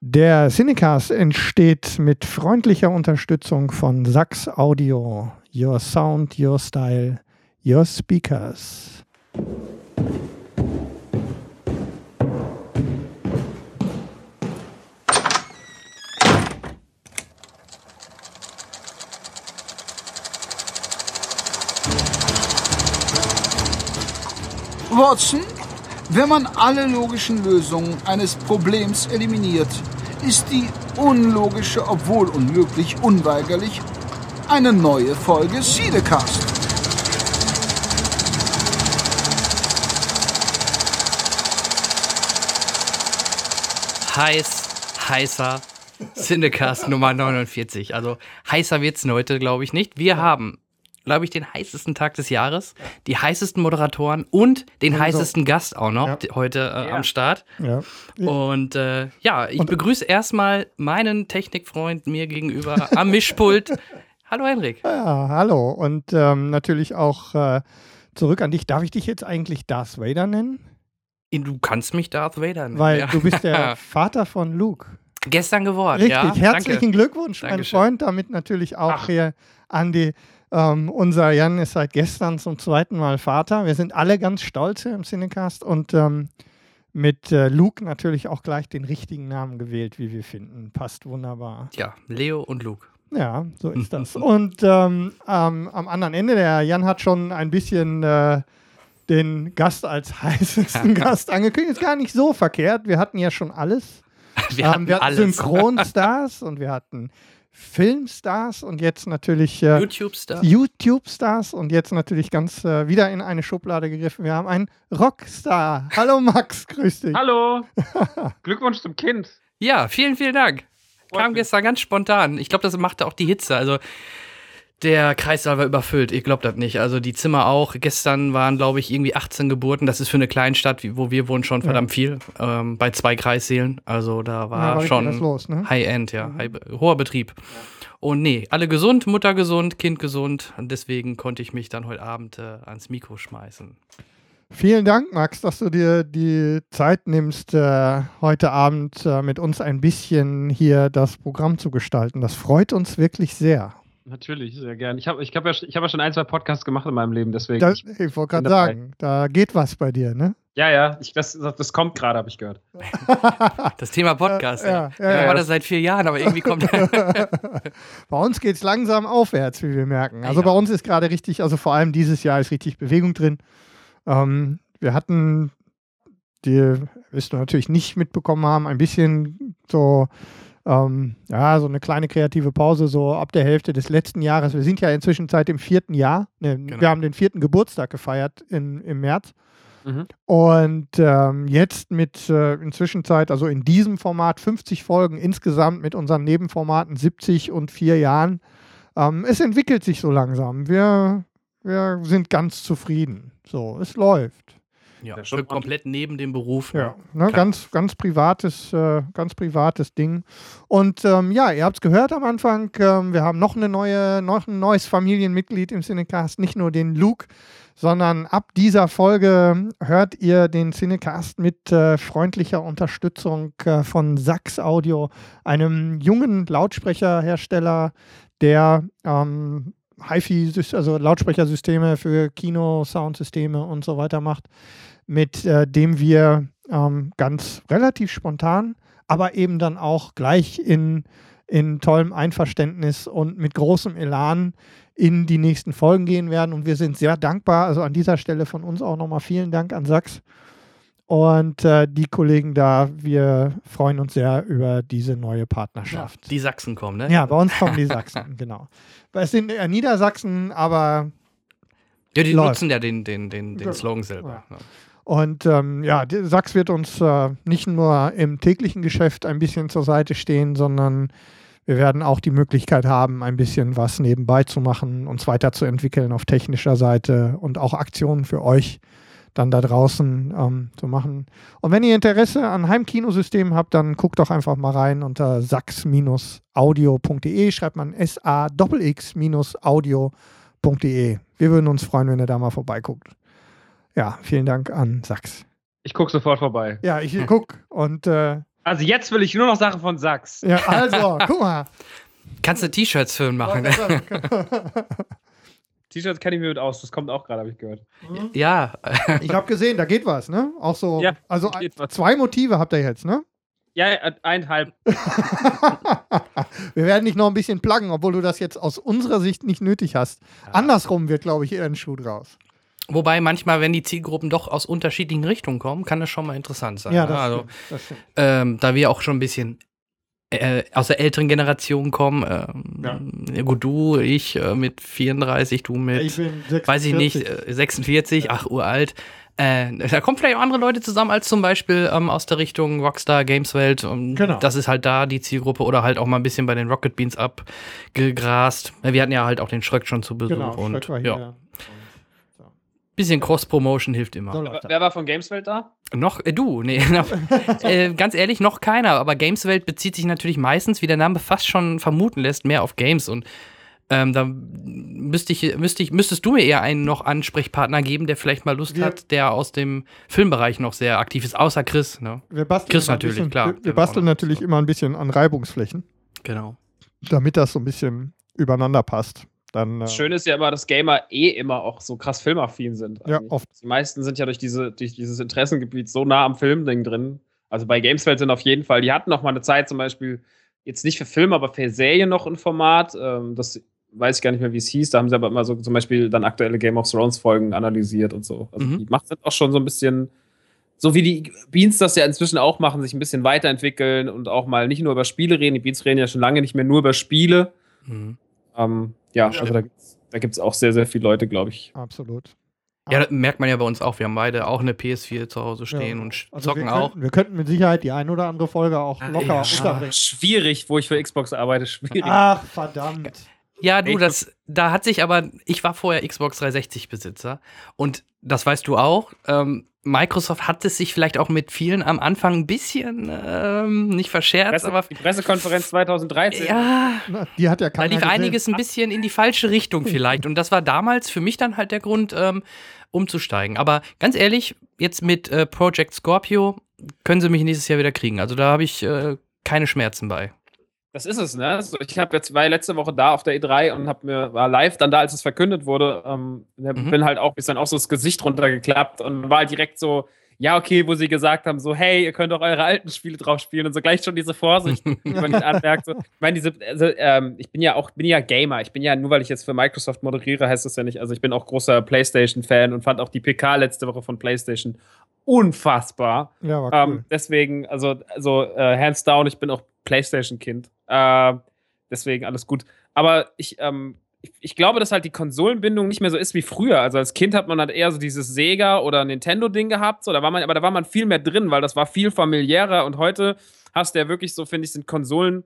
Der Cinecast entsteht mit freundlicher Unterstützung von Sax Audio. Your Sound, Your Style, Your Speakers. Watson, wenn man alle logischen Lösungen eines Problems eliminiert, ist die unlogische, obwohl unmöglich, unweigerlich eine neue Folge Siedecast. Heiß, heißer Cinecast Nummer 49. Also heißer wird's heute, glaube ich, nicht. Wir haben glaube ich, den heißesten Tag des Jahres, die heißesten Moderatoren und den also, heißesten Gast auch noch ja. heute äh, ja. am Start. Ja. Und äh, ja, ich und, begrüße erstmal meinen Technikfreund mir gegenüber am Mischpult. hallo Henrik. Ja, hallo und ähm, natürlich auch äh, zurück an dich. Darf ich dich jetzt eigentlich Darth Vader nennen? Du kannst mich Darth Vader nennen. Weil du bist der Vater von Luke. Gestern geworden, Richtig, ja. herzlichen Danke. Glückwunsch, mein Dankeschön. Freund. Damit natürlich auch Ach. hier an die ähm, unser Jan ist seit gestern zum zweiten Mal Vater. Wir sind alle ganz stolz im Cinecast und ähm, mit äh, Luke natürlich auch gleich den richtigen Namen gewählt, wie wir finden. Passt wunderbar. Ja, Leo und Luke. Ja, so ist das. und ähm, ähm, am anderen Ende, der Jan hat schon ein bisschen äh, den Gast als heißesten Gast angekündigt. Ist gar nicht so verkehrt. Wir hatten ja schon alles. Wir hatten, wir hatten alles. Synchronstars und wir hatten Filmstars und jetzt natürlich äh, YouTube-Stars. YouTube-Stars und jetzt natürlich ganz äh, wieder in eine Schublade gegriffen. Wir haben einen Rockstar. Hallo Max, grüß dich. Hallo. Glückwunsch zum Kind. Ja, vielen, vielen Dank. Kam gestern ganz spontan. Ich glaube, das machte auch die Hitze. Also der Kreissaal war überfüllt, ihr glaubt das nicht. Also die Zimmer auch. Gestern waren, glaube ich, irgendwie 18 Geburten. Das ist für eine Kleinstadt, wo wir wohnen, schon verdammt ja. viel. Ähm, bei zwei Kreissälen. Also da war, ja, war schon ne? High-End, ja. Mhm. High, hoher Betrieb. Ja. Und nee, alle gesund, Mutter gesund, Kind gesund. Und deswegen konnte ich mich dann heute Abend äh, ans Mikro schmeißen. Vielen Dank, Max, dass du dir die Zeit nimmst, äh, heute Abend äh, mit uns ein bisschen hier das Programm zu gestalten. Das freut uns wirklich sehr. Natürlich, sehr gern. Ich habe ich hab ja, hab ja schon ein, zwei Podcasts gemacht in meinem Leben, deswegen. Das, ich, ich wollte gerade sagen, da geht was bei dir, ne? Ja, ja, ich, das, das kommt gerade, habe ich gehört. Das Thema Podcast, ja. ja, ja, ja war das seit vier Jahren, aber irgendwie kommt. bei uns geht es langsam aufwärts, wie wir merken. Also bei uns ist gerade richtig, also vor allem dieses Jahr ist richtig Bewegung drin. Ähm, wir hatten, die wirst du natürlich nicht mitbekommen haben, ein bisschen so ähm, ja, so eine kleine kreative Pause so ab der Hälfte des letzten Jahres. Wir sind ja inzwischen seit dem vierten Jahr. Ne, genau. Wir haben den vierten Geburtstag gefeiert in, im März. Mhm. Und ähm, jetzt mit äh, inzwischen Zeit, also in diesem Format 50 Folgen insgesamt mit unseren Nebenformaten 70 und vier Jahren. Ähm, es entwickelt sich so langsam. Wir, wir sind ganz zufrieden. So, es läuft. Ja, für komplett neben dem Beruf. Ja, ne, ganz, ganz privates, äh, ganz privates Ding. Und ähm, ja, ihr habt es gehört am Anfang, ähm, wir haben noch eine neue, noch ein neues Familienmitglied im Cinecast, nicht nur den Luke, sondern ab dieser Folge hört ihr den Cinecast mit äh, freundlicher Unterstützung äh, von Sax Audio, einem jungen Lautsprecherhersteller, der ähm, HiFi, also Lautsprechersysteme für Kino, Soundsysteme und so weiter macht mit äh, dem wir ähm, ganz relativ spontan, aber eben dann auch gleich in, in tollem Einverständnis und mit großem Elan in die nächsten Folgen gehen werden. Und wir sind sehr dankbar. Also an dieser Stelle von uns auch nochmal vielen Dank an Sachs und äh, die Kollegen da. Wir freuen uns sehr über diese neue Partnerschaft. Ja, die Sachsen kommen, ne? Ja, bei uns kommen die Sachsen, genau. Es sind eher Niedersachsen, aber. Ja, die läuft. nutzen ja den, den, den, den Slogan selber. Ja. Und ähm, ja, Sachs wird uns äh, nicht nur im täglichen Geschäft ein bisschen zur Seite stehen, sondern wir werden auch die Möglichkeit haben, ein bisschen was nebenbei zu machen, uns weiterzuentwickeln auf technischer Seite und auch Aktionen für euch dann da draußen ähm, zu machen. Und wenn ihr Interesse an Heimkinosystemen habt, dann guckt doch einfach mal rein unter sachs-audio.de, schreibt man s-a-x-audio.de. Wir würden uns freuen, wenn ihr da mal vorbeiguckt. Ja, vielen Dank an Sachs. Ich gucke sofort vorbei. Ja, ich gucke und. Äh, Also jetzt will ich nur noch Sachen von Sachs. Ja, also, guck mal. Kannst du T-Shirts für ihn machen? T-Shirts kenne ich mir mit aus, das kommt auch gerade, habe ich gehört. ja. Ich habe gesehen, da geht was, ne? Auch so, Ja, also zwei Motive habt ihr jetzt, ne? Ja, äh, eineinhalb. Wir werden dich noch ein bisschen pluggen, obwohl du das jetzt aus unserer Sicht nicht nötig hast. Andersrum wird, glaube ich, eher ein Schuh draus. Wobei manchmal, wenn die Zielgruppen doch aus unterschiedlichen Richtungen kommen, kann das schon mal interessant sein. Ja, ne? das, also, stimmt, das stimmt. ähm, da wir auch schon ein bisschen äh, aus der älteren Generation kommen, ähm, ja. gut, du, ich äh, mit 34, du mit, Ich bin 46. weiß ich nicht, äh, 46, ach, uralt. Äh, da kommen vielleicht auch andere Leute zusammen als zum Beispiel ähm, aus der Richtung Rockstar Games Welt. Und Genau. Das ist halt da die Zielgruppe oder halt auch mal ein bisschen bei den Rocket Beans abgegrast. Wir hatten ja halt auch den Schröck schon zu Besuch Genau, und ja, hier. Bisschen Cross-Promotion hilft immer. So. Wer war von Gameswelt da? Noch, äh, du, nee, noch, äh, ganz ehrlich, noch keiner. Aber Gameswelt bezieht sich natürlich meistens, wie der Name fast schon vermuten lässt, mehr auf Games. Und ähm, da müsste ich, müsste ich, müsstest du mir eher einen noch Ansprechpartner geben, der vielleicht mal Lust Wir- hat, der aus dem Filmbereich noch sehr aktiv ist, außer Chris. Ne? Wir basteln, Chris natürlich, bisschen, klar. Wir, wir basteln natürlich immer ein bisschen an Reibungsflächen, Genau. damit das so ein bisschen übereinander passt. Dann, äh, Das Schöne ist ja immer, dass Gamer eh immer auch so krass filmaffin sind. Ja, eigentlich. oft. Die meisten sind ja durch, diese, durch dieses Interessengebiet so nah am Filmding drin. Also bei Gameswelt sind auf jeden Fall, die hatten noch mal eine Zeit zum Beispiel, jetzt nicht für Film, aber für Serien noch ein Format. Ähm, das weiß ich gar nicht mehr, wie es hieß. Da haben sie aber immer so zum Beispiel dann aktuelle Game of Thrones Folgen analysiert und so. Also Mhm. die macht sind auch schon so ein bisschen, so wie die Beans das ja inzwischen auch machen, sich ein bisschen weiterentwickeln und auch mal nicht nur über Spiele reden. Die Beans reden ja schon lange nicht mehr nur über Spiele. Mhm. Ähm, ja, also da gibt's da gibt's auch sehr, sehr viele Leute, glaube ich. Absolut. Ja, das merkt man ja bei uns auch. Wir haben beide auch eine PS4 zu Hause stehen Ja. und Also zocken wir auch. Könnten, wir könnten mit Sicherheit die ein oder andere Folge auch locker ja. unterbringen. Schwierig, wo ich für Xbox arbeite, schwierig. Ach, verdammt. Ja, du, das, da hat sich aber, ich war vorher Xbox 360 Besitzer und das weißt du auch. Ähm, Microsoft hat es sich vielleicht auch mit vielen am Anfang ein bisschen ähm, nicht verscherzt, Presse, aber die Pressekonferenz 2013. ja, Na, die hat ja da keiner lief gesehen. einiges ein bisschen in die falsche Richtung vielleicht. Und das war damals für mich dann halt der Grund, ähm, umzusteigen. Aber ganz ehrlich, jetzt mit äh, Project Scorpio können sie mich nächstes Jahr wieder kriegen. Also da habe ich äh, keine Schmerzen bei. Das ist es, ne? Also ich habe jetzt war letzte Woche da auf der E3 und hab mir war live dann da, als es verkündet wurde. Ähm, Mhm. Bin halt auch ist dann auch so das Gesicht runtergeklappt und war halt direkt so. Ja, okay, wo sie gesagt haben, so, hey, ihr könnt auch eure alten Spiele drauf spielen und so gleich schon diese Vorsicht, die man nicht anmerkt. So. Ich meine, diese, also, ähm, ich bin ja auch, bin ja Gamer. Ich bin ja, nur weil ich jetzt für Microsoft moderiere, heißt das ja nicht. Also ich bin auch großer PlayStation-Fan und fand auch die PK letzte Woche von PlayStation unfassbar. Ja, war cool. Ähm, deswegen, also, also äh, hands down, ich bin auch PlayStation-Kind. Äh, deswegen alles gut. Aber ich, ähm, ich, ich glaube, dass halt die Konsolenbindung nicht mehr so ist wie früher. Also als Kind hat man halt eher so dieses Sega oder Nintendo-Ding gehabt, so, da war man, aber da war man viel mehr drin, weil das war viel familiärer und heute hast du ja wirklich so, finde ich, sind Konsolen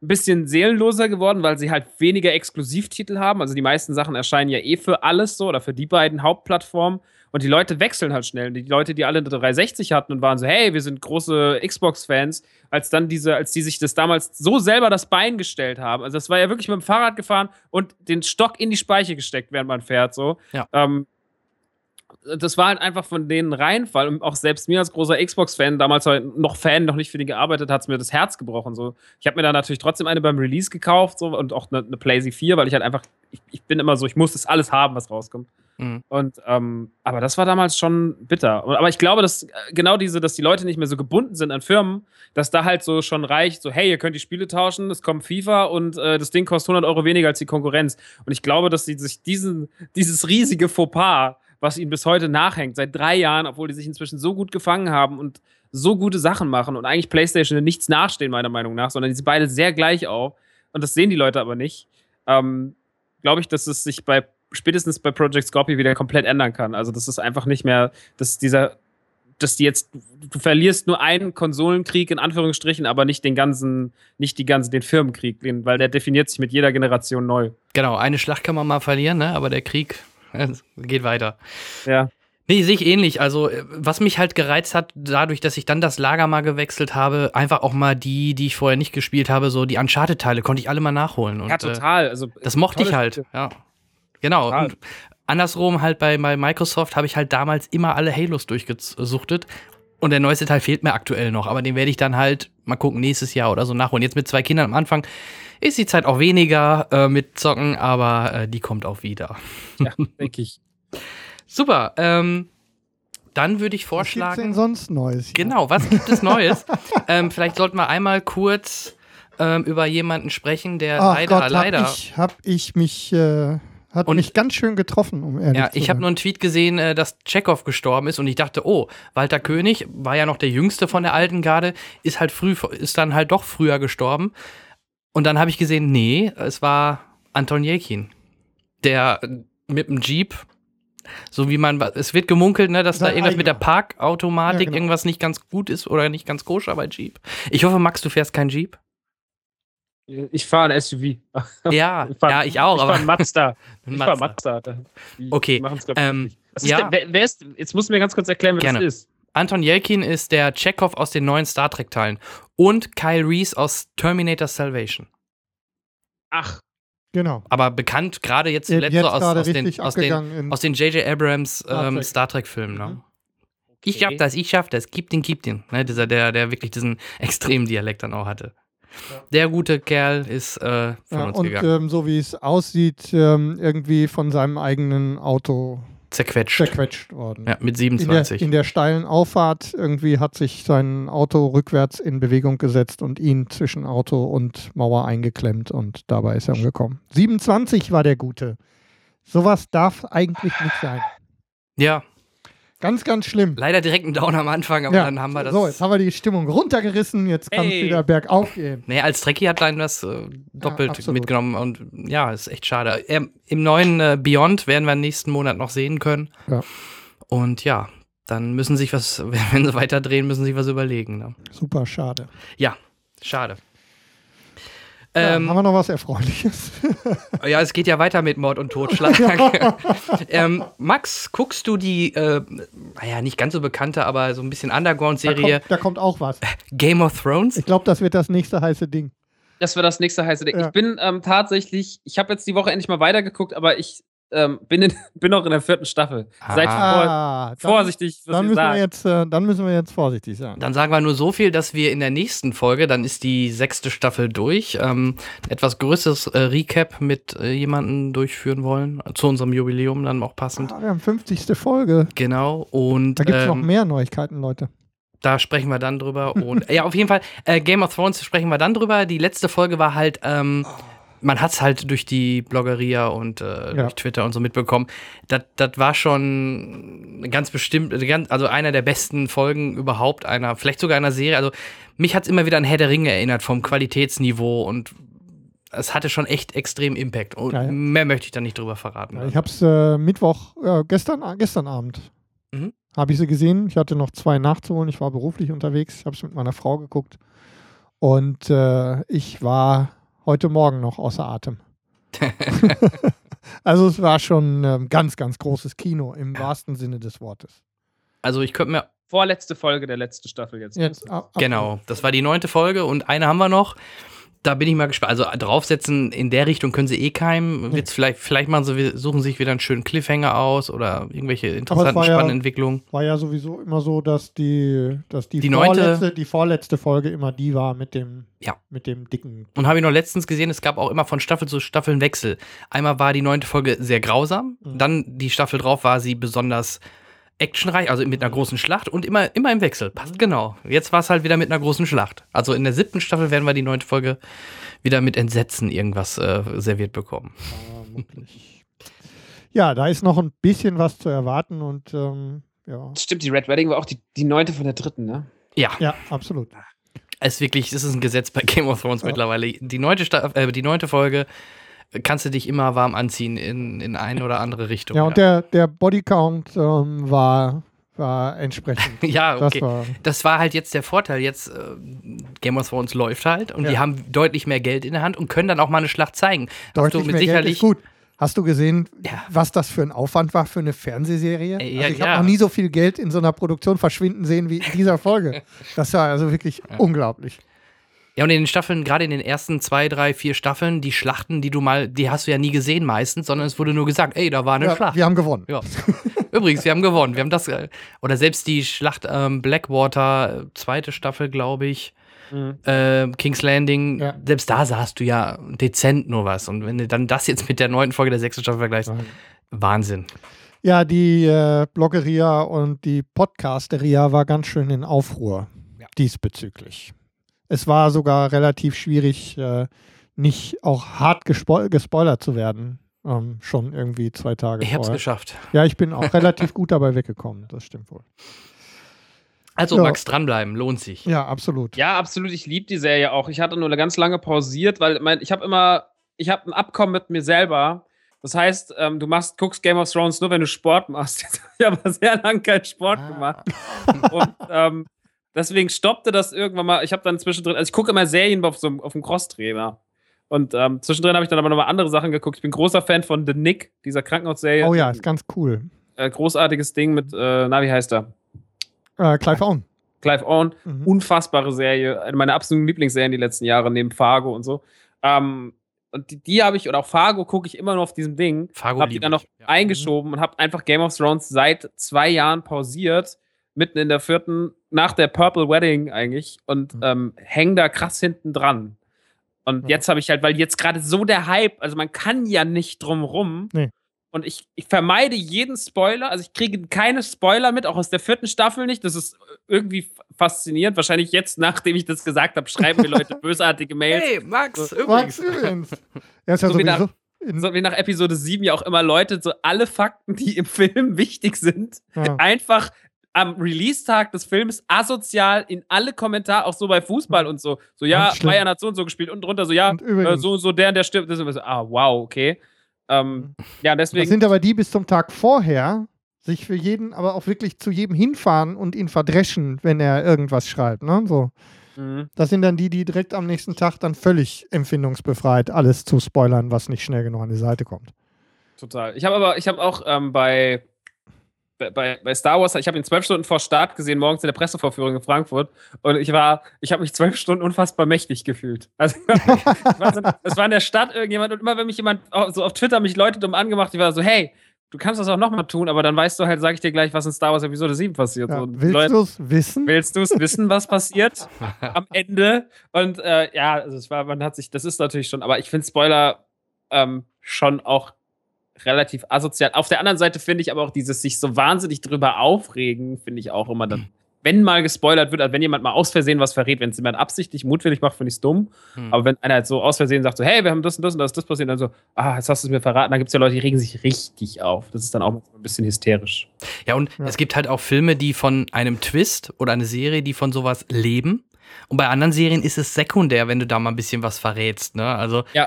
ein bisschen seelenloser geworden, weil sie halt weniger Exklusivtitel haben. Also die meisten Sachen erscheinen ja eh für alles so oder für die beiden Hauptplattformen. Und die Leute wechseln halt schnell. Die Leute, die alle eine 360 hatten und waren so, hey, wir sind große Xbox-Fans, als dann diese, als die sich das damals so selber das Bein gestellt haben. Also das war ja wirklich mit dem Fahrrad gefahren und den Stock in die Speiche gesteckt, während man fährt. So. Ja. Ähm, das war halt einfach von denen Reinfall. Und auch selbst mir als großer Xbox-Fan, damals noch Fan, noch nicht für die gearbeitet, hat es mir das Herz gebrochen. So. Ich habe mir dann natürlich trotzdem eine beim Release gekauft so, und auch eine, eine PlayStation 4, weil ich halt einfach, ich, ich bin immer so, ich muss das alles haben, was rauskommt. Mhm. Und, ähm, aber das war damals schon bitter. Aber ich glaube, dass äh, genau diese, dass die Leute nicht mehr so gebunden sind an Firmen, dass da halt so schon reicht, so, hey, ihr könnt die Spiele tauschen, es kommt FIFA und äh, das Ding kostet 100 Euro weniger als die Konkurrenz. Und ich glaube, dass sie sich diesen, dieses riesige Fauxpas, was ihnen bis heute nachhängt, seit drei Jahren, obwohl die sich inzwischen so gut gefangen haben und so gute Sachen machen und eigentlich PlayStation nichts nachstehen, meiner Meinung nach, sondern die sind beide sehr gleich auf. Und das sehen die Leute aber nicht. Ähm, glaube ich, dass es sich bei spätestens bei Project Scorpio wieder komplett ändern kann. Also das ist einfach nicht mehr, dass dieser, dass die jetzt, du verlierst nur einen Konsolenkrieg in Anführungsstrichen, aber nicht den ganzen, nicht die ganzen, den Firmenkrieg, weil der definiert sich mit jeder Generation neu. Genau, eine Schlacht kann man mal verlieren, ne? aber der Krieg äh, geht weiter. Ja. Nee, sehe ich ähnlich. Also, äh, was mich halt gereizt hat, dadurch, dass ich dann das Lager mal gewechselt habe, einfach auch mal die, die ich vorher nicht gespielt habe, so die Uncharted-Teile, konnte ich alle mal nachholen. Und, ja, äh, total. Also, Das mochte ich halt, Spiele. ja. Genau. Total. Und andersrum halt bei, bei Microsoft habe ich halt damals immer alle Halos durchgesuchtet. Und der neueste Teil fehlt mir aktuell noch, aber den werde ich dann halt mal gucken, nächstes Jahr oder so nachholen. Jetzt mit zwei Kindern am Anfang ist die Zeit auch weniger äh, mit Zocken, aber äh, die kommt auch wieder. Ja, denke ich. Super. Ähm, dann würde ich Was gibt's denn vorschlagen. sonst Neues? hier? Genau, was gibt es Neues? ähm, vielleicht sollten wir einmal kurz ähm, über jemanden sprechen, der Ach leider, Gott, leider. Hab ich, hab ich mich, äh, hat Und- mich ganz schön getroffen, um ehrlich Ja, zu ich habe sein. nur einen Tweet gesehen, äh, dass Chekhov gestorben ist und ich dachte, oh, Walter König war ja noch der jüngste von der alten Garde, ist halt früh, ist dann halt doch früher gestorben. Und dann habe ich gesehen, nee, es war Anton Jelkin, der mit dem Jeep, so wie man, es wird gemunkelt, ne, dass da Sein irgendwas mit der eigener. Parkautomatik Ja, genau. irgendwas nicht ganz gut ist oder nicht ganz koscher bei Jeep. Ich hoffe, Max, du fährst kein Jeep. Ich fahre ein SUV. Ja, fahr- ja, ich auch, ich aber fahr ein Mazda. Ich Mazda. fahr Mazda. Da- die Okay, ich, ähm, ja. denn, wer, wer ist, jetzt musst du mir ganz kurz erklären, wer Gerne. das ist. Anton Jelkin ist der Chekhov aus den neuen Star Trek-Teilen und Kyle Reese aus Terminator Salvation. Ach, Genau. Aber bekannt gerade jetzt Jetzt zuletzt so aus, aus den aus den aus den J.J. Abrams Star ähm, Trek. Star Trek-Filmen. Ne? Mhm. Ich schaff das, ich schaff das, gib den, gib den. Ne? Dieser, der, der wirklich diesen extremen Dialekt dann auch hatte. Der gute Kerl ist äh, von ja, uns und gegangen. ähm, so wie es aussieht, ähm, irgendwie von seinem eigenen Auto Zerquetscht. zerquetscht worden. Ja, mit In der, 27. in der steilen Auffahrt irgendwie hat sich sein Auto rückwärts in Bewegung gesetzt und ihn zwischen Auto und Mauer eingeklemmt und dabei ist er umgekommen. 27 war der Gute. Sowas darf eigentlich nicht sein. ja, Ganz, ganz schlimm. leider direkt ein Down am Anfang, aber Ja, dann haben wir das. So, jetzt haben wir die Stimmung runtergerissen, jetzt kann es wieder bergauf gehen. Nee, als Trekkie hat einen das äh, doppelt absolut. mitgenommen und ja, ist echt schade. Ähm, Im neuen äh, Beyond werden wir nächsten Monat noch sehen können. Ja. Und ja, dann müssen sich was, wenn sie weiter drehen, müssen sie sich was überlegen. Ne? Super schade. Schade. Ja, Ähm, haben wir noch was Erfreuliches? ja, es geht ja weiter mit Mord und Totschlag. ähm, Max, guckst du die, äh, naja, nicht ganz so bekannte, aber so ein bisschen Da Underground-Serie kommt, da kommt auch was. Game of Thrones? Ich glaube, das wird das nächste heiße Ding. das war das nächste heiße Ding. Ja. Ich bin ähm, tatsächlich, ich habe jetzt die Woche endlich mal weitergeguckt, aber ich ähm, bin, in, bin noch in der vierten Staffel. Seid vor, Ah, dann, vorsichtig, was dann ihr müssen, wir sagt. jetzt, äh, dann müssen wir jetzt vorsichtig sein. Dann sagen wir nur so viel, dass wir in der nächsten Folge, dann ist die sechste Staffel durch, ähm, ein etwas größeres äh, Recap mit äh, jemandem durchführen wollen, zu unserem Jubiläum dann auch passend. Ah, wir haben 50. Folge. Genau, und Da gibt es noch ähm, mehr Neuigkeiten, Leute. da sprechen wir dann drüber. Und ja, auf jeden Fall, äh, Game of Thrones sprechen wir dann drüber. Die letzte Folge war halt, ähm, man hat es halt durch die Bloggeria und äh, durch Twitter und so mitbekommen. Das war schon ganz bestimmt, also einer der besten Folgen überhaupt einer, vielleicht sogar einer Serie. Also mich hat es immer wieder an Herr der Ringe erinnert vom Qualitätsniveau und es hatte schon echt extrem Impact. Und Geil. mehr möchte ich da nicht drüber verraten. Ja, ich habe es äh, Mittwoch, äh, gestern, gestern Abend, Mhm. habe ich sie gesehen. Ich hatte noch zwei nachzuholen. Ich war beruflich unterwegs. Ich habe es mit meiner Frau geguckt. Und äh, ich war heute Morgen noch außer Atem. also es war schon ähm, ganz, ganz großes Kino im wahrsten Sinne des Wortes. also ich könnte mir Vorletzte Folge der letzten Staffel jetzt. Jetzt, ab, ab- Genau, das war die neunte Folge und eine haben wir noch. Da bin ich mal gespannt. Also draufsetzen in der Richtung können sie eh keinem. Wird's vielleicht, vielleicht machen sie, suchen sich wieder einen schönen Cliffhanger aus oder irgendwelche interessanten, war ja- spannenden Entwicklungen. War ja sowieso immer so, dass die, dass die, Die neunte- vorletzte, die vorletzte Folge immer die war mit dem, Ja. mit dem dicken. Und habe ich noch letztens gesehen, es gab auch immer von Staffel zu Staffel einen Wechsel. Einmal war die neunte Folge sehr grausam, Mhm. dann die Staffel drauf war sie besonders actionreich, also mit einer großen Schlacht und immer, immer im Wechsel. Passt genau. Jetzt war es halt wieder mit einer großen Schlacht. Also in der siebten Staffel werden wir die neunte Folge wieder mit Entsetzen irgendwas äh, serviert bekommen. Vermutlich. Ja, da ist noch ein bisschen was zu erwarten und ähm, ja. Stimmt, die Red Wedding war auch die, die neunte von der dritten, ne? Ja, Ja, absolut. es ist wirklich, es ist ein Gesetz bei Game of Thrones Ja. mittlerweile. Die neunte, Sta äh, die neunte Folge kannst du dich immer warm anziehen in, in eine oder andere Richtung. Ja, und der, der Bodycount ähm, war, war entsprechend. ja, okay. Das war, Das war halt jetzt der Vorteil. Jetzt äh, Game of Thrones läuft halt und Ja. die haben deutlich mehr Geld in der Hand und können dann auch mal eine Schlacht zeigen. Deutlich mehr Geld sicherlich ist gut. Hast du gesehen, Ja. was das für ein Aufwand war für eine Fernsehserie? Äh, ja, also ich ja. habe noch nie so viel Geld in so einer Produktion verschwinden sehen wie in dieser Folge. Das war also wirklich unglaublich. Ja, und in den Staffeln, gerade in den ersten zwei, drei, vier Staffeln, die Schlachten, die du mal, die hast du ja nie gesehen meistens, sondern es wurde nur gesagt, ey, da war eine Ja, Schlacht. wir haben gewonnen. Ja. Übrigens, wir haben gewonnen. Wir haben das, äh, oder selbst die Schlacht ähm, Blackwater, zweite Staffel, glaube ich, Mhm. äh, King's Landing, Ja. selbst da sahst du ja dezent nur was. Und wenn du dann das jetzt mit der neunten Folge der sechsten Staffel vergleichst, Wahnsinn. Ja, die äh, Bloggeria und die Podcasteria war ganz schön in Aufruhr Ja. diesbezüglich. Es war sogar relativ schwierig, äh, nicht auch hart gespo gespoilert zu werden. Ähm, schon irgendwie zwei Tage Ich hab's vorher. geschafft. Ja, ich bin auch relativ gut dabei weggekommen. Das stimmt wohl. Also, Ja. Max, dranbleiben, lohnt sich. Ja, absolut. Ja, absolut. Ich liebe die Serie auch. Ich hatte nur eine ganz lange pausiert, weil mein, ich habe immer, ich habe ein Abkommen mit mir selber. Das heißt, ähm, du machst, guckst Game of Thrones nur, wenn du Sport machst. Jetzt habe ich aber sehr lange keinen Sport Ah. gemacht. Und ähm, deswegen stoppte das irgendwann mal. Ich habe dann zwischendrin, also ich gucke immer Serien auf so auf dem Crosstrainer. Und ähm, zwischendrin habe ich dann aber nochmal andere Sachen geguckt. Ich bin großer Fan von The Nick, dieser Krankenhausserie. Oh ja, ist ganz cool. Äh, großartiges Ding mit, äh, na, wie heißt er? Äh, Clive Owen. Clive Owen. Mhm. Unfassbare Serie. Eine meiner absoluten Lieblingsserien die letzten Jahre, neben Fargo und so. Ähm, und die, die habe ich, und auch Fargo gucke ich immer nur auf diesem Ding. Fargo Hab die dann noch ja. eingeschoben und habe einfach Game of Thrones seit zwei Jahren pausiert. Mitten in der vierten, nach der Purple Wedding eigentlich. Und Mhm. ähm, häng da krass hinten dran. Und Ja. jetzt habe ich halt, weil jetzt gerade so der Hype, also man kann ja nicht drum rum. Nee. Und ich, ich vermeide jeden Spoiler. Also ich kriege keine Spoiler mit, auch aus der vierten Staffel nicht. Das ist irgendwie f- faszinierend. Wahrscheinlich jetzt, nachdem ich das gesagt habe, schreiben mir Leute bösartige Mails. Hey, Max, Max übrigens. übrigens. Ja, ist ja So wie in- So wie nach Episode 7 ja auch immer Leute so alle Fakten, die im Film wichtig sind, ja. einfach am Release-Tag des Films asozial in alle Kommentare, auch so bei Fußball und so. So, ja. Bayern hat so und so gespielt und drunter so, ja, äh, so und so, der und der stirbt. Das ist so, ah, wow, okay. Ähm, ja, Das deswegen. sind aber die bis zum Tag vorher sich für jeden, aber auch wirklich zu jedem hinfahren und ihn verdreschen, wenn er irgendwas schreibt. Ne? So. Mhm. Das sind dann die, die direkt am nächsten Tag dann völlig empfindungsbefreit alles zu spoilern, was nicht schnell genug an die Seite kommt. Total. Ich habe aber, ich habe auch ähm, bei, bei, bei Star Wars, ich habe ihn zwölf Stunden vor Start gesehen, morgens in der Pressevorführung in Frankfurt. Und ich war, ich habe mich zwölf Stunden unfassbar mächtig gefühlt. Also, so, es war in der Stadt irgendjemand und immer, wenn mich jemand so auf Twitter mich Leute dumm angemacht, ich war so, hey, du kannst das auch nochmal tun, aber dann weißt du halt, sage ich dir gleich, was in Star Wars Episode 7 passiert. Ja, willst du es wissen? Willst du es wissen, was passiert am Ende? Und äh, ja, also es war, man hat sich, das ist natürlich schon, aber ich finde Spoiler ähm, schon auch relativ asozial. Auf der anderen Seite finde ich aber auch dieses sich so wahnsinnig drüber aufregen, finde ich auch immer dann, wenn mal gespoilert wird, also wenn jemand mal aus Versehen was verrät, wenn es jemand absichtlich mutwillig macht, finde ich es dumm. Hm. Aber wenn einer halt so aus Versehen sagt, so, hey, wir haben das und das und das, das passiert, dann so, ah, jetzt hast du es mir verraten, dann gibt es ja Leute, die regen sich richtig auf. Das ist dann auch ein bisschen hysterisch. Ja, und Ja. es gibt halt auch Filme, die von einem Twist oder eine Serie, die von sowas leben. Und bei anderen Serien ist es sekundär, wenn du da mal ein bisschen was verrätst. Ne? Also Ja.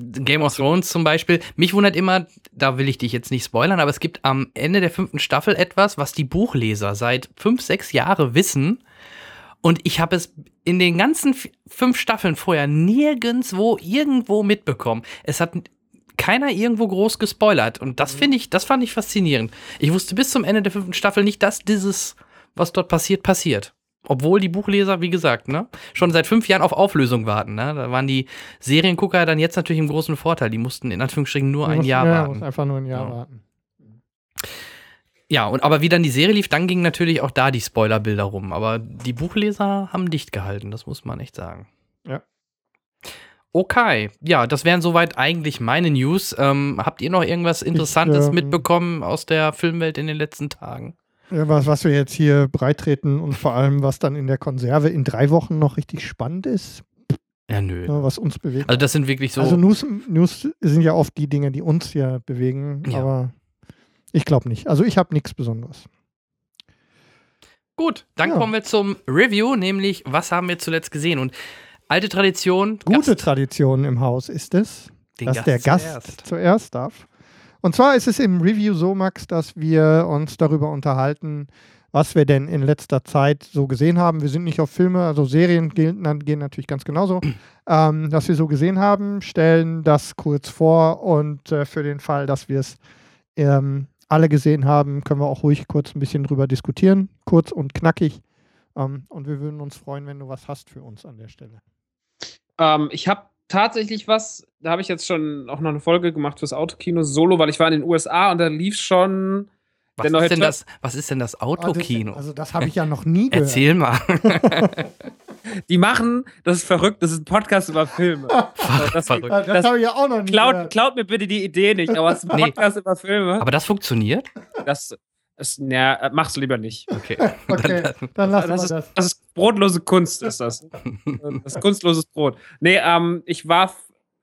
Game of Thrones zum Beispiel. Mich wundert immer, da will ich dich jetzt nicht spoilern, aber es gibt am Ende der fünften Staffel etwas, was die Buchleser seit fünf, sechs Jahren wissen. Und ich habe es in den ganzen fünf Staffeln vorher nirgendwo irgendwo mitbekommen. Es hat keiner irgendwo groß gespoilert. Und das finde ich, das fand ich faszinierend. Ich wusste bis zum Ende der fünften Staffel nicht, dass dieses, was dort passiert, passiert. Obwohl die Buchleser, wie gesagt, ne, schon seit fünf Jahren auf Auflösung warten. Ne? Da waren die Seriengucker dann jetzt natürlich im großen Vorteil. Die mussten in Anführungsstrichen nur ein Jahr ja, warten. einfach nur ein Jahr Ja. warten. Ja, und aber wie dann die Serie lief, dann gingen natürlich auch da die Spoilerbilder rum. Aber die Buchleser haben dicht gehalten, das muss man echt sagen. Ja. Okay, ja, das wären soweit eigentlich meine News. Ähm, habt ihr noch irgendwas Interessantes ähm, mitbekommen aus der Filmwelt in den letzten Tagen? Ja, was, was wir jetzt hier breitreten und vor allem, was dann in der Konserve in drei Wochen noch richtig spannend ist, Ja, nö. was uns bewegt. Also das sind wirklich so. Also News, News sind ja oft die Dinge, die uns hier bewegen, Ja. aber ich glaube nicht. Also ich habe nichts Besonderes. Gut, dann Ja. kommen wir zum Review, nämlich was haben wir zuletzt gesehen? Und alte Tradition, Gute Gast, Tradition im Haus ist es, den dass der Gast zuerst. zuerst darf. Und zwar ist es im Review so, Max, dass wir uns darüber unterhalten, was wir denn in letzter Zeit so gesehen haben. Wir sind nicht auf Filme, also Serien gehen, gehen natürlich ganz genauso. ähm, was wir so gesehen haben, stellen das kurz vor und äh, für den Fall, dass wir es ähm, alle gesehen haben, können wir auch ruhig kurz ein bisschen drüber diskutieren. Kurz und knackig. Ähm, und wir würden uns freuen, wenn du was hast für uns an der Stelle. Ähm, ich habe tatsächlich was, da habe ich jetzt schon auch noch eine Folge gemacht fürs Autokino Solo, weil ich war in den USA und da lief schon Was Der neue ist, denn das, was ist denn das Ah, das- Autokino? Also, das habe ich ja noch nie gehört. Erzähl mal. Die machen, das ist verrückt, das ist ein Podcast über Filme. So, das, Verrückt. Ah, Das, Das- habe ich ja auch noch nie klaut, gehört. klaut mir bitte die Idee nicht, aber es ist ein Nee. Podcast über Filme. Aber das funktioniert? Das ist, ja, mach's lieber nicht. Okay. Okay, dann lassen Das wir ist, das. das ist brotlose Kunst, ist das. Das ist kunstloses Brot. Nee, ähm, ich war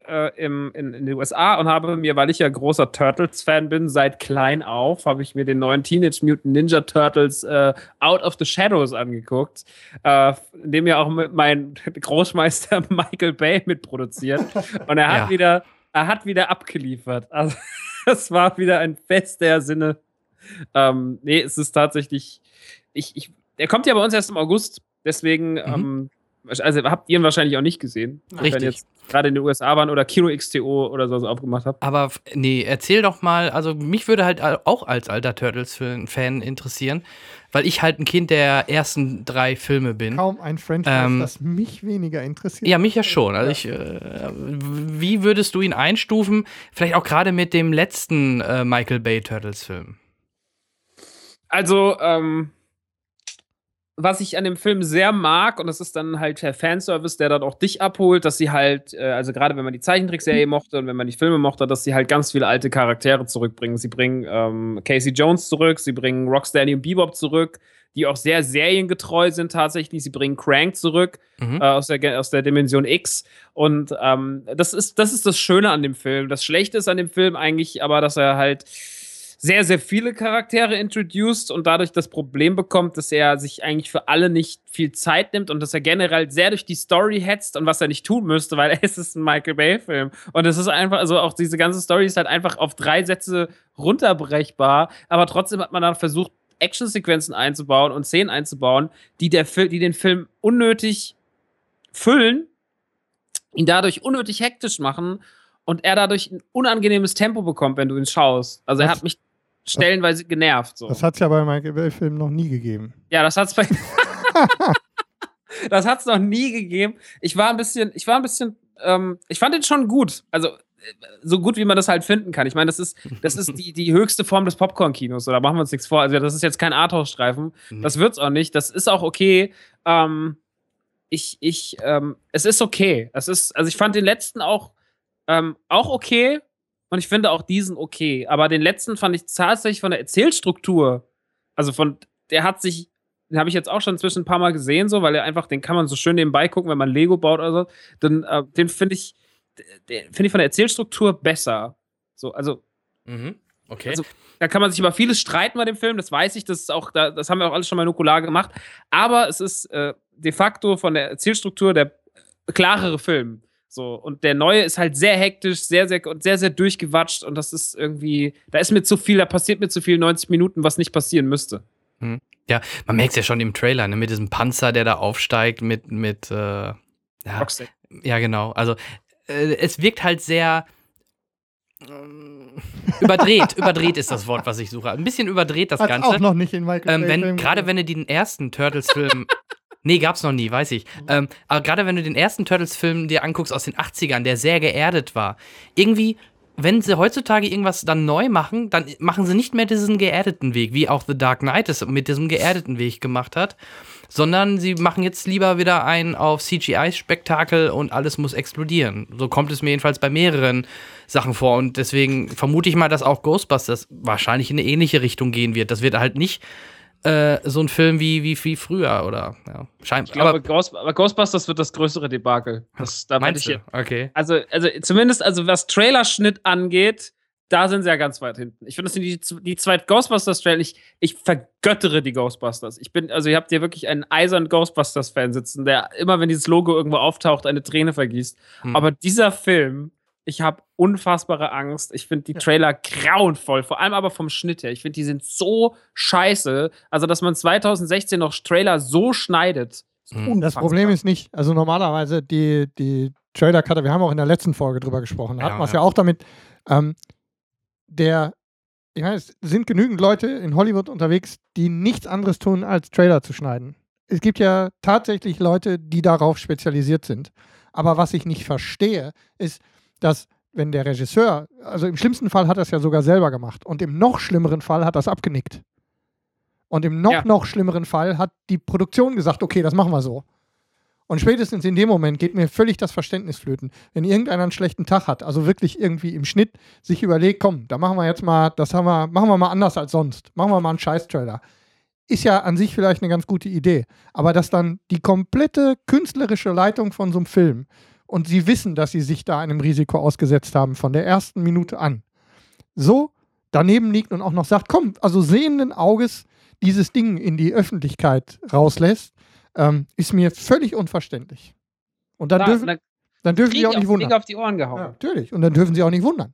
äh, im, in, in den USA und habe mir, weil ich ja großer Turtles-Fan bin, seit klein auf, habe ich mir den neuen Teenage Mutant Ninja Turtles äh, Out of the Shadows angeguckt, äh, in dem ja auch mein Großmeister Michael Bay mitproduziert. Und er hat Ja. wieder, er hat wieder abgeliefert. Also es war wieder ein Fest der Sinne. Ähm, nee, es ist tatsächlich, ich, ich, er kommt ja bei uns erst im August, deswegen, ähm, also habt ihr ihn wahrscheinlich auch nicht gesehen. wenn Richtig. ihr jetzt gerade in den USA waren oder Kino XTO oder so aufgemacht habt. Aber nee, erzähl doch mal, also mich würde halt al- auch als alter Turtles-Fan interessieren, weil ich halt ein Kind der ersten drei Filme bin. Kaum ein Franchise, Ähm, das mich weniger interessiert. Ja, mich ja schon. Also ich, äh, wie würdest du ihn einstufen? Vielleicht auch gerade mit dem letzten äh, Michael Bay Turtles-Film. Also, ähm, was ich an dem Film sehr mag, und das ist dann halt der Fanservice, der dann auch dich abholt, dass sie halt, äh, also gerade wenn man die Zeichentrickserie mochte und wenn man die Filme mochte, dass sie halt ganz viele alte Charaktere zurückbringen. Sie bringen ähm, Casey Jones zurück, sie bringen Rocksteady und Bebop zurück, die auch sehr seriengetreu sind tatsächlich. Sie bringen Crank zurück Mhm. äh, aus, der, aus der Dimension X. Und ähm, das, ist, das ist das Schöne an dem Film. Das Schlechte ist an dem Film eigentlich aber, dass er halt sehr, sehr viele Charaktere introduced und dadurch das Problem bekommt, dass er sich eigentlich für alle nicht viel Zeit nimmt und dass er generell sehr durch die Story hetzt und was er nicht tun müsste, weil es ist ein Michael Bay-Film. Und es ist einfach, also auch diese ganze Story ist halt einfach auf drei Sätze runterbrechbar, aber trotzdem hat man dann versucht, Actionsequenzen einzubauen und Szenen einzubauen, die, der Fil die den Film unnötig füllen, ihn dadurch unnötig hektisch machen und er dadurch ein unangenehmes Tempo bekommt, wenn du ihn schaust. Also er hat mich stellenweise genervt. So. Das hat es ja bei Michael Bay-Filmen noch nie gegeben. Ja, das hat's bei. das hat's noch nie gegeben. Ich war ein bisschen, ich war ein bisschen, ähm, ich fand den schon gut. Also äh, so gut, wie man das halt finden kann. Ich meine, das ist, das ist die, die höchste Form des Popcorn-Kinos. Oder machen wir uns nichts vor. Also das ist jetzt kein Arthouse-Streifen. Nee. Das wird's auch nicht. Das ist auch okay. Ähm, ich, ich, ähm, es ist okay. Es ist, also ich fand den letzten auch, ähm, auch okay. Und ich finde auch diesen okay. Aber den letzten fand ich tatsächlich von der Erzählstruktur, also von, der hat sich, den habe ich jetzt auch schon inzwischen ein paar Mal gesehen, so, weil er einfach, den kann man so schön nebenbei gucken, wenn man Lego baut oder so. Dann, äh, den finde ich, den finde ich von der Erzählstruktur besser. So, also Mhm. Okay. Also- da kann man sich über vieles streiten bei dem Film, das weiß ich, das ist auch, da, das haben wir auch alles schon mal in Nukular gemacht. Aber es ist äh, de facto von der Erzählstruktur der äh, klarere Film. So, und der neue ist halt sehr hektisch, sehr, sehr und sehr, sehr durchgewatscht und das ist irgendwie, da ist mir zu viel, da passiert mir zu viel 90 Minuten, was nicht passieren müsste. Ja, man merkt es ja schon im Trailer, ne, mit diesem Panzer, der da aufsteigt, mit, mit, äh, ja, Rocksteady. ja, genau. Also, äh, es wirkt halt sehr ähm, überdreht. überdreht ist das Wort, was ich suche. Ein bisschen überdreht das Hat's Ganze. auch noch nicht in Michael Ähm, wenn, gerade wenn du den ersten Turtles-Film. Nee, gab's noch nie, weiß ich. Ähm, aber gerade wenn du den ersten Turtles-Film dir anguckst aus den 80ern, der sehr geerdet war, irgendwie, wenn sie heutzutage irgendwas dann neu machen, dann machen sie nicht mehr diesen geerdeten Weg, wie auch The Dark Knight es mit diesem geerdeten Weg gemacht hat, sondern sie machen jetzt lieber wieder ein auf CGI-Spektakel und alles muss explodieren. So kommt es mir jedenfalls bei mehreren Sachen vor und deswegen vermute ich mal, dass auch Ghostbusters wahrscheinlich in eine ähnliche Richtung gehen wird. Das wird halt nicht äh, so ein Film wie, wie, wie früher oder ja, scheinbar. Ich glaube, Ghost, aber Ghostbusters wird das größere Debakel. Das, da meinst ich du? Okay. also, also zumindest, also was Trailerschnitt angeht, da sind sie ja ganz weit hinten. Ich finde, das sind die, die zwei Ghostbusters-Trailer. Ich, ich vergöttere die Ghostbusters. Ich bin, also ihr habt hier wirklich einen eisernen Ghostbusters-Fan sitzen, der immer, wenn dieses Logo irgendwo auftaucht, eine Träne vergießt. Hm. Aber dieser Film, ich habe unfassbare Angst. Ich finde die Trailer grauenvoll, vor allem aber vom Schnitt her. Ich finde, die sind so scheiße. Also, dass man 2016 noch Trailer so schneidet. ist Hm. Das. Problem ist nicht, also normalerweise die, die Trailer-Cutter, wir haben auch in der letzten Folge drüber gesprochen, hatten Ja, wir es ja. ja auch damit, ähm, der, ich meine, es sind genügend Leute in Hollywood unterwegs, die nichts anderes tun, als Trailer zu schneiden. Es gibt ja tatsächlich Leute, die darauf spezialisiert sind. Aber was ich nicht verstehe, ist, dass wenn der Regisseur, also im schlimmsten Fall hat er es ja sogar selber gemacht und im noch schlimmeren Fall hat er es abgenickt. Und im noch, Ja. noch schlimmeren Fall hat die Produktion gesagt, okay, das machen wir so. Und spätestens in dem Moment geht mir völlig das Verständnis flöten. Wenn irgendeiner einen schlechten Tag hat, also wirklich irgendwie im Schnitt sich überlegt, komm, da machen wir jetzt mal, das haben wir, machen wir mal anders als sonst. Machen wir mal einen Scheiß-Trailer. Ist ja an sich vielleicht eine ganz gute Idee. Aber dass dann die komplette künstlerische Leitung von so einem Film und sie wissen, dass sie sich da einem Risiko ausgesetzt haben, von der ersten Minute an, so daneben liegt und auch noch sagt, komm, also sehenden Auges dieses Ding in die Öffentlichkeit rauslässt, ähm, ist mir völlig unverständlich. Und dann Da- dürfen, da dann dürfen sie auch ich nicht wundern. Auf die Ohren gehauen. Ja, natürlich. Und dann dürfen sie auch nicht wundern.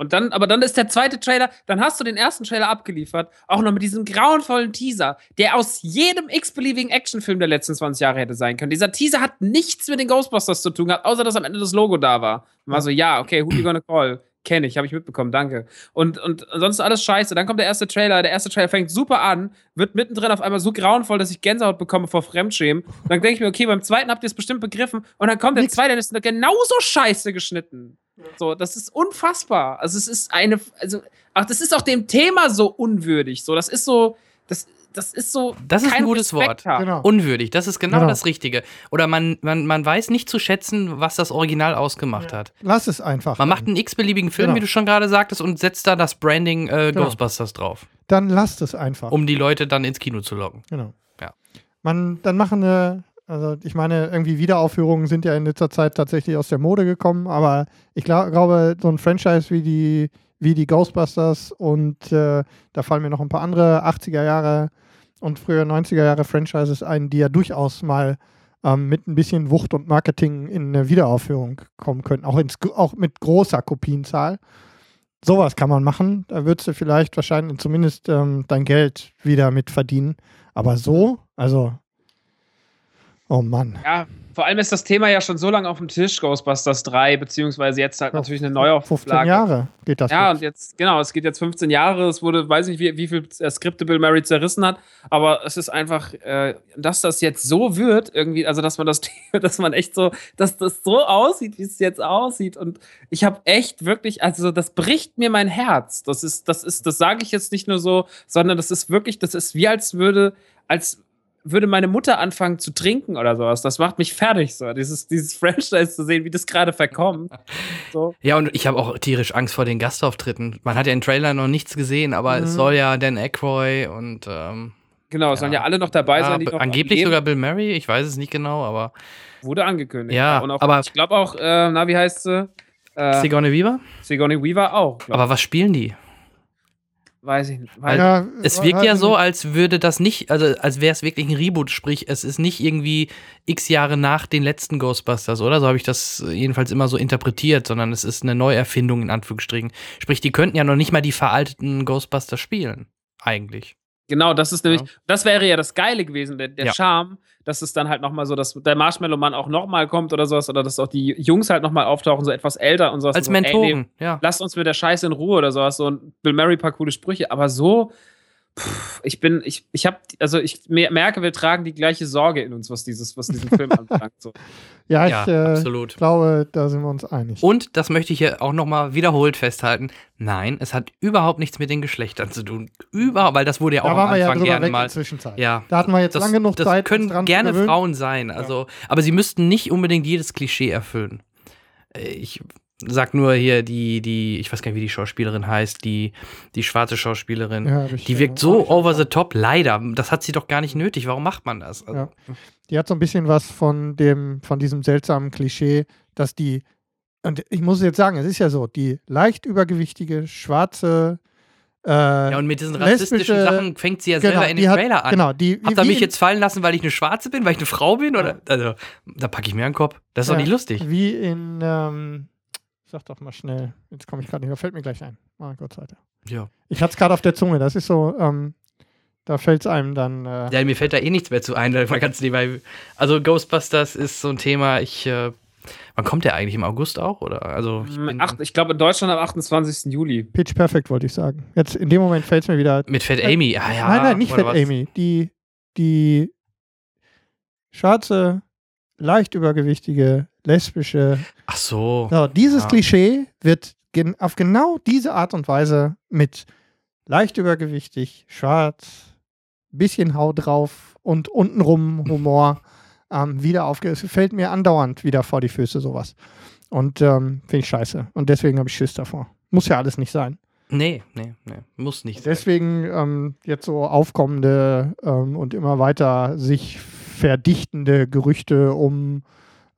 Und dann, aber dann ist der zweite Trailer, dann hast du den ersten Trailer abgeliefert, auch noch mit diesem grauenvollen Teaser, der aus jedem x-beliebigen Actionfilm der letzten 20 Jahre hätte sein können. Dieser Teaser hat nichts mit den Ghostbusters zu tun gehabt, außer dass am Ende das Logo da war. Man war so, ja, okay, who you gonna call? Kenne ich, habe ich mitbekommen, danke. Und, und sonst alles scheiße. Dann kommt der erste Trailer, der erste Trailer fängt super an, wird mittendrin auf einmal so grauenvoll, dass ich Gänsehaut bekomme vor Fremdschämen. Dann denke ich mir, okay, beim zweiten habt ihr es bestimmt begriffen. Und dann kommt der zweite, der ist genauso scheiße geschnitten. So, das ist unfassbar. Also es ist eine, also, ach, das ist auch dem Thema so unwürdig. So, das ist so, das, das ist so. Das ist kein ein gutes Respekt Wort. Genau. Unwürdig, das ist genau, Genau. das Richtige. Oder man, man, man weiß nicht zu schätzen, was das Original ausgemacht hat. Lass es einfach. Man macht einen x-beliebigen Film, Genau. wie du schon gerade sagtest, und setzt da das Branding äh, Genau. Ghostbusters drauf, dann lasst es einfach. um die Leute dann ins Kino zu locken. Genau. Ja. Man, dann machen eine, also ich meine, irgendwie Wiederaufführungen sind ja in letzter Zeit tatsächlich aus der Mode gekommen, aber ich glaub, glaube, so ein Franchise wie die, wie die Ghostbusters und äh, da fallen mir noch ein paar andere 80er Jahre und früher 90er Jahre Franchises ein, die ja durchaus mal ähm, mit ein bisschen Wucht und Marketing in eine Wiederaufführung kommen könnten, auch, ins, auch mit großer Kopienzahl. Sowas kann man machen. Da würdest du vielleicht wahrscheinlich zumindest ähm, dein Geld wieder mit verdienen. Aber so, also, oh Mann. Ja, vor allem ist das Thema ja schon so lange auf dem Tisch, Ghostbusters 3, beziehungsweise jetzt halt Ja, natürlich eine Neuauflage. 15 Jahre geht das. Ja, jetzt. und jetzt, genau, es geht jetzt 15 Jahre, es wurde, weiß nicht, wie, wie viel äh, Skripte Bill Murray zerrissen hat, aber es ist einfach, äh, dass das jetzt so wird, irgendwie, also dass man das, dass man echt so, dass das so aussieht, wie es jetzt aussieht. Und ich habe echt wirklich, also das bricht mir mein Herz. Das ist, das ist, das sage ich jetzt nicht nur so, sondern das ist wirklich, das ist wie als würde, als würde meine Mutter anfangen zu trinken oder sowas. Das macht mich fertig, so. Dieses, dieses Franchise zu sehen, wie das gerade verkommt. So. Ja, und ich habe auch tierisch Angst vor den Gastauftritten. Man hat ja im Trailer noch nichts gesehen, aber Mhm. es soll ja Dan Aykroyd und ähm, Genau, es sollen ja alle noch dabei ja, sein, die noch angeblich sogar Bill Murray, ich weiß es nicht genau, aber Wurde angekündigt. Ja, auch, aber- ich glaube auch, äh, na, wie heißt sie? Äh, Sigourney Weaver? Sigourney Weaver auch. Aber was spielen die? Weiß ich nicht. Weil, Ja, Es wirkt weiß ja ich so, als würde das nicht, also als wäre es wirklich ein Reboot, sprich, es ist nicht irgendwie x Jahre nach den letzten Ghostbusters, oder? So habe ich das jedenfalls immer so interpretiert, sondern es ist eine Neuerfindung in Anführungsstrichen. Sprich, die könnten ja noch nicht mal die veralteten Ghostbusters spielen, eigentlich. genau, das ist nämlich, Ja. das wäre ja das Geile gewesen, der, der Ja. Charme, dass es dann halt nochmal so, dass der Marshmallow-Mann auch nochmal kommt oder sowas, oder dass auch die Jungs halt nochmal auftauchen, so etwas älter und sowas. Als und so, Mentoren, nee, ja. lasst uns mit der Scheiße in Ruhe oder sowas. So ein Bill Murray paar coole Sprüche, aber so. pff, Ich bin, ich, ich habe, also ich mer- merke, wir tragen die gleiche Sorge in uns, was dieses, was diesen Film anbelangt. So. Ja, ich Ja, äh, glaube, da sind wir uns einig. Und, das möchte ich hier auch nochmal wiederholt festhalten, nein, es hat überhaupt nichts mit den Geschlechtern zu tun. Überhaupt, weil das wurde ja auch da am ja Anfang drüber gerne mal. Ja, Da hatten wir jetzt das, lang genug das Zeit. uns können gerne gewöhnen. Frauen sein, also, aber sie müssten nicht unbedingt jedes Klischee erfüllen. Äh, Ich sag nur hier die, die, ich weiß gar nicht, wie die Schauspielerin heißt, die, die schwarze Schauspielerin. Ja, Die wirkt so over the top, leider. Das hat sie doch gar nicht nötig. Warum macht man das? Also, Ja. Die hat so ein bisschen was von dem, von diesem seltsamen Klischee, dass die, und ich muss jetzt sagen, es ist ja so, die leicht übergewichtige, schwarze, äh, ja, und mit diesen rassistischen Sachen fängt sie ja genau, selber in den hat, Trailer an. Genau, die, Habt ihr mich jetzt fallen lassen, weil ich eine Schwarze bin, weil ich eine Frau bin? Oder? Also, da packe ich mir einen Kopf. Das ist Ja. doch nicht lustig. Wie in, ähm, sag doch mal schnell, jetzt komme ich gerade nicht, da fällt mir gleich ein. Ah, Gott Dank. Ja. Ich hatte es gerade auf der Zunge, das ist so, ähm, da fällt es einem dann. Äh, ja, mir fällt da eh nichts mehr zu ein. Mal ganz nebenbei. Also, Ghostbusters ist so ein Thema. Ich, äh, wann kommt der eigentlich? Im August auch? Oder? Also, ich bin, Acht, ich glaube in Deutschland am 28. Juli. Pitch Perfect wollte ich sagen. Jetzt in dem Moment fällt es mir wieder. mit Fat Amy. Ah, ja. nein, nein, nicht Fat was? Amy. Die, die schwarze, leicht übergewichtige, lesbische. Ach so. So, dieses Ja. Klischee wird gen auf genau diese Art und Weise mit leicht übergewichtig, schwarz, bisschen Haut drauf und untenrum Humor ähm, wieder aufge... Es fällt mir andauernd wieder vor die Füße sowas. Und ähm, finde ich scheiße. Und deswegen habe ich Schiss davor. Muss ja alles nicht sein. Nee, nee, nee. Muss nicht. sein. Deswegen ähm, jetzt so aufkommende ähm, und immer weiter sich verdichtende Gerüchte um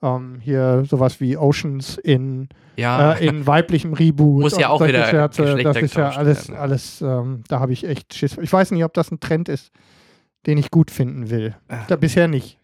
ähm, hier sowas wie Oceans in, Ja. äh, in weiblichem Reboot. Muss ja auch wieder Scherze. Das ist ja alles, werden. alles ähm, da habe ich echt Schiss. Ich weiß nicht, ob das ein Trend ist, den ich gut finden will. Ah. Glaub, bisher nicht.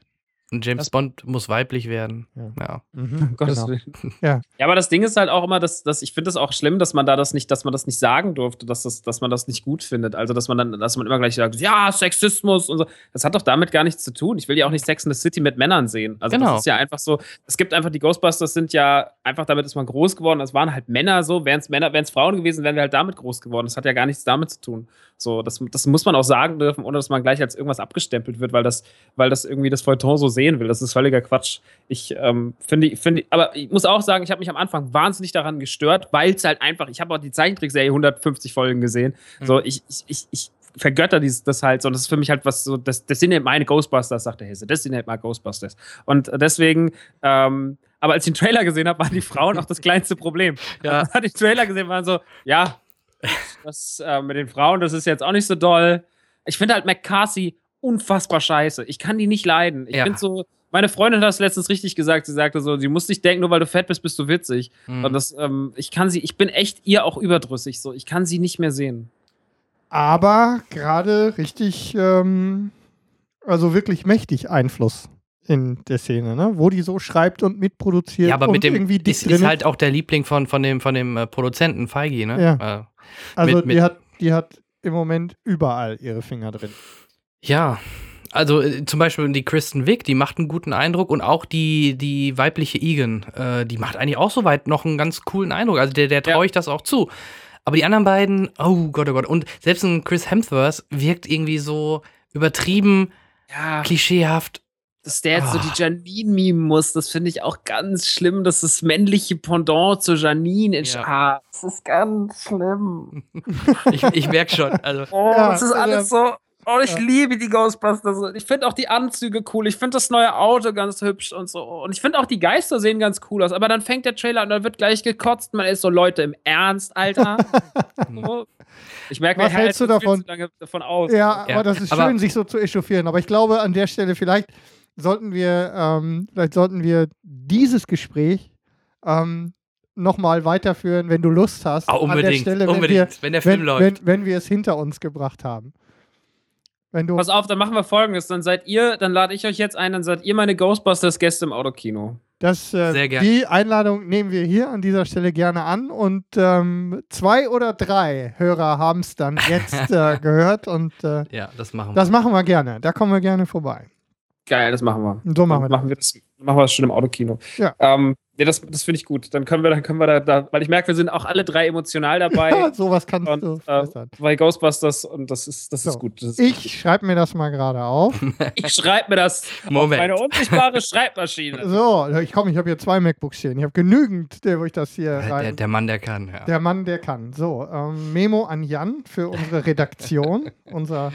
Und James Das- Bond muss weiblich werden. Ja. Ja. Mhm, Gottes genau. Willen. Ja. Ja, aber das Ding ist halt auch immer, dass, dass ich finde es auch schlimm, dass man da das nicht, dass man das nicht sagen durfte, dass, das, dass man das nicht gut findet. Also, dass man dann, dass man immer gleich sagt, ja, Sexismus und so. Das hat doch damit gar nichts zu tun. Ich will ja auch nicht Sex in the City mit Männern sehen. Also, Genau. das ist ja einfach so, es gibt einfach, die Ghostbusters sind ja einfach damit ist man groß geworden. Das waren halt Männer so. Wären es Männer, wären es Frauen gewesen, wären wir halt damit groß geworden. Das hat ja gar nichts damit zu tun. So, das, das muss man auch sagen dürfen, ohne dass man gleich als irgendwas abgestempelt wird, weil das, weil das irgendwie das Feuilleton so sehen will. Das ist völliger Quatsch. Ich ähm, finde, finde, aber ich muss auch sagen, ich habe mich am Anfang wahnsinnig daran gestört, weil es halt einfach, ich habe auch die Zeichentrickserie 150 Folgen gesehen. So, ich, ich, ich, ich vergötter dieses, das halt so. Und das ist für mich halt was so, das, das sind halt meine Ghostbusters, sagt der Hesse. Das sind halt mal Ghostbusters. Und deswegen, ähm, aber als ich den Trailer gesehen habe, waren die Frauen auch das kleinste Problem. Ja. Als ich den Trailer gesehen waren so, ja, das äh, mit den Frauen, das ist jetzt auch nicht so doll. Ich finde halt McCarthy unfassbar scheiße. Ich kann die nicht leiden. Ich Ja. finde so, meine Freundin hat das letztens richtig gesagt. Sie sagte so, sie muss nicht denken, nur weil du fett bist, bist du witzig. Mhm. Und das, ähm, ich kann sie, ich bin echt ihr auch überdrüssig. So, ich kann sie nicht mehr sehen. Aber gerade richtig, ähm, also wirklich mächtig Einfluss in der Szene, ne? wo die so schreibt und mitproduziert ja, aber und mit dem irgendwie ist, ist halt auch der Liebling von, von dem, von dem äh, Produzenten Feige, ne? Ja. Äh, Also mit- die, mit- hat, die hat im Moment überall ihre Finger drin. Ja, also äh, zum Beispiel die Kristen Wick, die macht einen guten Eindruck und auch die, die weibliche Egan, äh, die macht eigentlich auch soweit noch einen ganz coolen Eindruck. Also der, der traue ich das auch zu. Aber die anderen beiden, oh Gott, oh Gott. Und selbst ein Chris Hemsworth wirkt irgendwie so übertrieben, Ja, klischeehaft. dass der jetzt so Ah. die Janine mimen muss, das finde ich auch ganz schlimm, dass das männliche Pendant zu Janine ist. Ja. Ah, das ist ganz schlimm. Ich, ich merke schon. Also, Oh, Ja, das ist also- alles so. Oh, ich Ja. liebe die Ghostbusters. Ich finde auch die Anzüge cool. Ich finde das neue Auto ganz hübsch und so. Und ich finde auch die Geister sehen ganz cool aus. Aber dann fängt der Trailer an und dann wird gleich gekotzt. Man ist so, Leute, im Ernst, Alter. So. ich merke, Was wir hältst du uns viel davon? lange davon aus. Ja, Ja, aber das ist aber- schön, sich so zu echauffieren. Aber ich glaube, an der Stelle vielleicht sollten wir, ähm, vielleicht sollten wir dieses Gespräch ähm, nochmal weiterführen, wenn du Lust hast. ah, an der unbedingt, Stelle, wenn unbedingt, Wir, wenn der Film wenn, läuft. wenn, wenn wir es hinter uns gebracht haben. Wenn du, Pass auf, dann machen wir folgendes. Dann seid ihr, dann lade ich euch jetzt ein, dann seid ihr meine Ghostbusters-Gäste im Autokino. das, äh, die Einladung nehmen wir hier an dieser Stelle gerne an und ähm, zwei oder drei Hörer haben es dann jetzt äh, gehört und äh, ja, das machen wir. das machen wir gerne. Da kommen wir gerne vorbei. Geil, das machen wir. So machen wir das. machen wir das. Machen wir das schon im Autokino. Ja. Ähm, nee, das, das finde ich gut. Dann können wir, dann können wir da, da, weil ich merke, wir sind auch alle drei emotional dabei. Sowas kannst und, du äh, verbessern. bei Ghostbusters und das ist, das So. ist gut. Das ist Ich schreibe mir das mal gerade auf. Ich schreibe mir das Moment. auf meine unsichtbare Schreibmaschine. So, ich komme, ich habe hier zwei MacBooks stehen. Ich habe genügend, der, wo ich das hier der, rein. der, der Mann, der kann, ja. Der Mann, der kann. So, ähm, Memo an Jan für unsere Redaktion. Unser,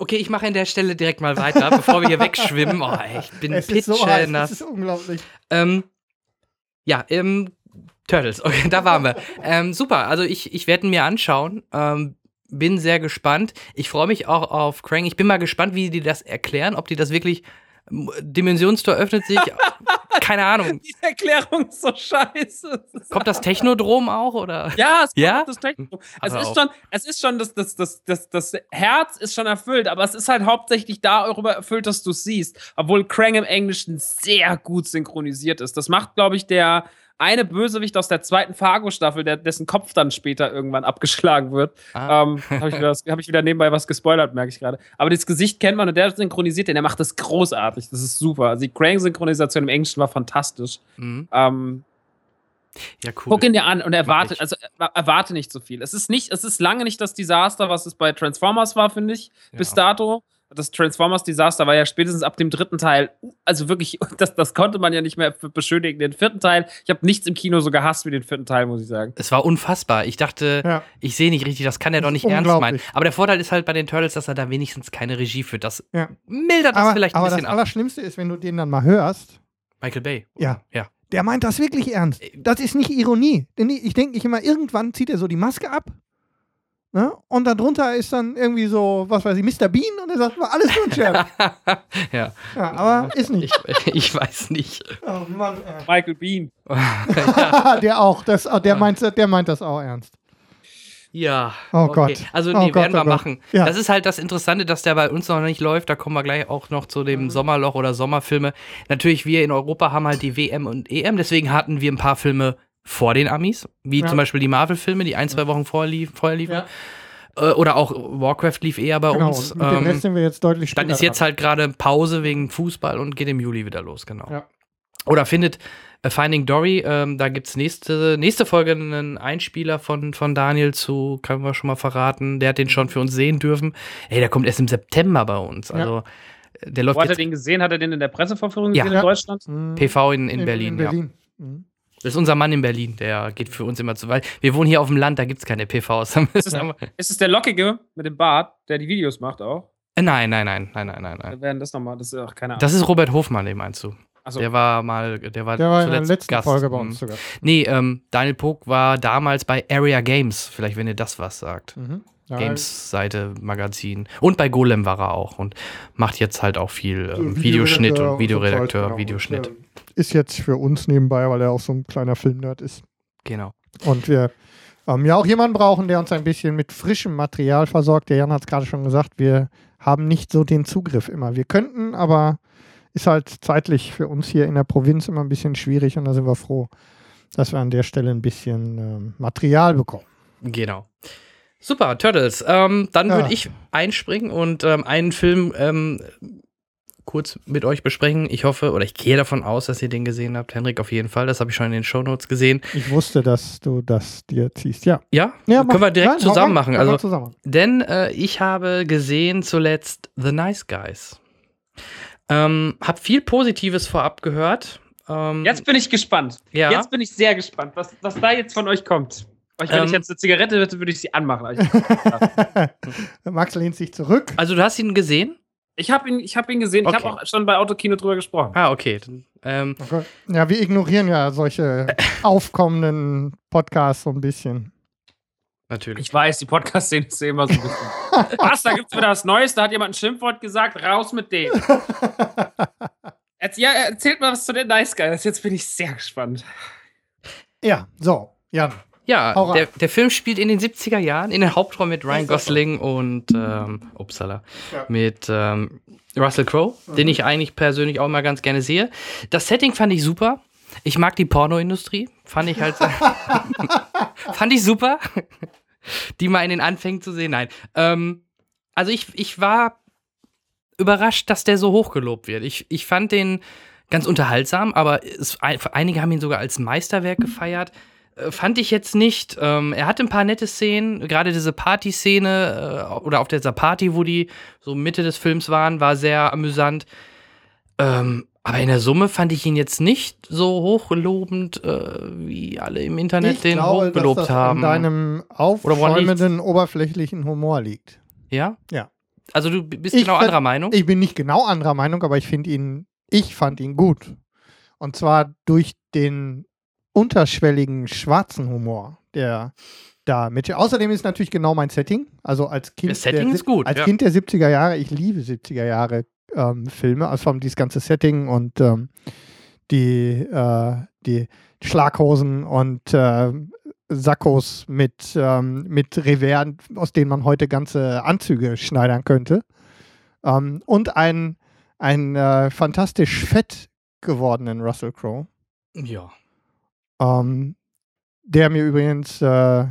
Okay, ich mache an der Stelle direkt mal weiter, bevor wir hier wegschwimmen. Oh, ich bin es ist so heiß, pitchernass. ist unglaublich. Ähm, ja, ähm, Turtles, okay, da waren wir. Ähm, super, also ich, ich werde ihn mir anschauen. Ähm, bin sehr gespannt. Ich freue mich auch auf Krang. Ich bin mal gespannt, wie die das erklären, ob die das wirklich. Dimensionstor öffnet sich. Keine Ahnung. Die Erklärung ist so scheiße. Kommt das Technodrom auch oder? Ja, es Ja? kommt das Techno. Es Aber ist schon, es ist schon, das, das, das, das, das Herz ist schon erfüllt, aber es ist halt hauptsächlich darüber erfüllt, dass du es siehst. Obwohl Krang im Englischen sehr gut synchronisiert ist. Das macht, glaube ich, der eine Bösewicht aus der zweiten Fargo-Staffel, dessen Kopf dann später irgendwann abgeschlagen wird. Ah. Ähm, Habe ich, hab ich wieder nebenbei was gespoilert, merke ich gerade. Aber das Gesicht kennt man und der synchronisiert den, der macht das großartig. Das ist super. Also die Krang-Synchronisation im Englischen war fantastisch. Mhm. Ähm, Ja, cool. Guck ihn dir an und erwarte, also er- erwarte nicht so viel. Es ist nicht, es ist lange nicht das Desaster, was es bei Transformers war, finde ich, bis Ja. dato. Das Transformers-Desaster war ja spätestens ab dem dritten Teil, also wirklich, das, das konnte man ja nicht mehr beschönigen. Den vierten Teil, ich habe nichts im Kino so gehasst wie den vierten Teil, muss ich sagen. Es war unfassbar. Ich dachte, Ja. ich sehe nicht richtig, das kann er doch nicht ernst meinen. Aber der Vorteil ist halt bei den Turtles, dass er da wenigstens keine Regie führt. Das Ja. mildert das Aber, vielleicht ein aber das bisschen ab. Allerschlimmste ist, wenn du den dann mal hörst, Michael Bay. Ja. Ja. der meint das wirklich ernst. Das ist nicht Ironie. Denn ich denke nicht immer, irgendwann zieht er so die Maske ab. Ne? Und darunter ist dann irgendwie so, was weiß ich, Mr. Bean und er sagt, war alles nur ein Scherz. ja. ja, aber ist nicht. Ich, ich weiß nicht. Oh Mann, ey. Michael Bean. der auch, das, der, meint, der meint das auch ernst. Ja. Oh okay. Gott. Also, Oh nee, Gott, werden wir oh Gott. machen. Ja. Das ist halt das Interessante, dass der bei uns noch nicht läuft. Da kommen wir gleich auch noch zu Mhm. dem Sommerloch oder Sommerfilme. Natürlich, wir in Europa haben halt die WM und EM. Deswegen hatten wir ein paar Filme vor den Amis, wie Ja. zum Beispiel die Marvel-Filme, die ein, zwei Wochen vorher, lief, vorher liefen. Äh, Oder auch Warcraft lief eher bei Genau, uns. mit dem Ähm, Rest sind wir jetzt deutlich Dann ist jetzt dran. halt gerade Pause wegen Fußball und geht im Juli wieder los, genau. Ja. Oder findet äh, Finding Dory, ähm, da gibt es nächste, nächste Folge einen Einspieler von, von Daniel zu, können wir schon mal verraten. Der hat den schon für uns sehen dürfen. Ey, der kommt erst im September bei uns. Also äh, der läuft Wo hat er den gesehen? Hat er den in der Pressevorführung Ja. gesehen Ja. in Deutschland? Mhm. PV in, in, Berlin, In ja. Berlin. Mhm. Das ist unser Mann in Berlin, der geht für uns immer zu, weil wir wohnen hier auf dem Land, da gibt es keine PVs. Wir- Ist es der Lockige mit dem Bart, der die Videos macht auch? Äh, nein, nein, nein, nein, nein, nein, nein. Wir werden das nochmal, das ist auch keine Ahnung. Das ist Robert Hofmann, den meinst du. Achso. Der war mal, der war, Der war in der zuletzt letzten Gast. Folge bei Mhm. uns sogar. Nee, ähm, Daniel Pog war damals bei Area Games, vielleicht wenn ihr das was sagt. Mhm. Games-Seite, Magazin. Und bei Golem war er auch und macht jetzt halt auch viel ähm, so Videoschnitt Videoredakteur und so Videoredakteur, Zeug, genau. Videoschnitt. Und, äh, Ist jetzt für uns nebenbei, weil er auch so ein kleiner Filmnerd ist. Genau. Und wir ähm, ja auch jemanden brauchen, der uns ein bisschen mit frischem Material versorgt. Der Jan hat es gerade schon gesagt, wir haben nicht so den Zugriff immer. Wir könnten, aber ist halt zeitlich für uns hier in der Provinz immer ein bisschen schwierig und da sind wir froh, dass wir an der Stelle ein bisschen ähm, Material bekommen. Genau. Super, Turtles. Ähm, dann Ja. würde ich einspringen und ähm, einen Film ähm, kurz mit euch besprechen. Ich hoffe, oder ich gehe davon aus, dass ihr den gesehen habt. Henrik auf jeden Fall. Das habe ich schon in den Shownotes gesehen. Ich wusste, dass du das dir ziehst. Ja, Ja, ja können wir direkt Nein, zusammen machen. Also, zusammen. Denn äh, ich habe gesehen zuletzt The Nice Guys. Ähm, hab viel Positives vorab gehört. Ähm, Jetzt bin ich gespannt. ja. Jetzt bin ich sehr gespannt, was, was da jetzt von euch kommt. Ich, wenn Ähm. ich jetzt eine Zigarette hätte, würde ich sie anmachen. Ich, Max lehnt sich zurück. Also du hast ihn gesehen? ich habe ihn, ich hab ihn gesehen. Ich Okay. habe auch schon bei Autokino drüber gesprochen. Ah, okay. Dann, Ähm, Okay. Ja, wir ignorieren ja solche aufkommenden Podcasts so ein bisschen. natürlich. Ich weiß, die Podcast-Szene ist immer so ein bisschen. Was, da gibt's wieder was Neues? Da hat jemand ein Schimpfwort gesagt. Raus mit dem. Ja, erzählt mal was zu den Nice Guys. Jetzt bin ich sehr gespannt. Ja, so, Jan. Ja, der, der Film spielt in den 70er Jahren in den Hauptrollen mit Ryan? Gosling und ähm, upsala, Ja. mit ähm, Russell Crowe, den ich eigentlich persönlich auch mal ganz gerne sehe. Das Setting fand ich super. Ich mag die Pornoindustrie. Fand ich halt. fand ich super. die mal in den Anfängen zu sehen. Nein. Ähm, also ich, ich war überrascht, dass der so hochgelobt wird. Ich, ich fand den ganz unterhaltsam, aber es, einige haben ihn sogar als Meisterwerk gefeiert. Äh, Fand ich jetzt nicht. Ähm, er hatte ein paar nette Szenen, gerade diese Party-Szene äh, oder auf dieser Party, wo die so Mitte des Films waren, war sehr amüsant. Ähm, aber in der Summe fand ich ihn jetzt nicht so hochlobend, äh, wie alle im Internet Ich den glaube, hochgelobt dass das haben. an deinem woran aufschäumenden, oberflächlichen Humor liegt. ja? Ja. Also du bist Ich genau fand- anderer Meinung? Ich bin nicht genau anderer Meinung, aber ich finde ihn, ich fand ihn gut. Und zwar durch den unterschwelligen schwarzen Humor, der da mit. Außerdem ist natürlich genau mein Setting. Also als Kind. Das Setting der, ist gut, Als ja. Kind der 70er Jahre, ich liebe 70er Jahre ähm, Filme, also vor allem dieses ganze Setting und ähm, die, äh, die Schlaghosen und äh, Sakkos mit, ähm, mit Revers, aus denen man heute ganze Anzüge schneidern könnte. Ähm, und ein, ein äh, fantastisch fett gewordenen Russell Crowe, ja. Ähm, der mir übrigens äh,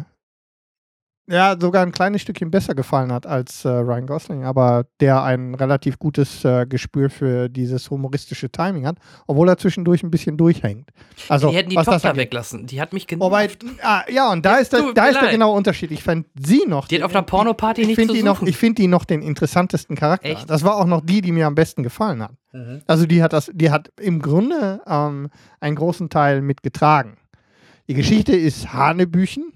ja, sogar ein kleines Stückchen besser gefallen hat als äh, Ryan Gosling, aber der ein relativ gutes äh, Gespür für dieses humoristische Timing hat, obwohl er zwischendurch ein bisschen durchhängt. Also, die hätten die was Tochter weglassen. Die hat mich Wobei, genervt. ah, ja, und da ist, der, da ist der genaue Unterschied. Ich fand sie noch. Die hat auf einer Pornoparty finde zu die noch. Ich finde die noch den interessantesten Charakter. Echt? Das war auch noch die, die mir am besten gefallen hat. Mhm. Also die hat das, die hat im Grunde ähm, einen großen Teil mitgetragen. Die Geschichte ist Hanebüchen.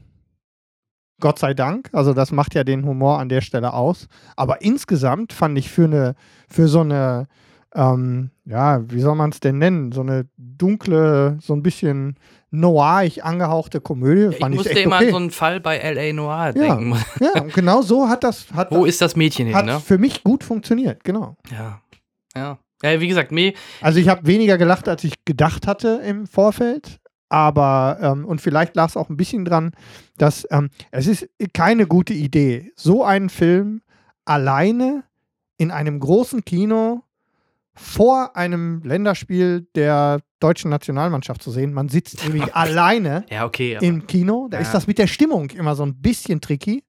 Gott sei Dank. Also das macht ja den Humor an der Stelle aus. Aber insgesamt fand ich für eine, für so eine, ähm, ja, wie soll man es denn nennen? So eine dunkle, so ein bisschen noirig angehauchte Komödie. Ich fand ich musste immer okay. an so einen Fall bei L.A. Noir Ja. denken. ja, und genau so hat das, hat Wo das, ist das Mädchen hin, hat ne? für mich gut funktioniert. Genau. Ja. Ja. Ja, wie gesagt, mir, Also ich habe weniger gelacht, als ich gedacht hatte im Vorfeld. Aber, ähm, und vielleicht lag es auch ein bisschen dran, dass ähm, es ist keine gute Idee, so einen Film alleine in einem großen Kino vor einem Länderspiel der deutschen Nationalmannschaft zu sehen. Man sitzt nämlich alleine ja, okay. im Kino. Da Ja. ist das mit der Stimmung immer so ein bisschen tricky.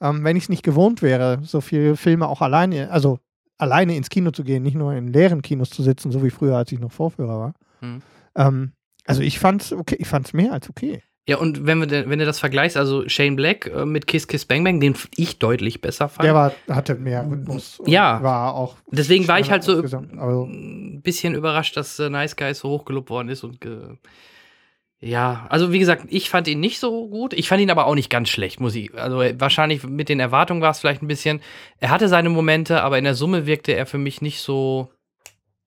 Ähm, wenn ich es nicht gewohnt wäre, so viele Filme auch alleine, also alleine ins Kino zu gehen, nicht nur in leeren Kinos zu sitzen, so wie früher, als ich noch Vorführer war. Hm. Also ich fand's okay, ich fand's mehr als okay. Ja, und wenn, wir, wenn du das vergleichst, also Shane Black äh, mit Kiss Kiss Bang Bang, den ich deutlich besser fand. Der war, hatte mehr Rhythmus. und Ja. War auch. Deswegen war ich halt so Also, ein bisschen überrascht, dass äh, Nice Guys so hochgelobt worden ist und ja, also wie gesagt, ich fand ihn nicht so gut. Ich fand ihn aber auch nicht ganz schlecht, muss ich. Also wahrscheinlich mit den Erwartungen war es vielleicht ein bisschen. Er hatte seine Momente, aber in der Summe wirkte er für mich nicht so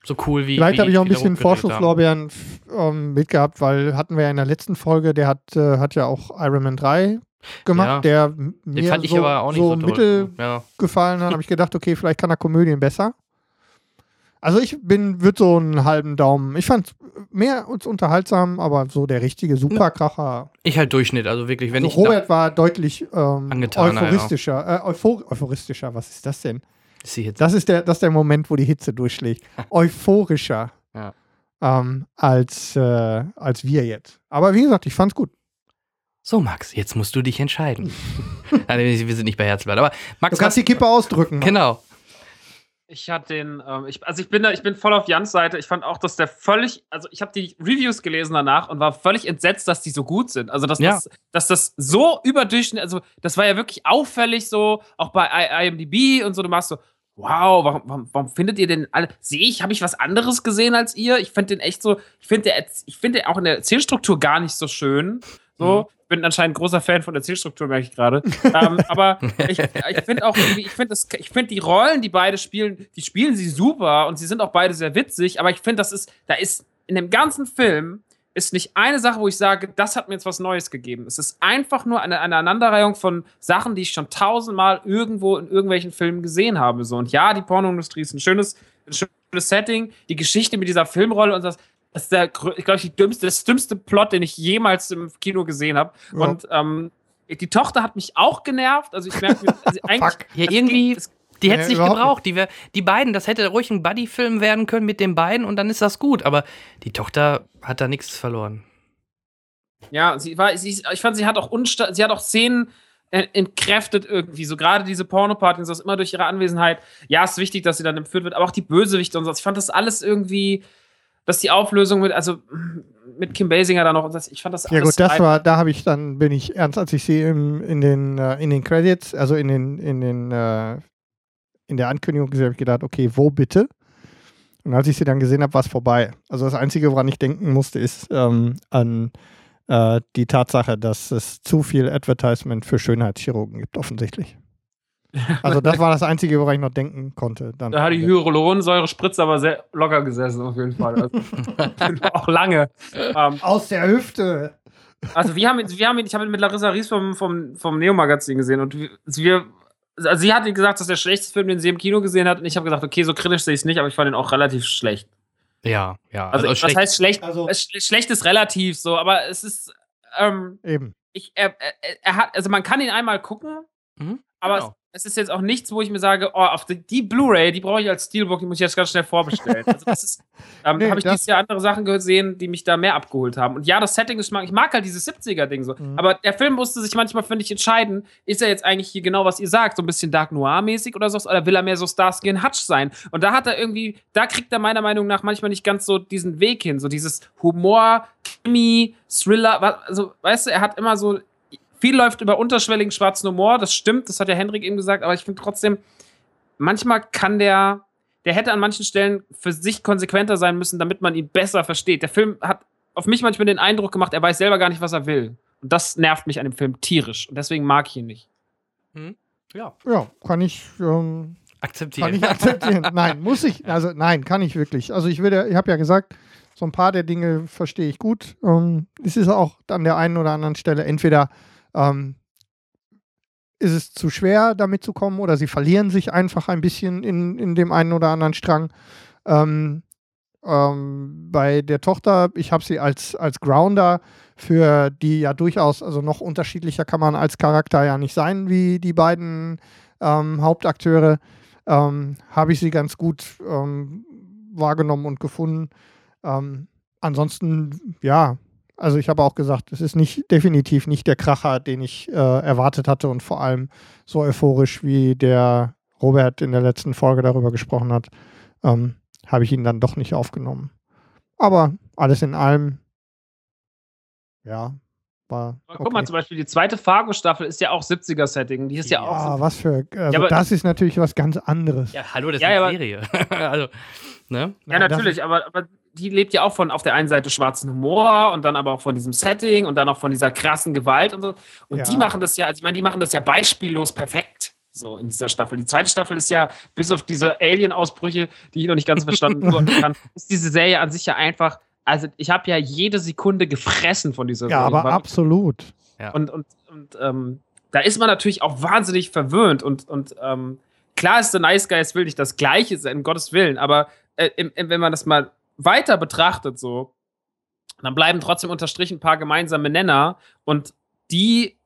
so cool wie. vielleicht habe ich auch ein bisschen. Vorschusslorbeeren ähm, mitgehabt, weil hatten wir ja in der letzten Folge, der hat, äh, hat ja auch Iron Man 3 gemacht, Ja. der m- Den mir fand ich so, aber auch nicht so so, mittel Ja. gefallen hat, habe ich gedacht, okay, vielleicht kann er Komödien besser. Also ich bin, würde so einen halben Daumen. Ich fand mehr als unterhaltsam, aber so der richtige Superkracher. Ich halt Durchschnitt, also wirklich, wenn Also ich. Robert war deutlich ähm, euphoristischer. Äh, euphor euphoristischer, was ist das denn? Ist. Das ist der, das ist der Moment, wo die Hitze durchschlägt. Euphorischer Ja. ähm, als, äh, als wir jetzt. Aber wie gesagt, ich fand's gut. So, Max, jetzt musst du dich entscheiden. Nein, wir sind nicht bei Herzblatt, aber Max, Du kannst die Kippe ausdrücken. Mann. genau. Ich hatte den, ähm, ich, also ich bin da, ich bin voll auf Jans Seite. Ich fand auch, dass der völlig, also ich habe die Reviews gelesen danach und war völlig entsetzt, dass die so gut sind. Also dass, Ja. das, dass das so überdurchschnittlich, also das war ja wirklich auffällig so, auch bei IMDb und so. Du machst so, wow, warum, warum, warum findet ihr denn alle? Sehe ich, habe ich was anderes gesehen als ihr? Ich finde den echt so, ich finde ich finde den auch in der Erzählstruktur gar nicht so schön. So, Mhm. bin anscheinend großer Fan von Erzählstruktur, merke ich gerade. ähm, aber ich, ich finde auch irgendwie, ich finde finde die Rollen, die beide spielen, die spielen sie super und sie sind auch beide sehr witzig, aber ich finde, das ist, da ist in dem ganzen Film ist nicht eine Sache, wo ich sage, das hat mir jetzt was Neues gegeben. Es ist einfach nur eine, eine Aneinanderreihung von Sachen, die ich schon tausendmal irgendwo in irgendwelchen Filmen gesehen habe. So. Und ja, die Pornoindustrie ist ein schönes, ein schönes Setting. Die Geschichte mit dieser Filmrolle und das, das ist der, ich glaube, die dümmste, das dümmste Plot, den ich jemals im Kino gesehen habe. Ja. Und ähm, die Tochter hat mich auch genervt. Also ich merke, also eigentlich. Ja, irgendwie, das- die hätte Nee, es nicht gebraucht. Die, wär, die beiden, das hätte ruhig ein Buddy-Film werden können mit den beiden und dann ist das gut. Aber die Tochter hat da nichts verloren. Ja, sie war, sie, ich fand, sie hat auch unsta sie hat auch Szenen äh, entkräftet irgendwie. So gerade diese Pornopartys, das immer durch ihre Anwesenheit. Ja, ist wichtig, dass sie dann entführt wird, aber auch die Bösewichte und so. Ich fand das alles irgendwie, dass die Auflösung mit, also mit Kim Basinger da noch das, ich fand das Ja alles gut, das war, da habe ich dann, bin ich ernst, als ich sie im, in den, äh, in den Credits, also in den, in den, äh, in der Ankündigung gesehen habe, ich gedacht, okay, wo bitte? Und als ich sie dann gesehen habe, war es vorbei. Also das Einzige, woran ich denken musste, ist ähm, an äh, die Tatsache, dass es zu viel Advertisement für Schönheitschirurgen gibt, offensichtlich. Also das war das Einzige, woran ich noch denken konnte. Dann. Da hat die Hyaluronsäure-Spritze aber sehr locker gesessen, auf jeden Fall. Also, auch lange. Ähm, Aus der Hüfte. Also wir haben, ihn- wir haben ihn, ich habe ihn mit Larissa Ries vom, vom, vom Neo-Magazin gesehen und wir, wir also sie hat gesagt, das ist der schlechteste Film, den sie im Kino gesehen hat und ich habe gesagt, okay, so kritisch sehe ich es nicht, aber ich fand ihn auch relativ schlecht. Ja, ja. Also, was schlecht- heißt schlecht? Also schlecht ist relativ so, aber es ist, ähm, eben. ich, er, er, er hat, also man kann ihn einmal gucken, Mhm, aber genau. Es, ist jetzt auch nichts, wo ich mir sage, oh, auf die, die Blu-ray, die brauche ich als Steelbook, die muss ich jetzt ganz schnell vorbestellen. Also das ist, ähm, Nee, habe ich dieses Jahr andere Sachen gesehen, die mich da mehr abgeholt haben. Und ja, das Setting ist, ich mag halt dieses 70er-Ding so. Mhm. Aber der Film musste sich manchmal, finde ich, entscheiden, ist er jetzt eigentlich hier genau, was ihr sagt, so ein bisschen Dark Noir-mäßig oder so, oder will er mehr so Starsky and Hutch sein? Und da hat er irgendwie, da kriegt er meiner Meinung nach manchmal nicht ganz so diesen Weg hin, so dieses Humor, Krimi, Thriller, also, weißt du, er hat immer so, viel läuft über unterschwelligen schwarzen Humor, das stimmt, das hat ja Henrik eben gesagt, aber ich finde trotzdem, manchmal kann der, der hätte an manchen Stellen für sich konsequenter sein müssen, damit man ihn besser versteht. Der Film hat auf mich manchmal den Eindruck gemacht, er weiß selber gar nicht, was er will. Und das nervt mich an dem Film tierisch. Und deswegen mag ich ihn nicht. Ja, Ja, kann ich, ähm, akzeptieren. kann ich akzeptieren. nein, muss ich. Also nein, kann ich wirklich. Also ich würde, ich habe ja gesagt, so ein paar der Dinge verstehe ich gut. Ähm, es ist auch an der einen oder anderen Stelle entweder ähm, ist es zu schwer, damit zu kommen, oder sie verlieren sich einfach ein bisschen in, in dem einen oder anderen Strang. Ähm, ähm, bei der Tochter, ich habe sie als, als Grounder für die ja durchaus, also noch unterschiedlicher kann man als Charakter ja nicht sein wie die beiden ähm, Hauptakteure, ähm, habe ich sie ganz gut ähm, wahrgenommen und gefunden. Ähm, ansonsten, ja, also ich habe auch gesagt, es ist nicht definitiv nicht der Kracher, den ich äh, erwartet hatte und vor allem so euphorisch, wie der Robert in der letzten Folge darüber gesprochen hat, ähm, habe ich ihn dann doch nicht aufgenommen. Aber alles in allem, ja, war. Guck mal, zum Beispiel die zweite Fargo-Staffel ist ja auch 70er-Setting. Die ist ja, auch Ah, so was für. Also aber- das ist natürlich was ganz anderes. Ja, hallo, das Ja, ist ja, eine aber- Serie. also, ne? Ja, natürlich, aber, aber die lebt ja auch von auf der einen Seite schwarzen Humor und dann aber auch von diesem Setting und dann auch von dieser krassen Gewalt und so. Und Ja. die machen das ja, also ich meine, die machen das ja beispiellos perfekt. So in dieser Staffel. Die zweite Staffel ist ja, bis auf diese Alien-Ausbrüche, die ich noch nicht ganz verstanden kann, ist diese Serie an sich ja einfach. Also, ich habe ja jede Sekunde gefressen von dieser Ja, Serie. aber War- absolut. und, und, und ähm, da ist man natürlich auch wahnsinnig verwöhnt. Und, und ähm, klar ist der Nice Guys will nicht das Gleiche sein, um Gottes Willen, aber äh, im, im, wenn man das mal weiter betrachtet, so, dann bleiben trotzdem unterstrichen ein paar gemeinsame Nenner. Und die,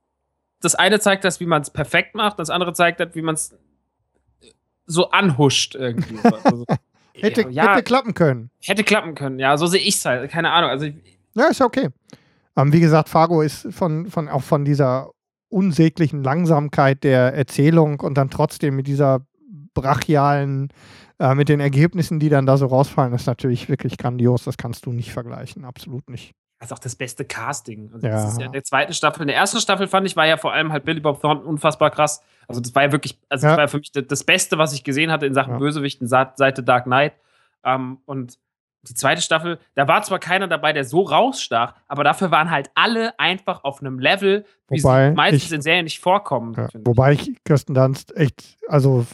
das eine zeigt das, wie man es perfekt macht, das andere zeigt das, wie man es so anhuscht irgendwie. Also, Hätte, Ja. hätte klappen können. hätte klappen können, ja, so sehe ich es halt. Keine Ahnung. Also, ich, Ja, ist ja okay. Ähm, wie gesagt, Fargo ist von, von, auch von dieser unsäglichen Langsamkeit der Erzählung und dann trotzdem mit dieser brachialen, äh, mit den Ergebnissen, die dann da so rausfallen, ist natürlich wirklich grandios. Das kannst du nicht vergleichen. Absolut nicht. Das ist auch das beste Casting. Also Ja. Das ist ja in der zweiten Staffel. In der ersten Staffel fand ich, war ja vor allem halt Billy Bob Thornton unfassbar krass. Also, das war ja wirklich, also Ja. das war für mich das- Beste, was ich gesehen hatte in Sachen Ja. Bösewichten seit The Dark Knight. Ähm, und die zweite Staffel, da war zwar keiner dabei, der so rausstach, aber dafür waren halt alle einfach auf einem Level, wie Wobei sie meistens ich- in Serien nicht vorkommen. Ja, wobei ich Kirsten Dunst echt, also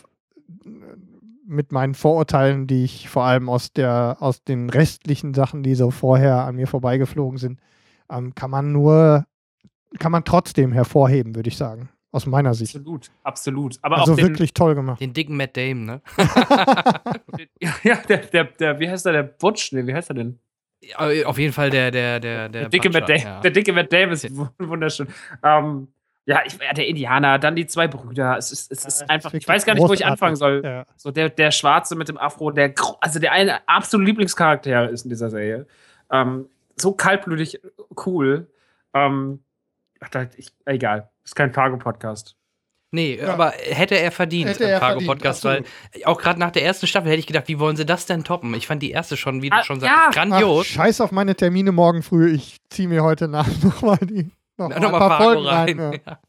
mit meinen Vorurteilen, die ich vor allem aus der, aus den restlichen Sachen, die so vorher an mir vorbeigeflogen sind, ähm, kann man nur, kann man trotzdem hervorheben, würde ich sagen. Aus meiner Sicht. Absolut, absolut. Aber Also auch den, wirklich toll gemacht. Den dicken Matt Damon, ne? ja, ja, der, der, der, wie heißt der, der Butch? Nee, wie heißt er denn? Ja, Auf jeden Fall der, der, der, der. Der dicke, Matt Puncher, Dam ja. der dicke Matt Damon ist wu- wunderschön. Ähm, ja, ich, ja, der Indianer, dann die zwei Brüder. Es ist, es ist Ja, einfach, ich weiß gar nicht, wo ich anfangen soll. Ja. So der, der Schwarze mit dem Afro, der, also der eine absolute Lieblingscharakter ist in dieser Serie. Ähm, so kaltblütig cool. Ähm, ach, da, ich, egal, ist kein Fargo-Podcast. Nee, Ja. aber hätte er verdient Hätte im er Fargo-Podcast, weil verdient, auch gerade nach der ersten Staffel hätte ich gedacht, wie wollen sie das denn toppen? Ich fand die erste schon, wie Ah, du schon ja. sagst, Ach, grandios. scheiß auf meine Termine morgen früh. Ich ziehe mir heute Nacht nochmal die noch mal Nochmal ein paar Fargo Folgen rein. rein. Ja.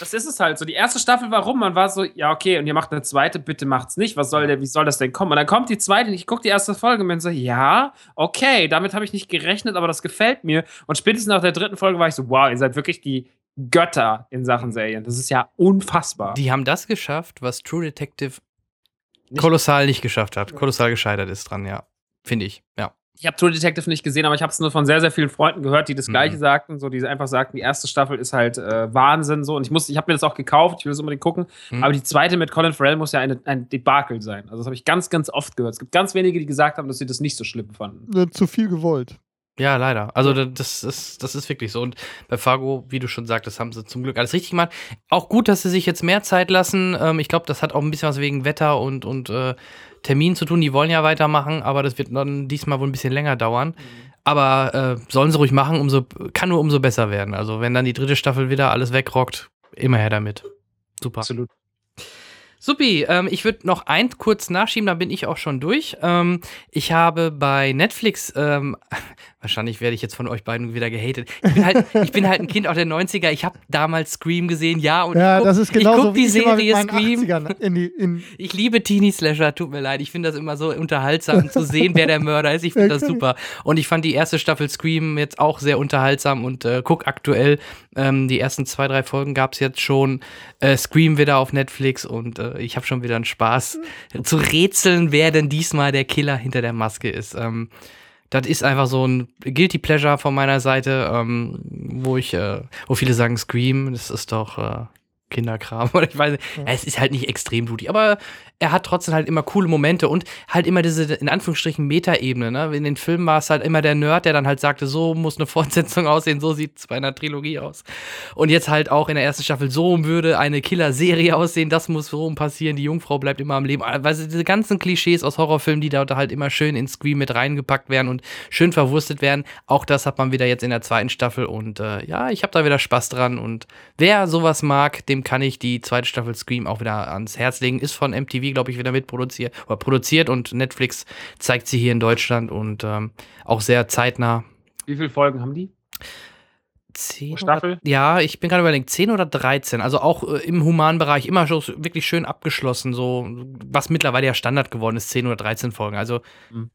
Das ist es halt so. Die erste Staffel war rum, man war so, ja, okay, und ihr macht eine zweite, bitte macht's nicht. Was soll der, wie soll das denn kommen? Und dann kommt die zweite und ich gucke die erste Folge und bin so, ja, okay, damit habe ich nicht gerechnet, aber das gefällt mir. Und spätestens nach der dritten Folge war ich so, wow, ihr seid wirklich die Götter in Sachen Serien. Das ist ja unfassbar. Die haben das geschafft, was True Detective Nicht- kolossal nicht geschafft hat. Kolossal gescheitert ist dran, ja. Finde ich, ja. Ich habe True Detective nicht gesehen, aber ich habe es nur von sehr, sehr vielen Freunden gehört, die das Mhm. Gleiche sagten, so die einfach sagten, die erste Staffel ist halt äh, Wahnsinn so und ich muss, ich habe mir das auch gekauft, ich will es unbedingt gucken, Mhm. aber die zweite mit Colin Farrell muss ja eine, ein Debakel sein. Also das habe ich ganz, ganz oft gehört. Es gibt ganz wenige, die gesagt haben, dass sie das nicht so schlimm fanden. Äh, Zu viel gewollt. Ja, leider. Also das ist, das ist wirklich so. Und bei Fargo, wie du schon sagtest, haben sie zum Glück alles richtig gemacht. Auch gut, dass sie sich jetzt mehr Zeit lassen. Ähm, ich glaube, das hat auch ein bisschen was wegen Wetter und, und äh, Termin zu tun. Die wollen ja weitermachen, aber das wird dann diesmal wohl ein bisschen länger dauern. Mhm. Aber äh, sollen sie ruhig machen, umso, kann nur umso besser werden. Also wenn dann die dritte Staffel wieder alles wegrockt, immer her damit. Super. Absolut. Supi, ähm, ich würde noch eins kurz nachschieben, dann bin ich auch schon durch. Ähm, ich habe bei Netflix, ähm, wahrscheinlich werde ich jetzt von euch beiden wieder gehatet. Ich bin halt, ich bin halt ein Kind auch der 90er. Ich habe damals Scream gesehen, ja. Und ja, ich guck, das ist genau ich guck so die Serie Scream. In die, in ich liebe Teenie Slasher, tut mir leid. Ich finde das immer so unterhaltsam zu sehen, wer der Mörder ist. Ich finde das super. Und ich fand die erste Staffel Scream jetzt auch sehr unterhaltsam und äh, guck aktuell ähm, die ersten zwei, drei Folgen gab es jetzt schon. Äh, Scream wieder auf Netflix und äh, ich habe schon wieder einen Spaß zu rätseln, wer denn diesmal der Killer hinter der Maske ist. Ähm, das ist einfach so ein Guilty Pleasure von meiner Seite, ähm, wo ich, äh, wo viele sagen Scream, das ist doch äh, Kinderkram oder ich weiß nicht. Ja. Es ist halt nicht extrem blutig, aber er hat trotzdem halt immer coole Momente und halt immer diese, in Anführungsstrichen, Metaebene. Ne? In den Filmen war es halt immer der Nerd, der dann halt sagte, so muss eine Fortsetzung aussehen, so sieht es bei einer Trilogie aus. Und jetzt halt auch in der ersten Staffel, so würde eine Killer-Serie aussehen, das muss so passieren, die Jungfrau bleibt immer am Leben. Also diese ganzen Klischees aus Horrorfilmen, die da halt immer schön in Scream mit reingepackt werden und schön verwurstet werden, auch das hat man wieder jetzt in der zweiten Staffel und äh, ja, ich habe da wieder Spaß dran und wer sowas mag, dem kann ich die zweite Staffel Scream auch wieder ans Herz legen. Ist von MTV, glaube ich, wieder mitproduziert oder produziert und Netflix zeigt sie hier in Deutschland und ähm, auch sehr zeitnah. Wie viele Folgen haben die? Zehn Staffel? Oder, ja, ich bin gerade überlegt, 10 oder 13. Also auch äh, im humanen Bereich immer schon wirklich schön abgeschlossen, so was mittlerweile ja Standard geworden ist, 10 oder 13 Folgen. Also mhm.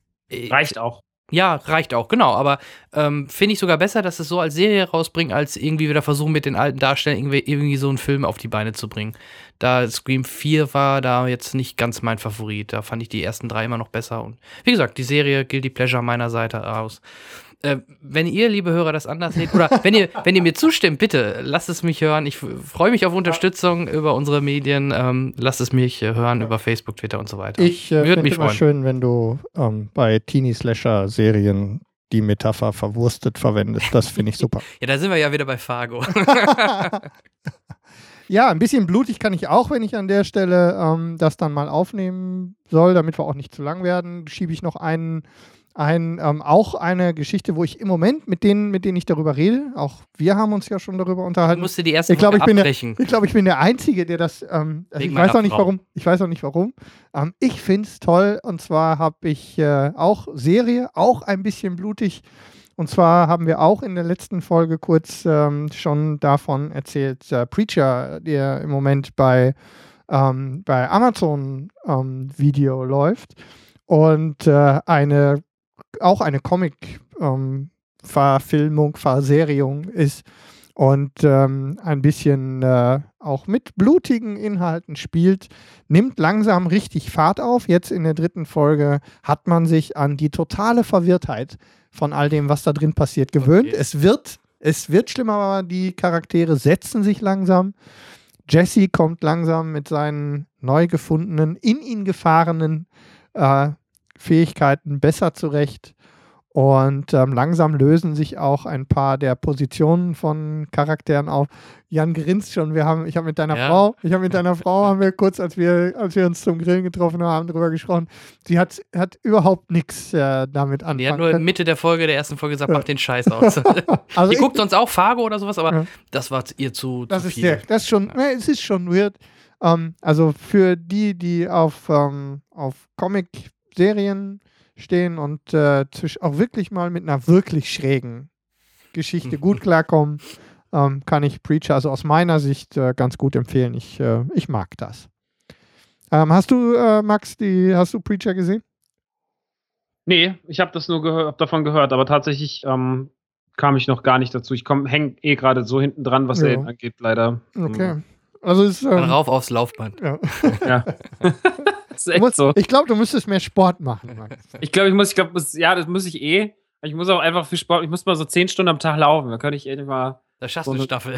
reicht auch. Ja, reicht auch, genau. Aber ähm, finde ich sogar besser, dass es so als Serie rausbringt, als irgendwie wieder versuchen, mit den alten Darstellern irgendwie, irgendwie, so einen Film auf die Beine zu bringen. Da Scream 4 war da jetzt nicht ganz mein Favorit. Da fand ich die ersten drei immer noch besser. Und wie gesagt, die Serie gilt die Pleasure meiner Seite aus. Äh, wenn ihr, liebe Hörer, das anders seht, oder wenn ihr, wenn ihr mir zustimmt, bitte lasst es mich hören. Ich freue mich auf Unterstützung über unsere Medien. Ähm, lasst es mich äh, hören über Facebook, Twitter und so weiter. Ich äh, finde es immer schön, wenn du ähm, bei Teenie-Slasher-Serien die Metapher verwurstet verwendest. Das finde ich super. ja, da sind wir ja wieder bei Fargo. ja, ein bisschen blutig kann ich auch, wenn ich an der Stelle ähm, das dann mal aufnehmen soll, damit wir auch nicht zu lang werden, schiebe ich noch einen ein, ähm, auch eine Geschichte, wo ich im Moment mit denen, mit denen ich darüber rede, auch wir haben uns ja schon darüber unterhalten. Du musste die erste ich glaub, ich bin der, Ich glaube, ich bin der Einzige, der das. Ähm, also ich weiß auch nicht Frau. warum. Ich weiß auch nicht warum. Ähm, ich finde es toll. Und zwar habe ich äh, auch Serie, auch ein bisschen blutig. Und zwar haben wir auch in der letzten Folge kurz ähm, schon davon erzählt, äh, Preacher, der im Moment bei, ähm, bei Amazon ähm, Video läuft und äh, eine auch eine Comic-Verfilmung, ähm, Verseriung ist und ähm, ein bisschen äh, auch mit blutigen Inhalten spielt, nimmt langsam richtig Fahrt auf. Jetzt in der dritten Folge hat man sich an die totale Verwirrtheit von all dem, was da drin passiert, gewöhnt. Okay. Es wird, es wird schlimmer, aber die Charaktere setzen sich langsam. Jesse kommt langsam mit seinen neu gefundenen, in ihn gefahrenen äh, Fähigkeiten besser zurecht. Und ähm, langsam lösen sich auch ein paar der Positionen von Charakteren auf. Jan grinst schon. Wir haben, ich habe mit deiner ja. Frau, ich habe mit deiner Frau, haben wir kurz, als wir, als wir uns zum Grillen getroffen haben, darüber gesprochen. Sie hat, hat überhaupt nichts äh, damit anfangen. Die hat nur Mitte der Folge, der ersten Folge gesagt, ja. mach den Scheiß aus. also die guckt sonst auch Fargo oder sowas, aber ja. das war ihr zu, das zu ist viel. Sehr, das ist schon, es ist schon weird. Ähm, also für die, die auf, ähm, auf Comic-Serien stehen und äh, auch wirklich mal mit einer wirklich schrägen Geschichte gut klarkommen, ähm, kann ich Preacher also aus meiner Sicht äh, ganz gut empfehlen. Ich, äh, ich mag das. Ähm, hast du, äh, Max, die, hast du Preacher gesehen? Nee, ich habe das nur gehör, hab davon gehört, aber tatsächlich ähm, kam ich noch gar nicht dazu. Ich hänge eh gerade so hinten dran, was ja. Serien angeht, leider. Okay. Also ist, ähm, rauf aufs Laufband. Ja. ja. ist echt musst, so. Ich glaube, du müsstest mehr Sport machen. Max. Ich glaube, ich muss, ich glaube, ja, das muss ich eh. Ich muss auch einfach viel Sport, ich muss mal so zehn Stunden am Tag laufen. Da könnte ich endlich mal Da schaffst du eine- Staffel.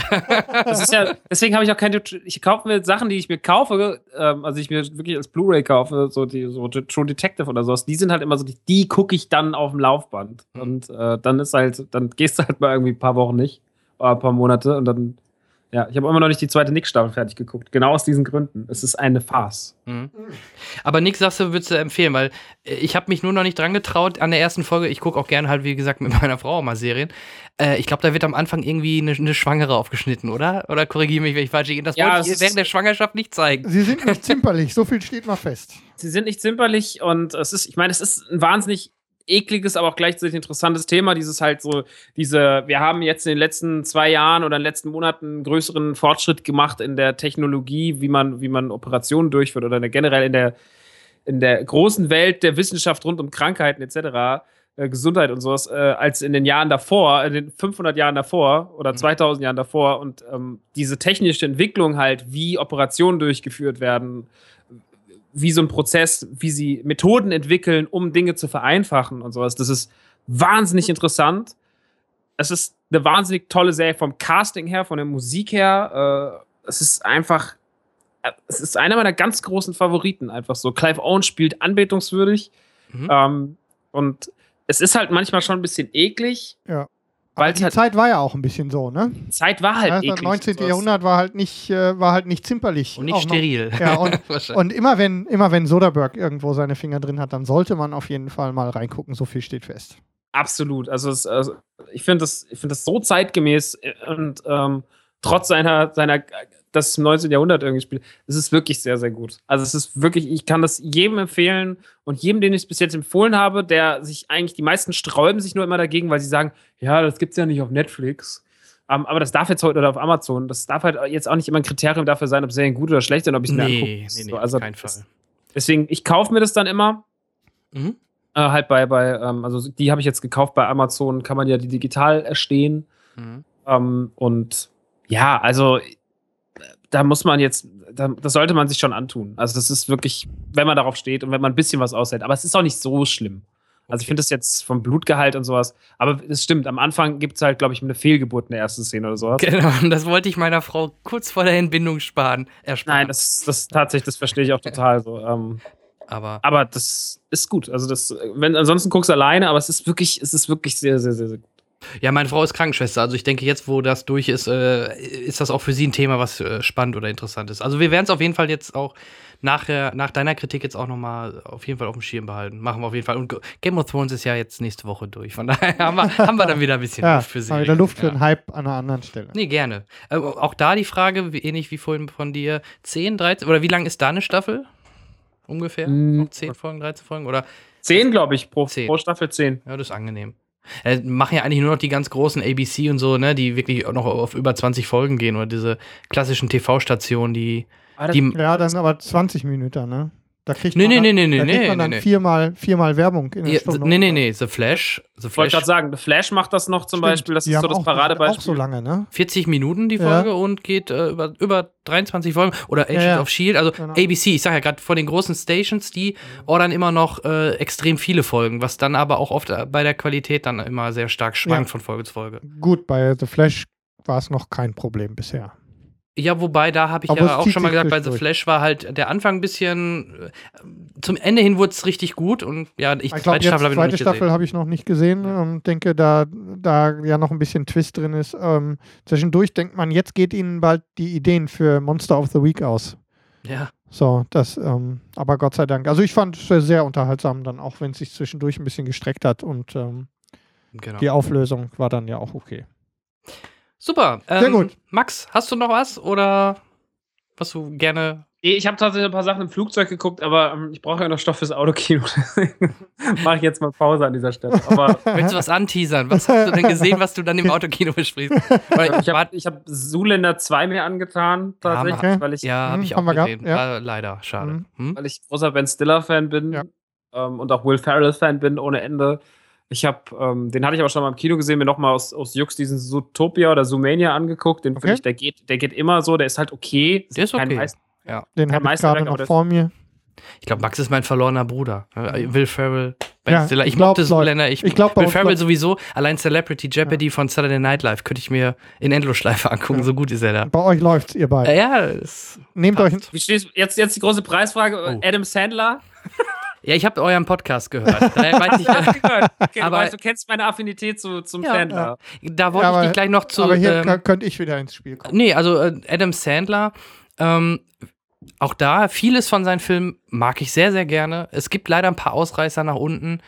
Das ist ja, deswegen habe ich auch keine. Ich kaufe mir Sachen, die ich mir kaufe, ähm, also ich mir wirklich als Blu-ray kaufe, so die so True Detective oder sowas, die sind halt immer so, die, die gucke ich dann auf dem Laufband. Mhm. Und äh, dann ist halt, dann gehst du halt mal irgendwie ein paar Wochen nicht, oder ein paar Monate und dann. Ja, ich habe immer noch nicht die zweite Nick-Staffel fertig geguckt. Genau aus diesen Gründen. Es ist eine Farce. Mhm. Aber Nick, sagst du, würdest du empfehlen, weil äh, ich habe mich nur noch nicht dran getraut an der ersten Folge. Ich gucke auch gerne halt, wie gesagt, mit meiner Frau auch mal Serien. Äh, ich glaube, da wird am Anfang irgendwie eine, eine Schwangere aufgeschnitten, oder? Oder korrigiere mich, wenn ich falsch liege. Das Ja, wollte ich während der Schwangerschaft nicht zeigen. Sie sind nicht zimperlich, so viel steht mal fest. Sie sind nicht zimperlich und es ist, ich meine, es ist ein wahnsinnig ekliges, aber auch gleichzeitig interessantes Thema. Dieses halt so, diese, wir haben jetzt in den letzten zwei Jahren oder in den letzten Monaten einen größeren Fortschritt gemacht in der Technologie, wie man, wie man Operationen durchführt oder generell in der, in der großen Welt der Wissenschaft rund um Krankheiten etc., äh, Gesundheit und sowas, äh, als in den Jahren davor, in den 500 Jahren davor oder 2000 Jahren davor. Und ähm, diese technische Entwicklung halt, wie Operationen durchgeführt werden, wie so ein Prozess, wie sie Methoden entwickeln, um Dinge zu vereinfachen und sowas. Das ist wahnsinnig interessant. Es ist eine wahnsinnig tolle Serie vom Casting her, von der Musik her. Äh, es ist einfach, äh, es ist einer meiner ganz großen Favoriten. Einfach so. Clive Owen spielt anbetungswürdig. Mhm. Ähm, und es ist halt manchmal schon ein bisschen eklig, Ja. Weil Aber die halt, Zeit war ja auch ein bisschen so, ne? Zeit war halt Ja, eklig. das 19. und sowas. Jahrhundert war halt nicht, äh, war halt nicht zimperlich. Und nicht Auch noch- steril. Ja, und, und immer wenn, immer wenn Soderbergh irgendwo seine Finger drin hat, dann sollte man auf jeden Fall mal reingucken. So viel steht fest. Absolut. Also, es, also ich finde das, ich finde das so zeitgemäß äh, und ähm, trotz seiner, seiner, das im 19. Jahrhundert irgendwie spielt, es ist wirklich sehr, sehr gut. Also es ist wirklich, ich kann das jedem empfehlen und jedem, den ich es bis jetzt empfohlen habe, der sich eigentlich, die meisten sträuben sich nur immer dagegen, weil sie sagen, ja, das gibt's ja nicht auf Netflix. Ähm, aber das darf jetzt heute oder auf Amazon, das darf halt jetzt auch nicht immer ein Kriterium dafür sein, ob Serien gut oder schlecht sind, ob ich es mir nee, angucke. nee, nee, So, auf also keinen Fall. Deswegen, ich kaufe mir das dann immer. Mhm. Äh, halt bei, bei ähm, also die habe ich jetzt gekauft bei Amazon, kann man ja die digital erstehen. Mhm. Ähm, und ja, also da muss man jetzt, da, das sollte man sich schon antun. Also das ist wirklich, wenn man darauf steht und wenn man ein bisschen was aushält. Aber es ist auch nicht so schlimm. Also ich finde das jetzt vom Blutgehalt und sowas. Aber es stimmt, am Anfang gibt es halt, glaube ich, eine Fehlgeburt in der ersten Szene oder sowas. Genau, und das wollte ich meiner Frau kurz vor der Entbindung sparen. Ersparen. Nein, das, das tatsächlich, das verstehe ich auch total so. Ähm, aber aber das ist gut. Also das, wenn ansonsten guckst du alleine, aber es ist wirklich, es ist wirklich sehr, sehr, sehr, sehr gut. Ja, meine Frau ist Krankenschwester, also ich denke, jetzt, wo das durch ist, äh, ist das auch für sie ein Thema, was äh, spannend oder interessant ist. Also wir werden es auf jeden Fall jetzt auch nachher, nach deiner Kritik jetzt auch nochmal auf jeden Fall auf dem Schirm behalten. Machen wir auf jeden Fall. Und Game of Thrones ist ja jetzt nächste Woche durch. Von daher haben wir, haben wir dann wieder ein bisschen Ja, Luft für sie. wieder Luft für ja. einen Hype an einer anderen Stelle. Nee, gerne. Äh, auch da die Frage, wie, ähnlich wie vorhin von dir, 10, 13, oder wie lang ist da eine Staffel? Ungefähr? Mm. 10 Folgen, 13 Folgen? Oder? Zehn, glaube ich, pro, Zehn. pro Staffel zehn. Ja, das ist angenehm. Äh, machen ja eigentlich nur noch die ganz großen ABC und so, ne, die wirklich auch noch auf über 20 Folgen gehen oder diese klassischen TV-Stationen, die, Ah, das- die Ja, dann aber 20 Minuten, ne? Da kriegt Nee, man nee, dann, nee, nee, da nee, kriegt nee, man dann nee. viermal, viermal Werbung in der ja, Stunde. nee, nee, nee, The Flash, The Ich wollte Flash, gerade sagen, The Flash macht das noch zum Stimmt, Beispiel. Das ist so das Paradebeispiel. Auch so lange, ne? 40 Minuten die Ja. Folge und geht äh, über, über 23 Folgen oder Agents Ja, ja. of Shield, also Genau. ABC, ich sage ja gerade von den großen Stations, die ordern immer noch äh, extrem viele Folgen, was dann aber auch oft äh, bei der Qualität dann immer sehr stark schwankt Ja. von Folge zu Folge. Gut, bei The Flash war es noch kein Problem bisher. Ja, wobei, da habe ich Aber ja auch schon mal gesagt, bei The. Flash war halt der Anfang ein bisschen, äh, zum Ende hin wurde es richtig gut und ja, ich, Ich glaube, zweite Staffel habe ich noch nicht Staffel gesehen. ich noch nicht gesehen und denke, da, da ja noch ein bisschen Twist drin ist. Ähm, zwischendurch denkt man, jetzt geht ihnen bald die Ideen für Monster of the Week aus. Ja, So, das, ähm, aber Gott sei Dank. Also ich fand es sehr, sehr unterhaltsam dann, auch wenn es sich zwischendurch ein bisschen gestreckt hat und ähm, genau. die Auflösung war dann ja auch okay. Super. Ähm, Sehr gut. Max, hast du noch was oder was du gerne Nee, ich habe tatsächlich ein paar Sachen im Flugzeug geguckt, aber ähm, ich brauche ja noch Stoff fürs Autokino. Mache ich jetzt mal Pause an dieser Stelle. Aber Willst du was anteasern? Was hast du denn gesehen, was du dann im Autokino besprichst? Ich habe ich hab Zuländer 2 mir angetan, tatsächlich, Okay. weil ich, ja, Hm, habe ich auch haben wir gehabt, gesehen. ja. War leider, schade. Mhm. Hm? weil ich großer Ben Stiller-Fan bin Ja. ähm, und auch Will Ferrell-Fan bin ohne Ende. Ich habe, ähm, den hatte ich aber schon mal im Kino gesehen, mir nochmal aus, aus Jux diesen Zootopia oder Zoomania angeguckt. Den Okay. finde ich, der geht, der geht immer so, der ist halt okay. Der ist okay. Meist- Den Kein habe ich gerade noch vor mir. Ich glaube, Max ist mein verlorener Bruder. Äh, Will Ferrell, Ben Ja, Stiller. Ich ich glaub, mochte läuft. Zoolander. Ich, Ich glaub, Will Ferrell läuft- sowieso. Allein Celebrity Jeopardy von Saturday Night Live könnte ich mir in Endlosschleife angucken. So gut ist er da. Bei euch läuft's, ihr beiden. Äh, ja, Nehmt euch, passt. Wie stehst jetzt, jetzt die große Preisfrage? Oh. Adam Sandler? ja, ich habe euren Podcast gehört. Daher weiß ich, gehört? Okay, Aber- du, weißt, du kennst meine Affinität zu, zum Ja. Sandler. da wollte Ja, ich dich gleich noch zu. aber hier ähm, kö- könnte ich wieder ins Spiel kommen. Nee, also äh, Adam Sandler, ähm, auch da, vieles von seinen Filmen mag ich sehr, sehr gerne. Es gibt leider ein paar Ausreißer nach unten,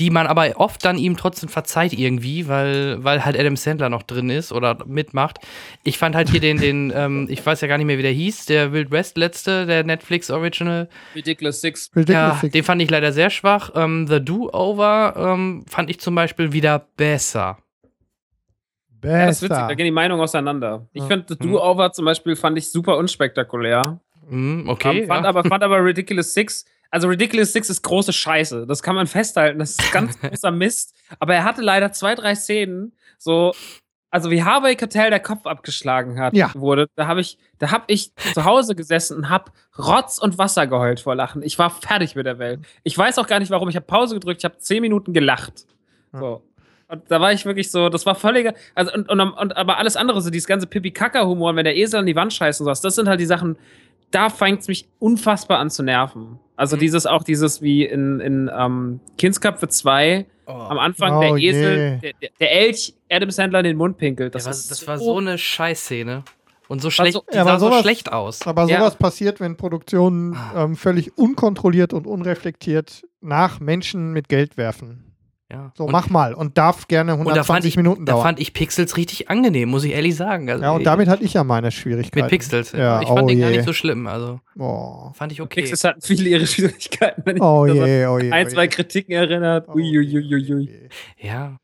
die man aber oft dann ihm trotzdem verzeiht irgendwie, weil, weil halt Adam Sandler noch drin ist oder mitmacht. Ich fand halt hier den, den ähm, ich weiß ja gar nicht mehr, wie der hieß, der Wild West letzte, der Netflix Original. Ridiculous Six. Ridiculous Ja, Six. den fand ich leider sehr schwach. Ähm, The Do-Over ähm, fand ich zum Beispiel wieder besser. Ja, das ist witzig, Besser. da gehen die Meinungen auseinander. Ich Ja. finde, The Do-Over zum Beispiel fand ich super unspektakulär. Hm, okay. Ähm, fand, ja. aber, fand aber Ridiculous Six, also Ridiculous Six ist große Scheiße. Das kann man festhalten. Das ist ganz großer Mist. Aber er hatte leider zwei, drei Szenen, so, also wie Harvey Keitel der Kopf abgeschlagen hat, Ja. wurde, da habe ich, da habe ich zu Hause gesessen und habe Rotz und Wasser geheult vor Lachen. Ich war fertig mit der Welt. Ich weiß auch gar nicht warum. Ich habe Pause gedrückt, ich habe zehn Minuten gelacht. So. Und da war ich wirklich so, das war völliger, also und, und, und aber alles andere, so dieses ganze Pipi-Kaka-Humor, wenn der Esel an die Wand scheißt und sowas, das sind halt die Sachen, da fängt es mich unfassbar an zu nerven. Also Mhm. dieses auch dieses wie in, in ähm, Kindsköpfe 2 am Anfang Oh der. Esel, der, der- der Elch Adam Sandler in den Mund pinkelt. Das, Das, war, das war so eine Scheißszene. Und so schlecht, so- die Ja, sah aber so sowas- schlecht aus. Aber Ja. sowas passiert, wenn Produktionen Ah. ähm, völlig unkontrolliert und unreflektiert nach Menschen mit Geld werfen. Ja. So, und, mach mal. Und darf gerne und da fand 120 ich, Minuten da dauern. fand ich Pixels richtig angenehm, muss ich ehrlich sagen. Also, ja, und damit hatte ich ja meine Schwierigkeiten. mit Pixels. Ja, ich fand oh den gar je. nicht so schlimm. Also Oh, fand ich okay. Pixels hatten viele ihre Schwierigkeiten, wenn ich oh mich da je, oh je. an ein, oh zwei. Kritiken erinnert. Oh Uiuiuiui. je. Ja.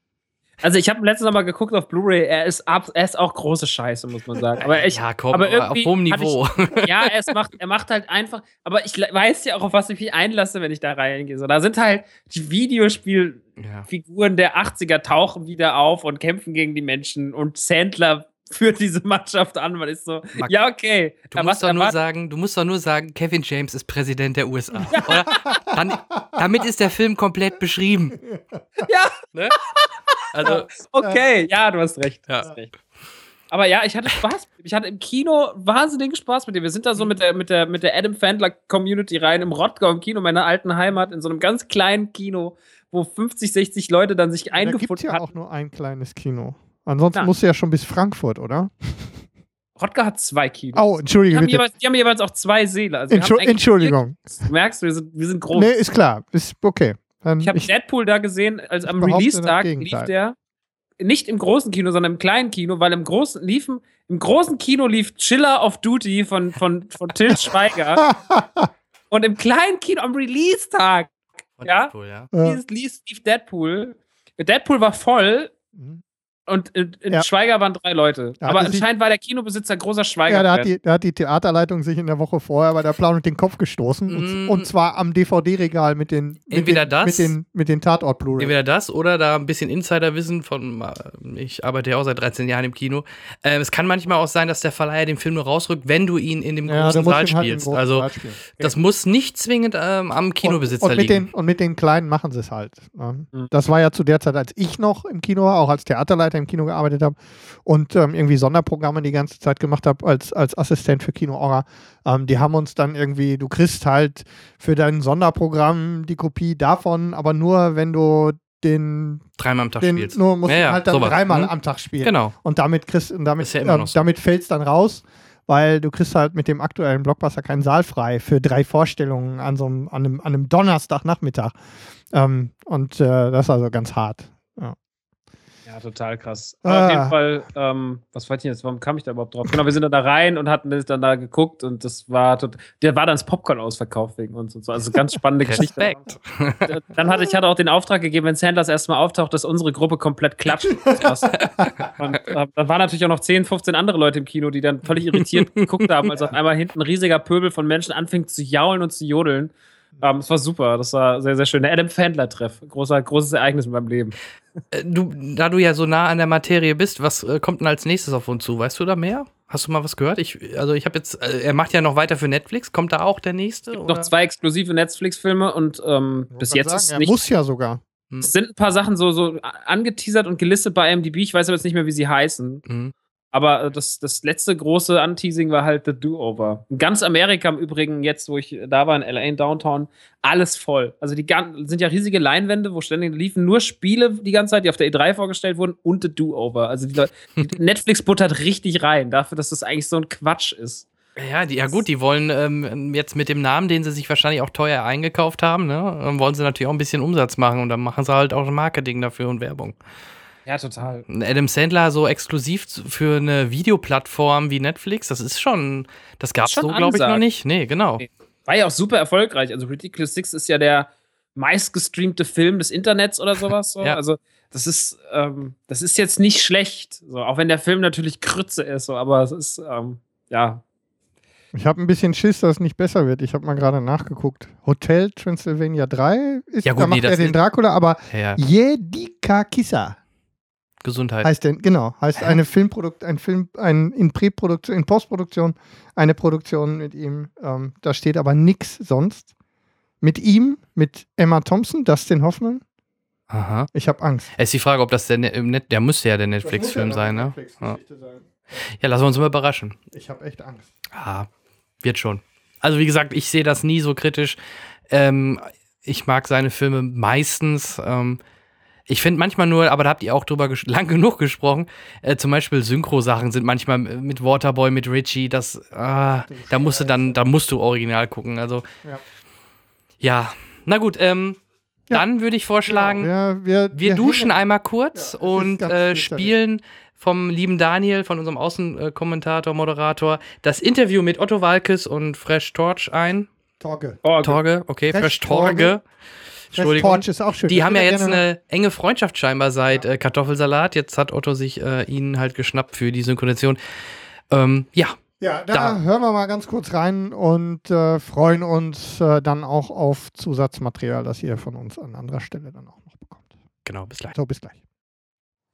Also ich habe letztens mal geguckt auf Blu-ray, er ist ab, er ist auch große Scheiße, muss man sagen. Aber ich, ja, komm, aber aber auf irgendwie hohem hatte ich- Niveau. ja, er, macht, er macht halt einfach, aber ich weiß ja auch, auf was ich mich einlasse, wenn ich da reingehe. So, da sind halt die Videospielfiguren ja. der 80er tauchen wieder auf und kämpfen gegen die Menschen und Sandler führt diese Mannschaft an. Man ist so, Marc, ja, okay. Du Er musst doch nur sagen, du musst doch nur sagen, Kevin James ist Präsident der USA. Oder? Dann, damit ist der Film komplett beschrieben. Ja. Ne? Also, Okay, ja, du hast recht. Du Ja. hast recht. Aber ja, ich hatte Spaß. Ich hatte im Kino wahnsinnigen Spaß mit dir. Wir sind da so mit der, mit der, mit der Adam Fandler Community rein im Rottgau im Kino, meiner alten Heimat, in so einem ganz kleinen Kino, wo 50, 60 Leute dann sich Da gibt eingefunden ja hatten. auch nur ein kleines Kino. Ansonsten musst du ja schon bis Frankfurt, oder? Rottgau hat zwei Kinos. Oh, die, entschuldige haben bitte. jeweils, die haben jeweils auch zwei Seele. Also wir haben Entschu Entschuldigung. Du merkst, wir sind, wir sind groß. Nee, ist klar. Ist okay. Dann Ich habe Deadpool da gesehen, als am Release-Tag lief der nicht im großen Kino, sondern im kleinen Kino, weil im großen liefen, im großen Kino lief Chiller of Duty von, von, von Till Schweiger und im kleinen Kino am Release-Tag Ja? Deadpool, ja. Lief Deadpool. Deadpool war voll Mhm. Und in, in Ja. Schweiger waren drei Leute. Ja, Aber anscheinend war der Kinobesitzer großer Schweiger. Ja, da hat, die, da hat die Theaterleitung sich in der Woche vorher bei der Planung den Kopf gestoßen. Und, Mm. und zwar am DVD-Regal mit den, mit Entweder den, das- mit den, mit den Tatort-Blu-ray. Entweder das oder da ein bisschen Insiderwissen von, äh, ich arbeite ja auch seit 13 Jahren im Kino. Ähm, es kann manchmal auch sein, dass der Verleiher den Film nur rausrückt, wenn du ihn in dem Ja, großen Saal halt spielst. großen also, Saal spielen. das muss nicht zwingend ähm, am Kinobesitzer und, und mit liegen. den Und mit den Kleinen machen sie es halt. Ne? Mhm. Das war ja zu der Zeit, als ich noch im Kino war, auch als Theaterleiter im Kino gearbeitet habe und ähm, irgendwie Sonderprogramme die ganze Zeit gemacht habe als, als Assistent für Kino Aura. Ähm, die haben uns dann irgendwie, du kriegst halt für dein Sonderprogramm die Kopie davon, aber nur, wenn du den, Dreimal am Tag den spielst. nur musst Ja, du ja, halt dann sowas. dreimal Mhm. am Tag spielen. Genau. Und damit kriegst und damit, ja so. damit fällt es dann raus, weil du kriegst halt mit dem aktuellen Blockbuster keinen Saal frei für drei Vorstellungen an so einem, an einem, an einem Donnerstagnachmittag. Ähm, und äh, das ist also ganz hart. Ja, total krass. Aber Ah. auf jeden Fall, ähm, was wollte ich jetzt, warum kam ich da überhaupt drauf? Genau, wir sind dann da rein und hatten das dann da geguckt und das war, tot, der war dann das Popcorn ausverkauft wegen uns und so. Also ganz spannende Geschichte. Respekt. Dann hatte ich hatte auch den Auftrag gegeben, wenn Sanders erstmal auftaucht, dass unsere Gruppe komplett klatscht. Und äh, dann waren natürlich auch noch 10, 15 andere Leute im Kino, die dann völlig irritiert geguckt haben, als auf einmal hinten ein riesiger Pöbel von Menschen anfing zu jaulen und zu jodeln. Ähm, es war super, das war sehr, sehr schön. Der Adam Fandler-Treff. Großes Ereignis in meinem Leben. Äh, Du, da du ja so nah an der Materie bist, was äh, kommt denn als nächstes auf uns zu? Weißt du da mehr? Hast du mal was gehört? Ich, also ich habe jetzt, äh, er macht ja noch weiter für Netflix. Kommt da auch der nächste? Noch zwei exklusive Netflix-Filme und ähm, bis jetzt sagen, ist nicht. muss ja sogar. Es sind ein paar Sachen so, so angeteasert und gelistet bei IMDb. Ich weiß aber jetzt nicht mehr, wie sie heißen. Mhm. Aber äh, das, das letzte große Anteasing war halt The Do-Over. In ganz Amerika im Übrigen, jetzt, wo ich da war in LA in Downtown, alles voll. Also die sind ja riesige Leinwände, wo ständig liefen nur Spiele die ganze Zeit, die auf der E3 vorgestellt wurden und The Do-Over. Also Netflix buttert richtig rein, dafür, dass das eigentlich so ein Quatsch ist. Ja, die, ja gut, die wollen ähm, jetzt mit dem Namen, den sie sich wahrscheinlich auch teuer eingekauft haben, ne, wollen sie natürlich auch ein bisschen Umsatz machen und dann machen sie halt auch Marketing dafür und Werbung. Ja, total. Adam Sandler so exklusiv für eine Videoplattform wie Netflix, das ist schon, das gab's Schon so, glaube ich, noch nicht. Nee, genau. War ja auch super erfolgreich. Also Ridiculous Six ist ja der meistgestreamte Film des Internets oder sowas. So. Ja. Also das ist, ähm, das ist jetzt nicht schlecht. So, auch wenn der Film natürlich Krütze ist, so, aber es ist, ähm, ja. Ich habe ein bisschen Schiss, dass es nicht besser wird. Ich habe mal gerade nachgeguckt. Hotel Transylvania 3 ist, Ja gut, da macht nee, er den Dracula, aber Ja, Jedika Kissa Gesundheit. heißt denn, genau, heißt eine Filmprodukt, ein Film, ein in Präproduktion, in Postproduktion, eine Produktion mit ihm. Ähm, da steht aber nichts sonst. Mit ihm, mit Emma Thompson, Dustin Hoffman. Aha. Ich habe Angst. Es ist die Frage, ob das der, Ne- der müsste ja der Netflix-Film sein, ne? Ja. ja, lassen wir uns mal überraschen. Ich habe echt Angst. Ah, wird schon. Also wie gesagt, ich sehe das nie so kritisch. Ähm, ich mag seine Filme meistens. Ähm, ich finde manchmal nur, aber da habt ihr auch drüber lang genug gesprochen, äh, zum Beispiel Synchro-Sachen sind manchmal mit Waterboy, mit Richie, das, ah, da musst du dann, da musst du original gucken. Also Ja. ja, na gut, ähm, Ja. dann würde ich vorschlagen, Ja, wir, wir duschen hängen- einmal kurz und äh, spielen vom lieben Daniel, von unserem Außenkommentator, Moderator, das Interview mit Otto Walkes und Fresh Torch ein. Torge. Torge, okay, Fresh Fresh, Torge. Fresh Entschuldigung. Ist auch schön. Die haben ja jetzt eine enge Freundschaft scheinbar seit äh, Kartoffelsalat. Jetzt hat Otto sich äh, ihn halt geschnappt für die Synchronisation. Ähm, ja, Ja, da, Da. hören wir mal ganz kurz rein und äh, freuen uns äh, dann auch auf Zusatzmaterial, das ihr von uns an anderer Stelle dann auch noch bekommt. genau, bis gleich. So, bis gleich.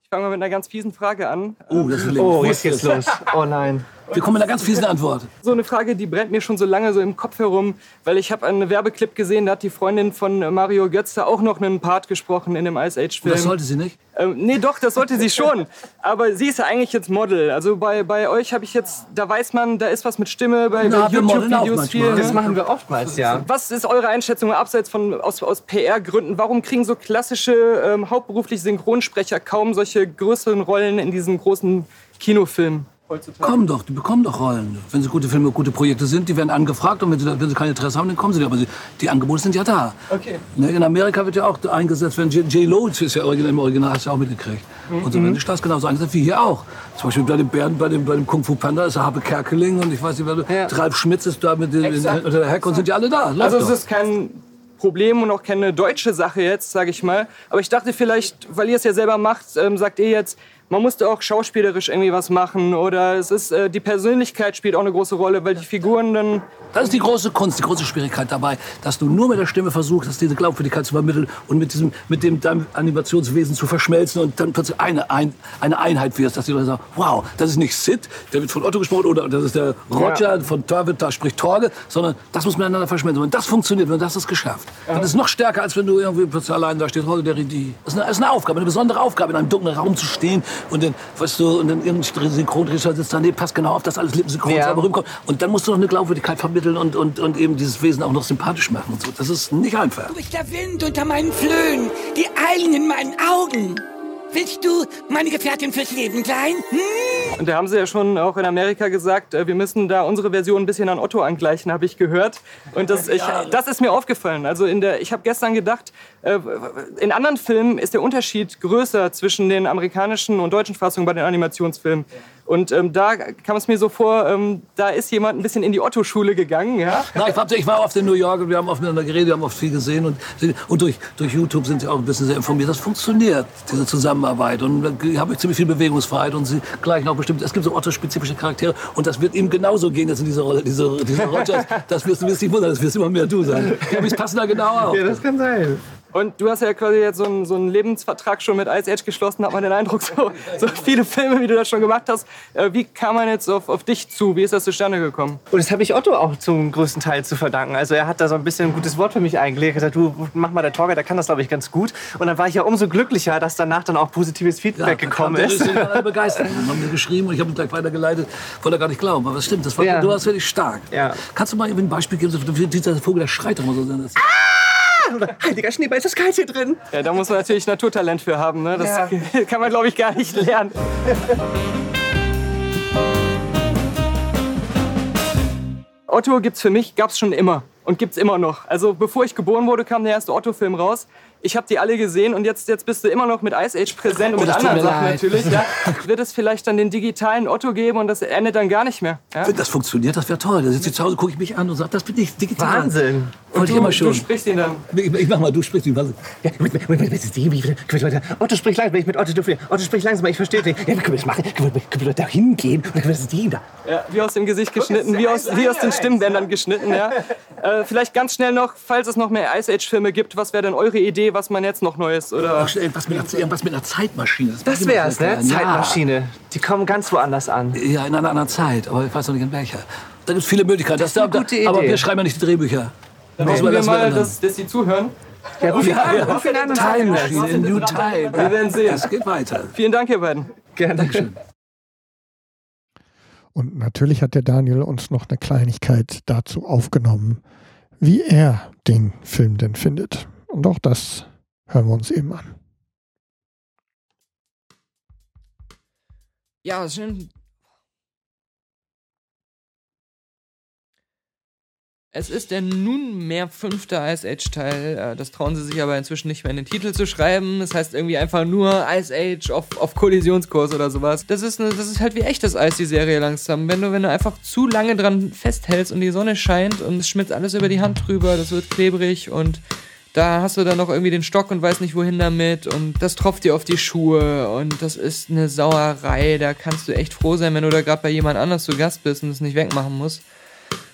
Ich fange mal mit einer ganz fiesen Frage an. Oh, das ist Oh, jetzt geht's los. Oh nein. Wir kommen mit einer ganz fiesen Antwort. So eine Frage, die brennt mir schon so lange so im Kopf herum, weil ich habe einen Werbeclip gesehen, da hat die Freundin von Mario Götze auch noch einen Part gesprochen in dem Ice Age Und das Film. sollte sie nicht. Ähm, nee, doch, das sollte sie schon. Aber sie ist ja eigentlich jetzt Model. Also bei, bei euch habe ich jetzt, da weiß man, da ist was mit Stimme, bei, bei YouTube-Videos viel. Das ne? wir oftmals, ja. Was ist eure Einschätzung abseits von aus, aus PR-Gründen? Warum kriegen so klassische ähm, hauptberufliche Synchronsprecher kaum solche größeren Rollen in diesen großen Kinofilmen heutzutage? Kommen doch, die bekommen doch Rollen. Wenn sie gute Filme, gute Projekte sind, die werden angefragt und wenn sie, wenn sie kein Interesse haben, dann kommen sie nicht. Aber sie, die Angebote sind ja da. Okay. Ne, In Amerika wird ja auch eingesetzt, wenn J. J. Lo ist ja original, im Original, hast du ja auch mitgekriegt. Mhm. Und so werden die Stars genauso eingesetzt wie hier auch. Zum Beispiel bei dem Bären, bei dem, bei dem Kung Fu Panda ist der Habe Kerkeling und ich weiß nicht, wer, Ja. Ralf Schmitz ist da mit den, Exakt. unter der Hecke und sind ja alle da. Läuft Also es doch. ist kein Problem und auch keine deutsche Sache jetzt, sage ich mal. Aber ich dachte vielleicht, weil ihr es ja selber macht, ähm, sagt ihr jetzt, man musste auch schauspielerisch irgendwie was machen oder es ist äh, die Persönlichkeit spielt auch eine große Rolle, weil die Figuren dann Das ist die große Kunst, die große Schwierigkeit dabei, dass du nur mit der Stimme versuchst, dass diese Glaubwürdigkeit zu vermitteln und mit diesem, mit dem deinem Animationswesen zu verschmelzen und dann plötzlich eine, ein, eine Einheit wirst, dass die Leute sagen, wow, das ist nicht Sid, der wird von Otto gesprochen oder das ist der Roger von Torge, da spricht Torge, sondern das muss miteinander verschmelzen. Und das funktioniert, wenn das ist geschafft. Das ist noch stärker, als wenn du irgendwie plötzlich allein da stehst, heute der Redi. Das ist eine, das ist eine Aufgabe, eine besondere Aufgabe, in einem dunklen Raum zu stehen und dann, weißt du, und dann irgendein Synchronregisseur sitzt daneben, passt genau auf, dass alles lippensynchron Ja. sauber rüberkommt. Und dann musst du noch eine Glaubwürdigkeit vermitteln und, und, und eben dieses Wesen auch noch sympathisch machen und so. Das ist nicht einfach. Du bist der Wind unter meinen Flöhen, die Eilen in meinen Augen. Willst du meine Gefährtin fürs Leben sein? Hm? Und da haben sie ja schon auch in Amerika gesagt, äh, wir müssen da unsere Version ein bisschen an Otto angleichen, habe ich gehört. Und das, ich, das ist mir aufgefallen. Also in der, ich habe gestern gedacht, in anderen Filmen ist der Unterschied größer zwischen den amerikanischen und deutschen Fassungen bei den Animationsfilmen. Und ähm, da kam es mir so vor, ähm, da ist jemand ein bisschen in die Otto-Schule gegangen. Ja? Na, ich, war, ich war oft in New York und wir haben oft miteinander geredet, wir haben oft viel gesehen und, und durch, durch YouTube sind sie auch ein bisschen sehr informiert. Das funktioniert, diese Zusammenarbeit. Und da habe ich ziemlich viel Bewegungsfreiheit und sie gleichen auch bestimmt. Es gibt so Otto-spezifische Charaktere und das wird ihm genauso gehen jetzt in dieser Rolle. Diese, diese Rogers, das wirst du wirst dich wundern, das wirst immer mehr du sein. Ja, aber es passen da genau auf. das kann sein. Und du hast ja quasi jetzt so einen, so einen Lebensvertrag schon mit Ice Age geschlossen, hat man den Eindruck, so, so viele Filme, wie du das schon gemacht hast. Äh, wie kam man jetzt auf, auf dich zu? Wie ist das zustande gekommen? Und das habe ich Otto auch zum größten Teil zu verdanken. Also er hat da so ein bisschen ein gutes Wort für mich eingelegt. Er hat gesagt, du mach mal der Torge, der kann das glaube ich ganz gut. Und dann war ich ja umso glücklicher, dass danach dann auch positives Feedback gekommen ist. Ich war begeistert. Die haben mir geschrieben und ich habe ihn gleich weitergeleitet. Wollte gar nicht glauben. Aber es stimmt, das war, Ja. du warst wirklich stark. Ja. Kannst du mal eben ein Beispiel geben? Dieser Vogel, der schreit immer so. Das Oder, Heiliger Schneeball, ist das kalt hier drin? Ja, da muss man natürlich Naturtalent für haben. Ne? Das Ja. kann man, glaube ich, gar nicht lernen. Otto gibt's für mich, gab's schon immer und gibt's immer noch. Also bevor ich geboren wurde, kam der erste Otto-Film raus. Ich habe die alle gesehen und jetzt, jetzt bist du immer noch mit Ice Age präsent und Oh, mit anderen Sachen leid. natürlich. Ja. Wird es vielleicht dann den digitalen Otto geben und das endet dann gar nicht mehr? Ja? Wenn das funktioniert, das wäre toll. Da sitze ich zu Hause, gucke ich mich an und sage, das bin ich digital. Wahnsinn. Wollte ich Du, du sprichst ihn dann. Ich, ich mach mal, du sprichst ihn. Was? Ja, Otto spricht langsam, wenn ich mit Otto dürfte. Otto spricht langsam, ich verstehe nicht. Ja, wie können wir das machen? Können wir, können wir da hingehen? Oder können wir das da? Ja, wie aus dem Gesicht geschnitten, wie aus, wie aus den Stimmbändern geschnitten. Ja. Äh, vielleicht ganz schnell noch, falls es noch mehr Ice Age-Filme gibt, was wäre denn eure Idee, was man jetzt noch Neues oder Ach, irgendwas mit, einer, irgendwas mit einer Zeitmaschine. Das ich wär's, immer ne? Zeitmaschine. Die kommen ganz woanders an. Ja. ja, in einer anderen Zeit, aber ich weiß noch nicht in welcher. Da gibt es viele Möglichkeiten. Das ist eine da- gute Idee. Aber wir schreiben ja nicht die Drehbücher. dann Muss hoffen man wir das mal dass, dass die zuhören. Ja, ruf Ja, an, ja. ruf ihn an Time Machine, in New Time. Wir werden sehen. Es geht weiter. Vielen Dank, ihr beiden. Gerne. Und natürlich hat der Daniel uns noch eine Kleinigkeit dazu aufgenommen, wie er den Film denn findet. Und auch das hören wir uns eben an. Ja, schön. Es ist der nunmehr fünfte Ice Age Teil. Äh, Das trauen sie sich aber inzwischen nicht mehr in den Titel zu schreiben. Das heißt irgendwie einfach nur Ice Age auf, auf Kollisionskurs oder sowas. Das ist, eine, das ist halt wie echtes Eis, die Serie langsam. Wenn du, wenn du einfach zu lange dran festhältst und die Sonne scheint und es schmilzt alles über die Hand drüber, das wird klebrig und da hast du dann noch irgendwie den Stock und weißt nicht wohin damit und das tropft dir auf die Schuhe und das ist eine Sauerei. Da kannst du echt froh sein, wenn du da gerade bei jemand anders zu Gast bist und es nicht wegmachen musst.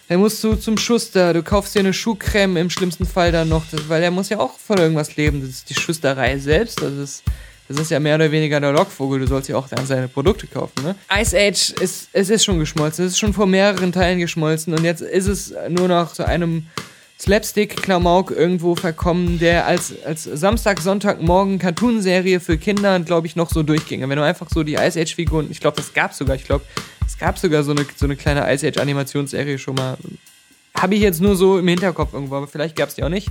Dann musst du zum Schuster, du kaufst dir eine Schuhcreme im schlimmsten Fall dann noch, weil der muss ja auch von irgendwas leben. Das ist die Schusterei selbst, das ist, das ist ja mehr oder weniger der Lockvogel, du sollst ja auch dann seine Produkte kaufen, ne? Ice Age ist, es ist schon geschmolzen, es ist schon vor mehreren Teilen geschmolzen und jetzt ist es nur noch zu einem Slapstick-Klamauk irgendwo verkommen, der als, als Samstag, Sonntag, Morgen Cartoonserie für Kinder, glaube ich, noch so durchging. Wenn du einfach so die Ice Age-Figuren, ich glaube, das gab sogar, ich glaube, es gab sogar so eine, so eine kleine Ice Age-Animationsserie schon mal. Habe ich jetzt nur so im Hinterkopf irgendwo, aber vielleicht gab es die auch nicht.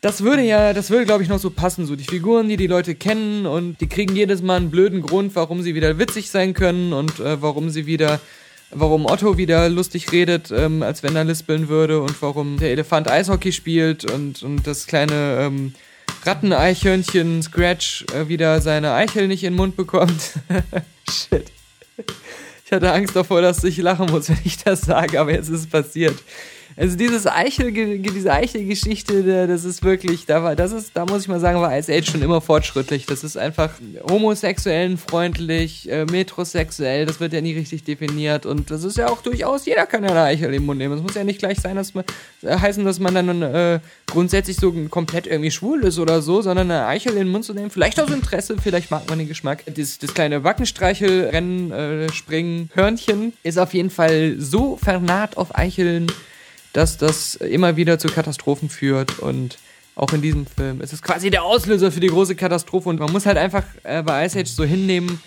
Das würde ja, das würde, glaube ich, noch so passen. So die Figuren, die die Leute kennen und die kriegen jedes Mal einen blöden Grund, warum sie wieder witzig sein können und äh, warum sie wieder, warum Otto wieder lustig redet, ähm, als wenn er lispeln würde und warum der Elefant Eishockey spielt und, und das kleine ähm, Ratteneichhörnchen Scratch äh, wieder seine Eichel nicht in den Mund bekommt. Shit. Ich hatte Angst davor, dass ich lachen muss, wenn ich das sage, aber jetzt ist es passiert. Also dieses Eichel, diese Eichelgeschichte, das ist wirklich, da war, das ist, da muss ich mal sagen, war Ice Age schon immer fortschrittlich. Das ist einfach homosexuellen freundlich, äh, metrosexuell, das wird ja nie richtig definiert und das ist ja auch durchaus, jeder kann ja eine Eichel im Mund nehmen. Es muss ja nicht gleich sein, dass man, äh, heißen, dass man dann äh, grundsätzlich so komplett irgendwie schwul ist oder so, sondern eine Eichel in den Mund zu nehmen, vielleicht aus Interesse, vielleicht mag man den Geschmack. Das, das kleine Wackenstreichel, Rennen, äh, Springen, Hörnchen ist auf jeden Fall so vernarrt auf Eicheln, dass das immer wieder zu Katastrophen führt und auch in diesem Film. Es ist quasi der Auslöser für die große Katastrophe und man muss halt einfach äh, bei Ice Age so hinnehmen,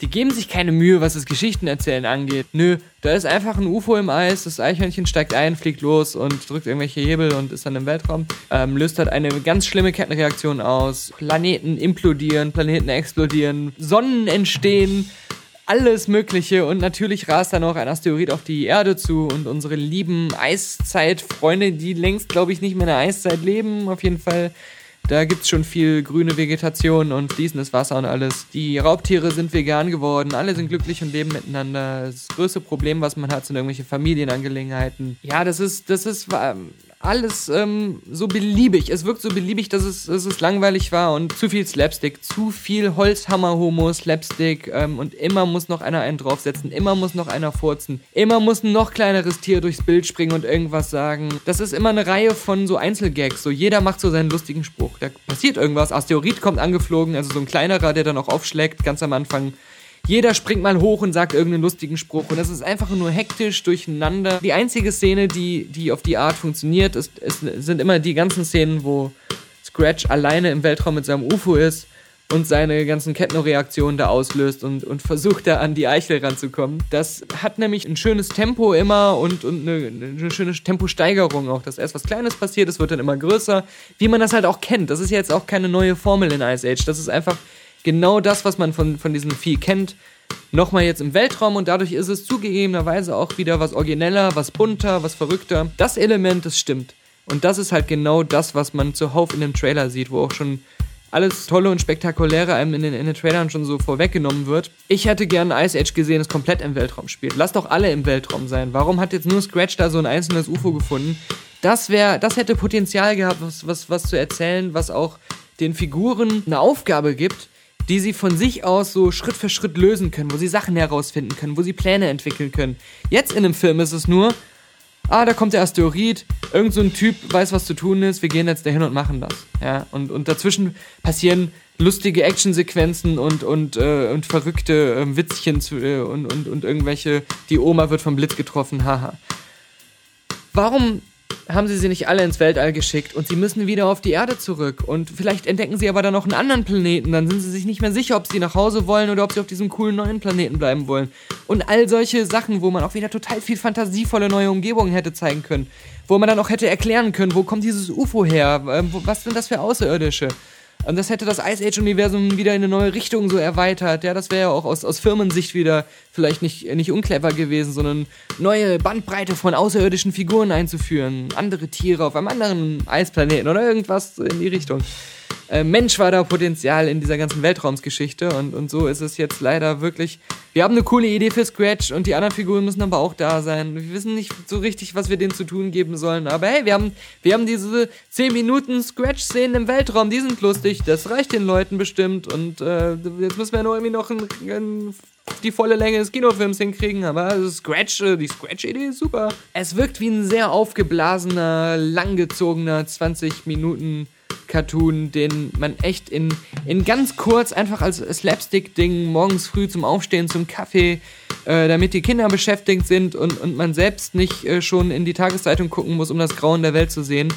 die geben sich keine Mühe, was das Geschichtenerzählen angeht. Nö, da ist einfach ein UFO im Eis, das Eichhörnchen steigt ein, fliegt los und drückt irgendwelche Hebel und ist dann im Weltraum. Ähm, löst halt eine ganz schlimme Kettenreaktion aus. Planeten implodieren, Planeten explodieren, Sonnen entstehen alles Mögliche und natürlich rast dann auch ein Asteroid auf die Erde zu und unsere lieben Eiszeitfreunde, die längst, glaube ich, nicht mehr in der Eiszeit leben, auf jeden Fall. Da gibt's schon viel grüne Vegetation und fließendes Wasser und alles. Die Raubtiere sind vegan geworden, alle sind glücklich und leben miteinander. Das größte Problem, was man hat, sind irgendwelche Familienangelegenheiten. Ja, das ist, das ist, alles ähm, so beliebig. Es wirkt so beliebig, dass es, dass es langweilig war und zu viel Slapstick, zu viel Holzhammer-Homo, Slapstick ähm, und immer muss noch einer einen draufsetzen, immer muss noch einer furzen, immer muss ein noch kleineres Tier durchs Bild springen und irgendwas sagen. Das ist immer eine Reihe von so Einzelgags. So jeder macht so seinen lustigen Spruch. Da passiert irgendwas. Asteroid kommt angeflogen, also so ein kleinerer, der dann auch aufschlägt, ganz am Anfang. Jeder springt mal hoch und sagt irgendeinen lustigen Spruch. Und das ist einfach nur hektisch durcheinander. Die einzige Szene, die, die auf die Art funktioniert, ist, ist, sind immer die ganzen Szenen, wo Scratch alleine im Weltraum mit seinem UFO ist und seine ganzen Kettenreaktionen da auslöst und, und versucht da an die Eichel ranzukommen. Das hat nämlich ein schönes Tempo immer und, und eine, eine schöne Temposteigerung auch, dass erst was Kleines passiert, es wird dann immer größer, wie man das halt auch kennt. Das ist jetzt auch keine neue Formel in Ice Age. Das ist einfach genau das, was man von, von diesem Vieh kennt, nochmal jetzt im Weltraum und dadurch ist es zugegebenerweise auch wieder was origineller, was bunter, was verrückter. Das Element, das stimmt. Und das ist halt genau das, was man zuhauf in dem Trailer sieht, wo auch schon alles Tolle und Spektakuläre einem in den, in den Trailern schon so vorweggenommen wird. Ich hätte gern Ice Age gesehen, das komplett im Weltraum spielt. Lass doch alle im Weltraum sein. Warum hat jetzt nur Scratch da so ein einzelnes UFO gefunden? Das wäre, das hätte Potenzial gehabt, was, was, was zu erzählen, was auch den Figuren eine Aufgabe gibt, die sie von sich aus so Schritt für Schritt lösen können, wo sie Sachen herausfinden können, wo sie Pläne entwickeln können. Jetzt in einem Film ist es nur, ah, da kommt der Asteroid, irgend so ein Typ weiß, was zu tun ist, wir gehen jetzt dahin und machen das. Ja, und, und dazwischen passieren lustige Actionsequenzen und, und, äh, und verrückte äh, Witzchen zu, äh, und, und, und irgendwelche, die Oma wird vom Blitz getroffen, haha. Warum haben sie sie nicht alle ins Weltall geschickt und sie müssen wieder auf die Erde zurück. Und vielleicht entdecken sie aber dann noch einen anderen Planeten. Dann sind sie sich nicht mehr sicher, ob sie nach Hause wollen oder ob sie auf diesem coolen neuen Planeten bleiben wollen. Und all solche Sachen, wo man auch wieder total viel fantasievolle neue Umgebungen hätte zeigen können. Wo man dann auch hätte erklären können, wo kommt dieses UFO her? Ähm, Was sind das für Außerirdische? Und das hätte das Ice Age-Universum wieder in eine neue Richtung so erweitert. Ja, das wäre ja auch aus, aus Firmensicht wieder vielleicht nicht, nicht unclever gewesen, sondern neue Bandbreite von außerirdischen Figuren einzuführen. Andere Tiere auf einem anderen Eisplaneten oder irgendwas in die Richtung. Äh, Mensch war da Potenzial in dieser ganzen Weltraumsgeschichte und, und so ist es jetzt leider wirklich. Wir haben eine coole Idee für Scratch und die anderen Figuren müssen aber auch da sein. Wir wissen nicht so richtig, was wir denen zu tun geben sollen, aber hey, wir haben, wir haben diese 10 Minuten Scratch-Szenen im Weltraum, die sind lustig, das reicht den Leuten bestimmt und äh, jetzt müssen wir nur irgendwie noch ein, ein, die volle Länge des Kinofilms hinkriegen, aber also Scratch, äh, die Scratch-Idee ist super. Es wirkt wie ein sehr aufgeblasener, langgezogener 20 Minuten Cartoon, den man echt in, in ganz kurz einfach als Slapstick-Ding morgens früh zum Aufstehen, zum Kaffee, äh, damit die Kinder beschäftigt sind und, und man selbst nicht äh, schon in die Tageszeitung gucken muss, um das Grauen der Welt zu sehen.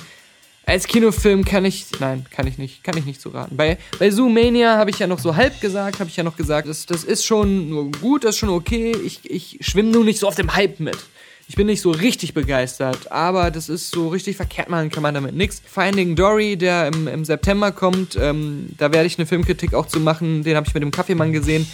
Als Kinofilm kann ich, nein, kann ich nicht, kann ich nicht so raten. Bei, bei Zoomania habe ich ja noch so halb gesagt, habe ich ja noch gesagt, das, das ist schon gut, das ist schon okay. Ich, ich schwimme nur nicht so auf dem Hype mit. Ich bin nicht so richtig begeistert, aber das ist so richtig verkehrt machen kann man damit nichts. Finding Dory, der im, im September kommt, ähm, da werde ich eine Filmkritik auch zu machen, den habe ich mit dem Kaffeemann gesehen.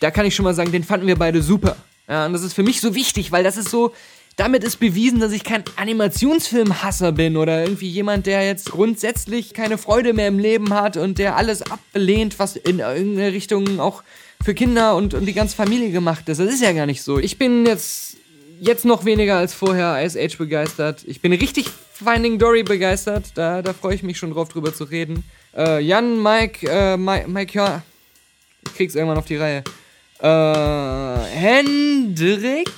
Da kann ich schon mal sagen, den fanden wir beide super. Ja, und das ist für mich so wichtig, weil das ist so, damit ist bewiesen, dass ich kein Animationsfilmhasser bin oder irgendwie jemand, der jetzt grundsätzlich keine Freude mehr im Leben hat und der alles ablehnt, was in irgendeine Richtung auch für Kinder und, und die ganze Familie gemacht ist. Das ist ja gar nicht so. Ich bin jetzt, jetzt noch weniger als vorher Ice Age begeistert. Ich bin richtig Finding Dory begeistert. Da, da freue ich mich schon drauf, drüber zu reden. Äh, Jan, Mike, äh, Mike, Mike, ja, ich krieg's irgendwann auf die Reihe. Äh, Hendrik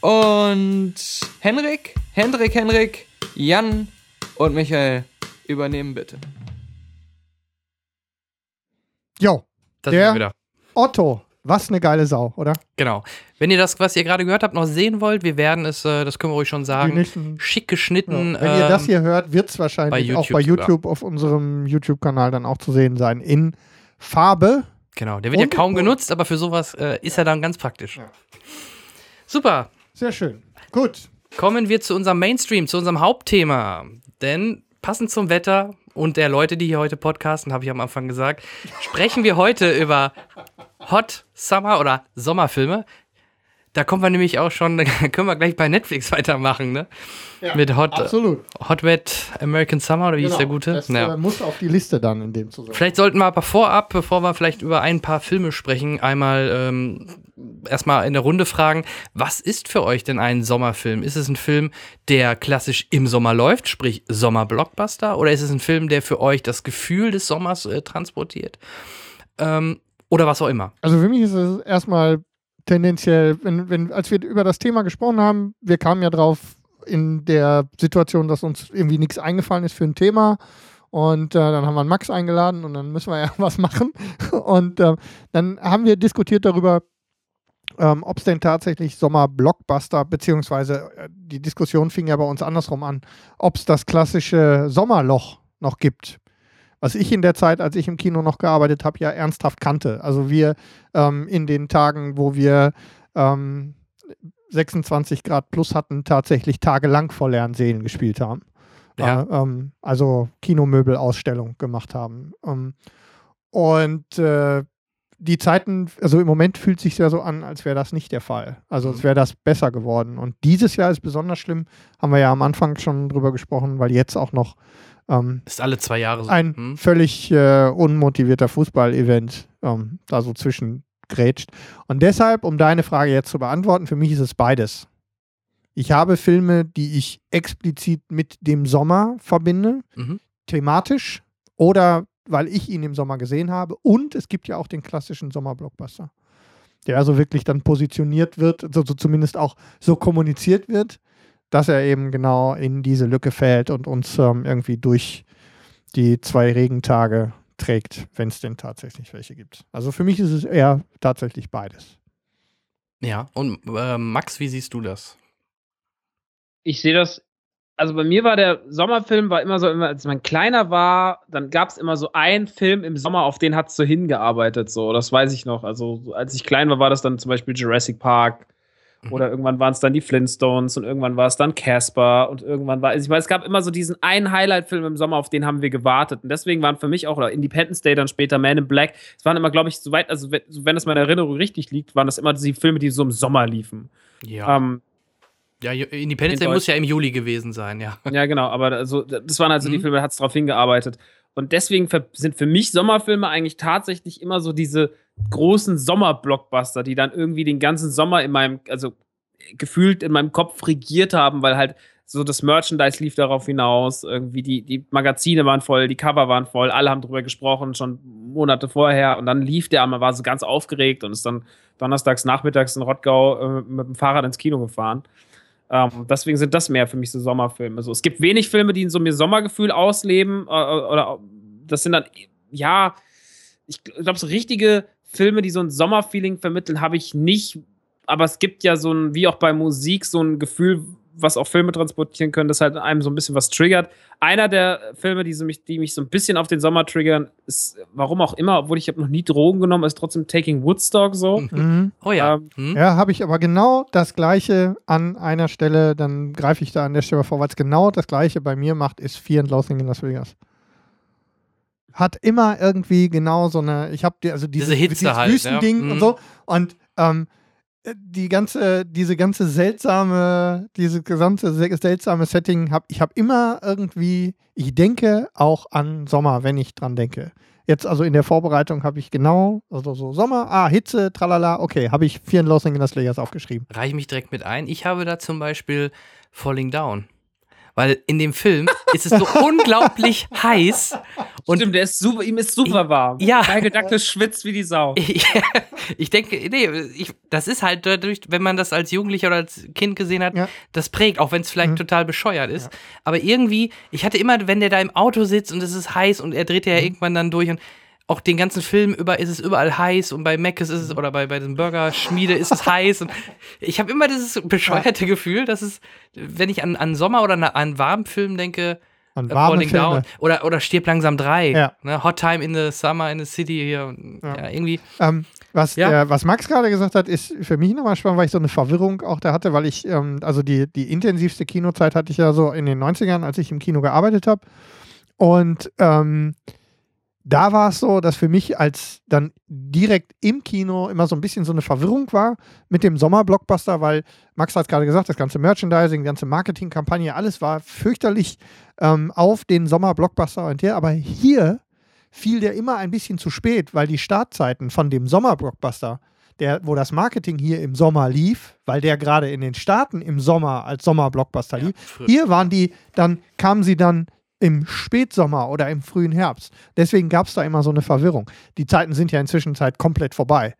und Henrik, Hendrik, Henrik, Jan und Michael übernehmen bitte. Jo, Das Der-. Otto. Was eine geile Sau, oder? Genau. Wenn ihr das, was ihr gerade gehört habt, noch sehen wollt, wir werden es, äh, das können wir euch schon sagen, nächsten, schick ja. geschnitten. Wenn ihr das ähm, hier hört, wird es wahrscheinlich bei auch bei YouTube YouTube auf unserem YouTube-Kanal dann auch zu sehen sein. In Farbe. Genau, der wird Und- ja kaum genutzt, aber für sowas äh, ist er dann ganz praktisch. Ja. Super. Sehr schön. Gut. Kommen wir zu unserem Mainstream, zu unserem Hauptthema. Denn passend zum Wetter und der Leute, die hier heute podcasten, habe ich am Anfang gesagt, sprechen wir heute über Hot Summer oder Sommerfilme. Da kommen wir nämlich auch schon, können wir gleich bei Netflix weitermachen, ne? Ja, Mit Hot, Absolut. Hot Wet American Summer oder wie hieß der Genau. gute? Das Ja. äh, muss auf die Liste dann in dem Zusammenhang. Vielleicht sollten wir aber vorab, bevor wir vielleicht über ein paar Filme sprechen, einmal ähm, erstmal in der Runde fragen, was ist für euch denn ein Sommerfilm? Ist es ein Film, der klassisch im Sommer läuft, sprich Sommer-Blockbuster? Oder ist es ein Film, der für euch das Gefühl des Sommers äh, transportiert? Ähm, oder was auch immer. Also für mich ist es erstmal tendenziell, wenn, wenn, als wir über das Thema gesprochen haben, wir kamen ja drauf in der Situation, dass uns irgendwie nichts eingefallen ist für ein Thema. Und äh, dann haben wir einen Max eingeladen und dann müssen wir ja was machen. Und äh, dann haben wir diskutiert darüber, ähm, ob es denn tatsächlich Sommer-Blockbuster, beziehungsweise äh, die Diskussion fing ja bei uns andersrum an, ob es das klassische Sommerloch noch gibt. Was ich in der Zeit, als ich im Kino noch gearbeitet habe, ja ernsthaft kannte. Also wir ähm, in den Tagen, wo wir ähm, 26 Grad plus hatten, tatsächlich tagelang vor leeren Seelen gespielt haben. Ja. Äh, ähm, also Kinomöbelausstellung gemacht haben. Ähm, und äh, die Zeiten, also im Moment fühlt sich ja so an, als wäre das nicht der Fall. Also als wäre das besser geworden. Und dieses Jahr ist besonders schlimm, haben wir ja am Anfang schon drüber gesprochen, weil jetzt auch noch ähm, Ist alle zwei Jahre so. ein Hm? völlig äh, unmotivierter Fußball-Event ähm, da so zwischen grätscht. Und deshalb, um deine Frage jetzt zu beantworten, für mich ist es beides. Ich habe Filme, die ich explizit mit dem Sommer verbinde, Mhm. thematisch oder weil ich ihn im Sommer gesehen habe. Und es gibt ja auch den klassischen Sommerblockbuster, der also wirklich dann positioniert wird, so, so zumindest auch so kommuniziert wird, dass er eben genau in diese Lücke fällt und uns ähm, irgendwie durch die zwei Regentage trägt, wenn es denn tatsächlich welche gibt. Also für mich ist es eher tatsächlich beides. Ja, und äh, Max, wie siehst du das? ich sehe das, also bei mir war der Sommerfilm war immer so, immer, als man kleiner war, dann gab es immer so einen Film im Sommer, auf den hat es so hingearbeitet, so, das weiß ich noch. Also so, als ich klein war, war das dann zum Beispiel Jurassic Park oder irgendwann waren es dann die Flintstones und irgendwann war es dann Casper und irgendwann war, also ich weiß, es gab immer so diesen einen Highlight-Film im Sommer, auf den haben wir gewartet und deswegen waren für mich auch, oder Independence Day, dann später Man in Black, es waren immer, glaube ich, soweit, also wenn, wenn das meine Erinnerung richtig liegt, waren das immer die Filme, die so im Sommer liefen. Ja. Ähm, ja, Independence in Day muss ja im Juli gewesen sein, ja. ja, genau, aber also, das waren also die Mhm. Filme, da hat es drauf hingearbeitet. Und deswegen sind für mich Sommerfilme eigentlich tatsächlich immer so diese großen Sommerblockbuster, die dann irgendwie den ganzen Sommer in meinem, also gefühlt in meinem Kopf regiert haben, weil halt so das Merchandise lief darauf hinaus, irgendwie die, die Magazine waren voll, die Cover waren voll, alle haben drüber gesprochen, schon Monate vorher und dann lief der, man war so ganz aufgeregt und ist dann donnerstags nachmittags in Rottgau äh, mit dem Fahrrad ins Kino gefahren. Ähm, deswegen sind das mehr für mich so Sommerfilme. Also, es gibt wenig Filme, die so mir Sommergefühl ausleben. Äh, oder das sind dann, ja, ich glaube, so richtige Filme, die so ein Sommerfeeling vermitteln, habe ich nicht. Aber es gibt ja so ein, wie auch bei Musik, so ein Gefühl, was auch Filme transportieren können, das halt einem so ein bisschen was triggert. Einer der Filme, die, so mich, die mich so ein bisschen auf den Sommer triggern, ist, warum auch immer, obwohl ich habe noch nie Drogen genommen, ist trotzdem Taking Woodstock so. Mhm. Oh ja. Ähm, Hm? Ja, habe ich aber genau das Gleiche an einer Stelle, dann greife ich da an der Stelle vor, weil es genau das Gleiche bei mir macht, ist Fear and Loathing in Las Vegas. Hat immer irgendwie genau so eine, ich habe also diese, Diese Hitze dieses halt, Wüstending ja. Mhm. und so und ähm, die ganze, diese ganze seltsame, diese gesamte se- seltsame Setting, hab, ich habe immer irgendwie, ich denke auch an Sommer, wenn ich dran denke. Jetzt also in der Vorbereitung habe ich genau, also so Sommer, ah, Hitze, tralala, okay, habe ich Loathing in Las Vegas aufgeschrieben. Reiche ich mich direkt mit ein. Ich habe da zum Beispiel Falling Down. Weil in dem Film ist es so unglaublich heiß. Und Stimmt, der ist super, ihm ist super warm. Ja. Michael Douglas schwitzt wie die Sau. ich, denke, nee, ich, das ist halt dadurch, wenn man das als Jugendlicher oder als Kind gesehen hat, Ja. das prägt, auch wenn es vielleicht Mhm. total bescheuert ist. Aber irgendwie, ich hatte immer, wenn der da im Auto sitzt und es ist heiß und er dreht Mhm. ja irgendwann dann durch und auch den ganzen Film über ist es überall heiß und bei Mac ist es oder bei, bei diesem Burger-Schmiede ist es heiß und ich habe immer dieses bescheuerte Gefühl, dass es, wenn ich an, an Sommer oder an, an warmen Film denke, An äh, warme Falling. Down oder, oder Stirb langsam 3, Ja. ne? Hot Time in the Summer in the City hier, Ja. ja. irgendwie, Ähm, was, der, was Max gerade gesagt hat, ist für mich nochmal spannend, weil ich so eine Verwirrung auch da hatte, weil ich, ähm, also die, die intensivste Kinozeit hatte ich ja so in den 90ern, als ich im Kino gearbeitet habe. Und ähm, da war es so, dass für mich als dann direkt im Kino immer so ein bisschen so eine Verwirrung war mit dem Sommerblockbuster, weil Max hat gerade gesagt, das ganze Merchandising, die ganze Marketingkampagne, alles war fürchterlich ähm, auf den Sommerblockbuster orientiert. Aber hier fiel der immer ein bisschen zu spät, weil die Startzeiten von dem Sommerblockbuster der, wo das Marketing hier im Sommer lief, weil der gerade in den Staaten im Sommer als Sommerblockbuster lief. frisch. Hier waren die, dann kamen sie dann im Spätsommer oder im frühen Herbst. Deswegen gab es da immer so eine Verwirrung. Die Zeiten sind ja inzwischen Zeit komplett vorbei.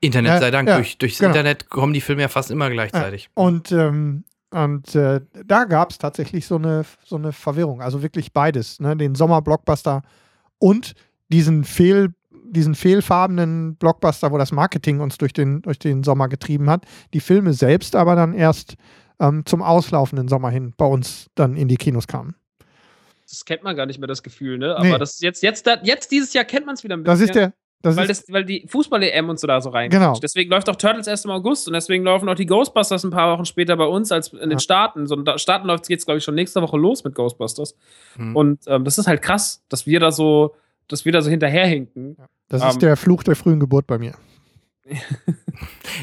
Internet sei Dank, ja, durch, durchs genau. Internet kommen die Filme ja fast immer gleichzeitig. Und, ähm, und äh, da gab es tatsächlich so eine, so eine Verwirrung. Also wirklich beides. Ne? Den Sommer-Blockbuster und diesen Fehl, diesen fehlfarbenen Blockbuster, wo das Marketing uns durch den, durch den Sommer getrieben hat. Die Filme selbst aber dann erst ähm, zum auslaufenden Sommer hin bei uns dann in die Kinos kamen. Das kennt man gar nicht mehr, das Gefühl, ne? Nee. Aber das ist jetzt, jetzt, da- jetzt dieses Jahr kennt man es wieder ein Das ist bisschen. der. Das weil, ist, das, weil die Fußball-EM und so da so rein. Genau. Deswegen läuft auch Turtles erst im August und deswegen laufen auch die Ghostbusters ein paar Wochen später bei uns als in den Ja. Staaten. So, in den Staaten läuft es jetzt, glaube ich, schon nächste Woche los mit Ghostbusters. Hm. Und ähm, das ist halt krass, dass wir da so, dass wir da so hinterherhinken. das ähm, ist der Fluch der frühen Geburt bei mir.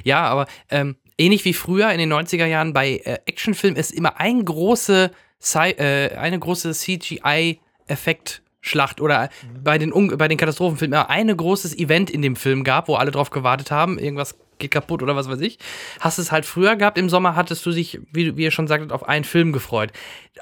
Ja, aber ähm, ähnlich wie früher in den 90er Jahren bei äh, Actionfilmen ist immer ein große Sci äh, eine große CGI-Effekt-Schlacht oder bei, den bei den Katastrophenfilmen immer ein großes Event in dem Film gab, wo alle drauf gewartet haben, irgendwas geht kaputt oder was weiß ich. Hast es halt früher gehabt, im Sommer hattest du dich, wie, wie ihr schon sagtet, auf einen Film gefreut.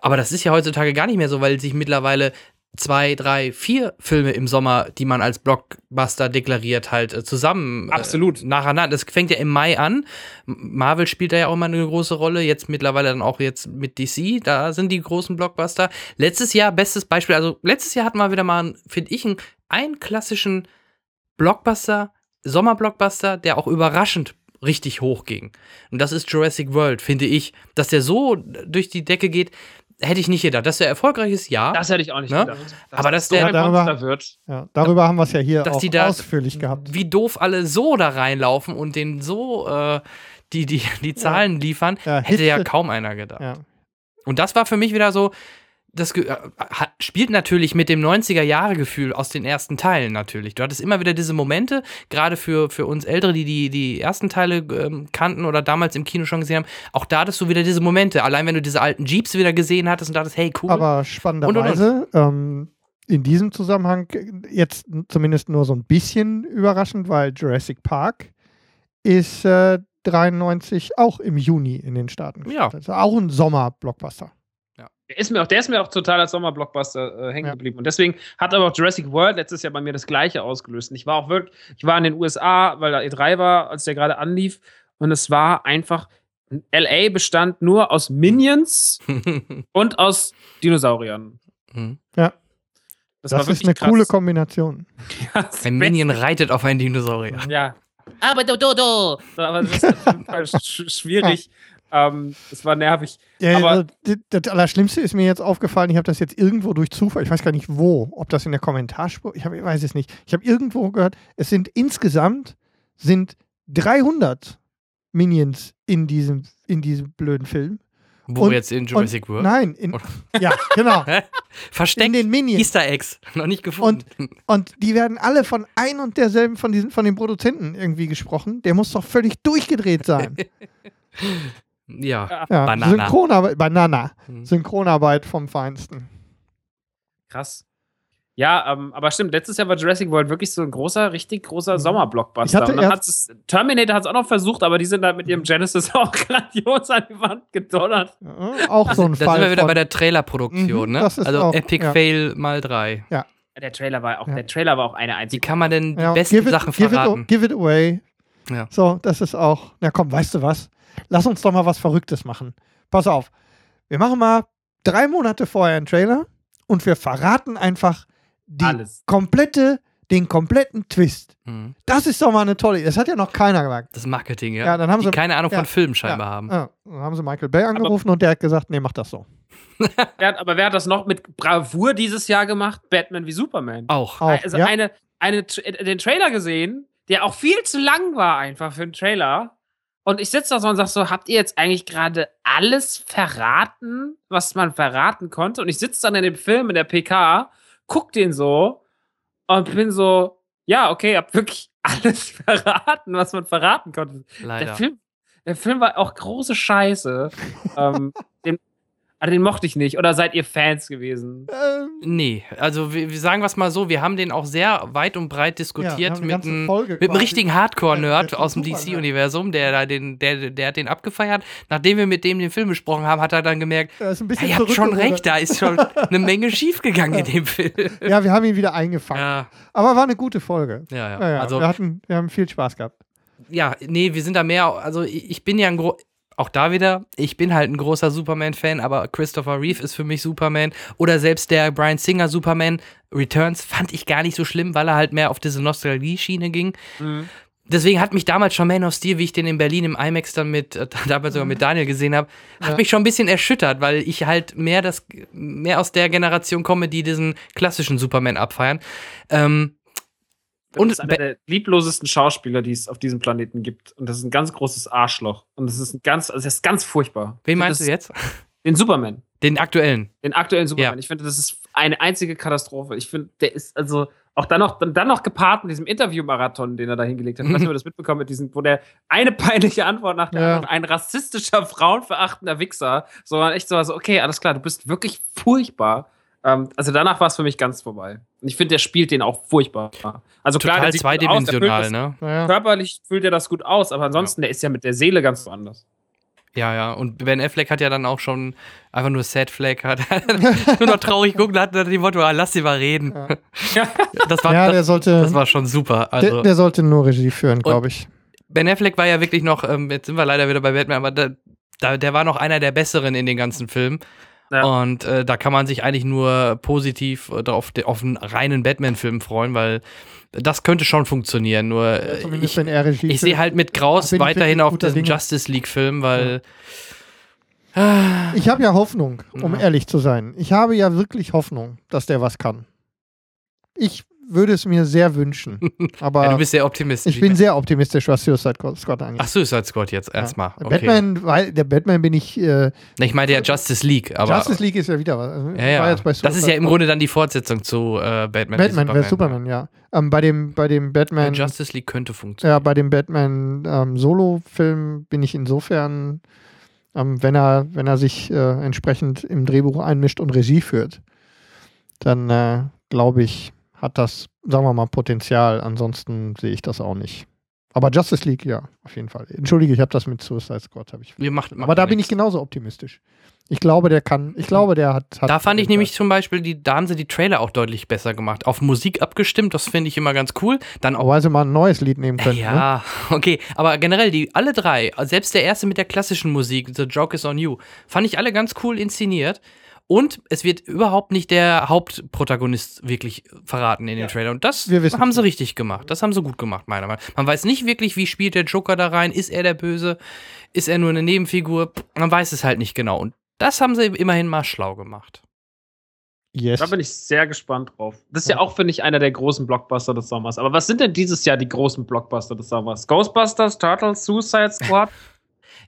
Aber das ist ja heutzutage gar nicht mehr so, weil sich mittlerweile zwei, drei, vier Filme im Sommer, die man als Blockbuster deklariert, halt äh, zusammen Absolut. äh, nacheinander. Das fängt ja im Mai an. Marvel spielt da ja auch immer eine große Rolle. Jetzt mittlerweile dann auch jetzt mit DC. Da sind die großen Blockbuster. Letztes Jahr, bestes Beispiel, also letztes Jahr hatten wir wieder mal, finde ich, einen, einen klassischen Blockbuster, Sommerblockbuster, der auch überraschend richtig hoch ging. Und das ist Jurassic World, finde ich. Dass der so durch die Decke geht, hätte ich nicht gedacht. Dass der erfolgreich ist, ja. Das hätte ich auch nicht Ne? gedacht. Aber dass so der- darüber- Monster wird. Ja, darüber haben wir es ja hier dass auch die da- ausführlich gehabt. wie doof alle so da reinlaufen und den so äh, die, die, die Zahlen liefern, Ja, hätte ja Hitze- kaum einer gedacht. Ja. Und das war für mich wieder so, das äh, hat, spielt natürlich mit dem 90er-Jahre-Gefühl aus den ersten Teilen natürlich. Du hattest immer wieder diese Momente, gerade für, für uns Ältere, die, die die ersten Teile ähm, kannten oder damals im Kino schon gesehen haben, auch da hattest du wieder diese Momente. Allein wenn du diese alten Jeeps wieder gesehen hattest und dachtest, hey, cool. Aber Und, spannenderweise, ähm, in diesem Zusammenhang jetzt zumindest nur so ein bisschen überraschend, weil Jurassic Park ist äh, 93 auch im Juni in den Staaten. Ja. Also auch ein Sommer-Blockbuster. Der ist mir auch, der ist mir auch total als Sommerblockbuster äh, hängen Ja. geblieben. Und deswegen hat aber auch Jurassic World letztes Jahr bei mir das Gleiche ausgelöst. Und ich war auch wirklich, ich war in den USA, weil da E3 war, als der gerade anlief. Und es war einfach, LA bestand nur aus Minions und aus Dinosauriern. Mhm. Ja. Das, Das, war ist wirklich eine krass. coole Kombination. Das Ein Minion reitet auf einen Dinosaurier. Ja. Aber do, do, do. Aber das ist auf jeden Fall sch schwierig. Ähm, das war nervig. Ja, Aber- also, d- das Allerschlimmste ist mir jetzt aufgefallen, ich habe das jetzt irgendwo durch Zufall, ich weiß gar nicht wo, ob das in der Kommentarspur, ich, hab, ich weiß es nicht. Ich habe irgendwo gehört, es sind insgesamt sind 300 Minions in diesem, in diesem blöden Film. Wo Und- jetzt in Jurassic und, World? Nein, in, ja, genau. Versteckt in den Minions. Easter Eggs. Noch nicht gefunden. Und die werden alle von ein und derselben, von, diesen, von den Produzenten irgendwie gesprochen. Der muss doch völlig durchgedreht sein. ja. Ja, Banana. Synchronarbeit, Banana. Hm. Synchronarbeit vom Feinsten. Krass. Ja, ähm, aber stimmt, letztes Jahr war Jurassic World wirklich so ein großer, richtig großer Ich Sommerblockbuster. hatte Und dann erst- hat's es, Terminator hat es auch noch versucht, aber die sind halt mit ihrem Genesis auch grandios an die Wand gedonnert. Ja, auch so ein da Fall. sind wir wieder bei der Trailerproduktion, Mhm, ne? das ist Also auch- Epic ja. Fail mal drei. Der Trailer war auch, Ja. der Trailer war auch eine Wie einzige. kann man denn die ja, besten it, Sachen give verraten? It, give it away. Ja. So, das ist auch. Na komm, weißt du was? Lass uns doch mal was Verrücktes machen. Pass auf. Wir machen mal drei Monate vorher einen Trailer und wir verraten einfach die Alles. komplette, den kompletten Twist. Mhm. Das ist doch mal eine tolle Idee. Das hat ja noch keiner gesagt. Das Marketing, ja. Ja, dann haben die sie- keine Ahnung ja, von Film scheinbar ja, haben. Ja, dann haben sie Michael Bay angerufen und der hat gesagt, nee, mach das so. Wer hat, aber wer hat das noch mit Bravour dieses Jahr gemacht? Batman wie Superman. Auch. Auch, also ja. eine, eine, den Trailer gesehen, der auch viel zu lang war einfach für einen Trailer. Und ich sitze da so und sag so, habt ihr jetzt eigentlich gerade alles verraten, was man verraten konnte? Und ich sitze dann in dem Film in der PK, guck den so und bin so, ja, okay, habt wirklich alles verraten, was man verraten konnte. Leider. Der Film, der Film war auch große Scheiße. ähm, den, Ah, den mochte ich nicht. Oder seid ihr Fans gewesen? Ähm, Nee, also wir, wir sagen was mal so, wir haben den auch sehr weit und breit Ja, diskutiert eine mit, Folge mit einem richtigen Ja, Hardcore-Nerd aus dem. DC-Universum, der, da den, der, der hat den abgefeiert. Nachdem wir mit dem den Film besprochen haben, hat er dann gemerkt, er ein ja, ihr habt schon recht, da ist schon eine Menge schiefgegangen in dem Film. Ja, wir haben ihn wieder eingefangen. Ja, Aber war eine gute Folge. ja, ja. Ja, ja, Also, wir, hatten, wir haben viel Spaß gehabt. ja, nee, wir sind da mehr, also ich ich bin ja ein gro auch da wieder, ich bin halt ein großer Superman-Fan, aber Christopher Reeve ist für mich Superman. Oder selbst der Brian Singer Superman Returns fand ich gar nicht so schlimm, weil er halt mehr auf diese Nostalgie-Schiene ging. Deswegen hat mich damals schon Man of Steel, wie ich den in Berlin im IMAX dann mit, äh, damals sogar mit Daniel gesehen habe, hat Ja. mich schon ein bisschen erschüttert, weil ich halt mehr das, mehr aus der Generation komme, die diesen klassischen Superman abfeiern. Ähm, Und ist einer der lieblosesten Schauspieler, die es auf diesem Planeten gibt. Und das ist ein ganz großes Arschloch. Und das ist ein ganz, also das ist ganz furchtbar. wen meinst du jetzt? Den Superman. Den aktuellen. Den aktuellen Superman. Ja. Ich finde, das ist eine einzige Katastrophe. Ich finde, der ist also auch dann noch, dann, dann noch gepaart mit diesem Interview-Marathon, den er da hingelegt hat. Ich weiß nicht, ob ihr das mitbekommen mit diesem, wo der eine peinliche Antwort nach der Ja. anderen, ein rassistischer, frauenverachtender Wichser, so echt so, also, okay, alles klar, du bist wirklich furchtbar. Ähm, also danach war es für mich ganz vorbei. Und ich finde, der spielt den auch furchtbar. Also klar, Total der sieht gut aus, der zweidimensional, ne? Naja. Körperlich füllt er das gut aus, aber ansonsten, der ist ja mit der Seele ganz woanders. Ja, ja. Und Ben Affleck hat ja dann auch schon einfach nur Sad Flag, hat nur noch traurig geguckt und hat dann die Motto, ah, lass sie mal reden. Das war, Ja, der das, sollte, das war schon super. Also, der, der sollte nur Regie führen, glaube ich. Ben Affleck war ja wirklich noch, ähm, jetzt sind wir leider wieder bei Batman, aber da, da, der war noch einer der besseren in den ganzen Filmen. Ja. Und äh, da kann man sich eigentlich nur positiv äh, auf, de- auf einen reinen Batman-Film freuen, weil das könnte schon funktionieren. Nur äh, Zumindest ich, er ich sehe halt mit ich weiterhin auf diesen Dinge. Justice League-Film, weil Ich habe ja Hoffnung, um Ja. ehrlich zu sein. Ich habe ja wirklich Hoffnung, dass der was kann. Ich würde es mir sehr wünschen. Aber ja, du bist sehr optimistisch. ich bin sehr optimistisch, was Suicide Squad angeht. Ach, Suicide Squad jetzt erstmal. Ja. Okay. Batman, weil der Batman bin ich. Äh, Ich meine ja Justice League, aber. Justice League ist ja wieder was. Also, ja, ja. das ist ja im. Grunde dann die Fortsetzung zu äh, Batman. Batman, Superman, Superman ja. Ähm, bei dem, bei dem Batman. Justice League könnte funktionieren. Ja, bei dem Batman ähm, Solo-Film bin ich insofern, ähm, wenn er, wenn er sich äh, entsprechend im Drehbuch einmischt und Regie führt, dann äh, glaube ich, hat das, sagen wir mal, Potenzial. Ansonsten sehe ich das auch nicht. Aber Justice League, ja, auf jeden Fall. Entschuldige, ich habe das mit Suicide Squad, habe ich. Wir macht, macht Aber da bin ich genauso optimistisch. Ich glaube, der kann, ich glaube, der hat. hat Da fand ich nämlich zum Beispiel, die, da haben sie die Trailer auch deutlich besser gemacht. Auf Musik abgestimmt, das finde ich immer ganz cool. Dann auch. Weil sie mal ein neues Lied nehmen können. Ne? Ja, okay. Aber generell, die alle drei, selbst der erste mit der klassischen Musik, The Joke is on You, fand ich alle ganz cool inszeniert. Und es wird überhaupt nicht der Hauptprotagonist wirklich verraten in den Trailer. Und das Wir wissen haben sie richtig gemacht. Das haben sie gut gemacht, meiner Meinung nach. Man weiß nicht wirklich, wie spielt der Joker da rein. Ist er der Böse? Ist er nur eine Nebenfigur? Man weiß es halt nicht genau. Und das haben sie immerhin mal schlau gemacht. Yes. Da bin ich sehr gespannt drauf. Das ist ja auch, finde ich, einer der großen Blockbuster des Sommers. Aber was sind denn dieses Jahr die großen Blockbuster des Sommers? Ghostbusters, Turtles, Suicide Squad?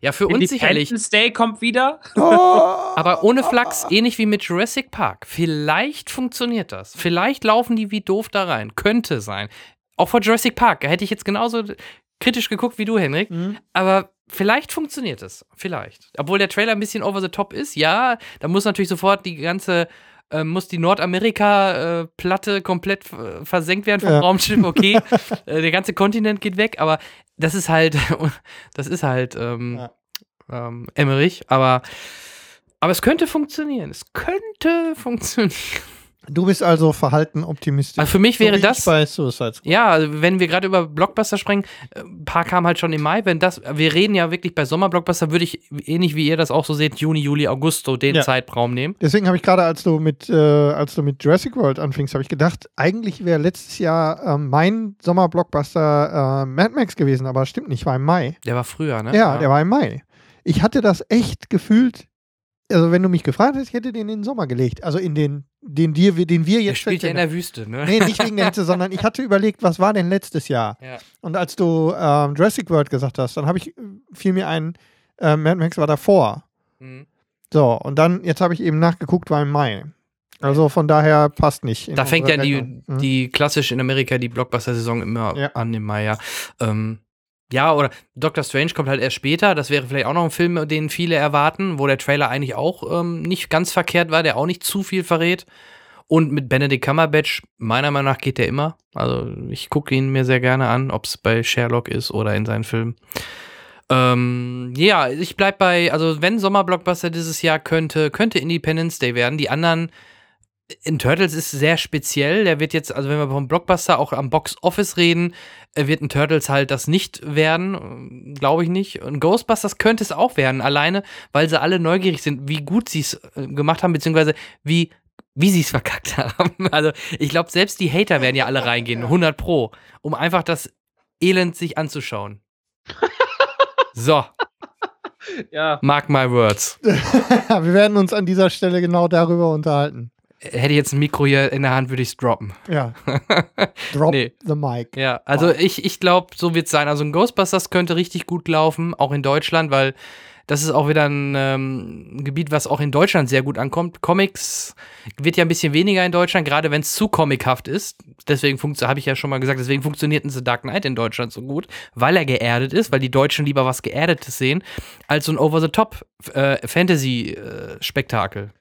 Ja, für uns sicherlich. Day kommt wieder. Aber ohne Flachs, ähnlich wie mit Jurassic Park. Vielleicht funktioniert das. Vielleicht laufen die wie doof da rein. Könnte sein. Auch vor Jurassic Park hätte ich jetzt genauso kritisch geguckt wie du, Henrik. Mhm. Aber vielleicht funktioniert es. Vielleicht. Obwohl der Trailer ein bisschen over the top ist, ja. Da muss natürlich sofort die ganze. äh, muss die Nordamerika-Platte komplett äh, versenkt werden vom Ja. Raumschiff, okay. äh, der ganze Kontinent geht weg, aber das ist halt, das ist halt ähm, ähm, Emmerich, aber, aber es könnte funktionieren. Es könnte funktionieren. Du bist also verhalten optimistisch. Also für mich So wäre wie das- bei Suicide Squad. Ja, also wenn wir gerade über Blockbuster sprechen, äh, ein paar kamen halt schon im Mai. Wenn das, wir reden ja wirklich bei Sommerblockbuster, würde ich ähnlich wie ihr das auch so seht, Juni, Juli, August, so den Ja. Zeitraum nehmen. Deswegen habe ich gerade, als du mit, äh, als du mit Jurassic World anfingst, habe ich gedacht, eigentlich wäre letztes Jahr ähm, mein Sommerblockbuster äh, Mad Max gewesen, aber stimmt nicht, war im Mai. Der war früher, ne? Ja, der war im Mai. Ich hatte das echt gefühlt, also wenn du mich gefragt hättest, ich hätte den in den Sommer gelegt. Also in den, den, dir, den wir Der jetzt spielt ja in der Wüste, ne? Nee, nicht wegen der Hitze, sondern ich hatte überlegt, was war denn letztes Jahr? Ja. Und als du ähm, Jurassic World gesagt hast, dann habe ich, fiel mir ein, äh, Mad Max war davor. Mhm. So, und dann, jetzt habe ich eben nachgeguckt, war im Mai. Also von daher passt nicht. Da fängt ja die. Mhm. die klassisch in Amerika die Blockbuster-Saison immer Ja. an im Mai, ja. Ähm, Ja, oder Doctor Strange kommt halt erst später. Das wäre vielleicht auch noch ein Film, den viele erwarten, wo der Trailer eigentlich auch ähm, nicht ganz verkehrt war, der auch nicht zu viel verrät. Und mit Benedict Cumberbatch, meiner Meinung nach geht der immer. Also ich gucke ihn mir sehr gerne an, ob es bei Sherlock ist oder in seinen Filmen. Ähm, ja, ich bleib bei, also wenn Sommerblockbuster dieses Jahr könnte, könnte Independence Day werden. Die anderen in Turtles ist sehr speziell. Der wird jetzt, also wenn wir vom Blockbuster auch am Box Office reden, wird ein Turtles halt das nicht werden, glaube ich nicht. Und Ghostbusters könnte es auch werden, alleine, weil sie alle neugierig sind, wie gut sie es äh, gemacht haben, beziehungsweise wie wie sie es verkackt haben. Also ich glaube, selbst die Hater werden ja alle reingehen, 100 pro, um einfach das Elend sich anzuschauen. So, Ja. mark my words. Wir werden uns an dieser Stelle genau darüber unterhalten. Hätte ich jetzt ein Mikro hier in der Hand, würde ich es droppen. Ja. Drop Nee. the mic. Ja, also ich, ich glaube, so wird es sein. Also ein Ghostbusters könnte richtig gut laufen, auch in Deutschland, weil das ist auch wieder ein ähm, Gebiet, was auch in Deutschland sehr gut ankommt. Comics wird ja ein bisschen weniger in Deutschland, gerade wenn es zu comichaft ist. Deswegen habe ich ja schon mal gesagt, deswegen funktioniert ein The Dark Knight in Deutschland so gut, weil er geerdet ist, weil die Deutschen lieber was Geerdetes sehen, als so ein Over-the-Top äh, Fantasy-Spektakel.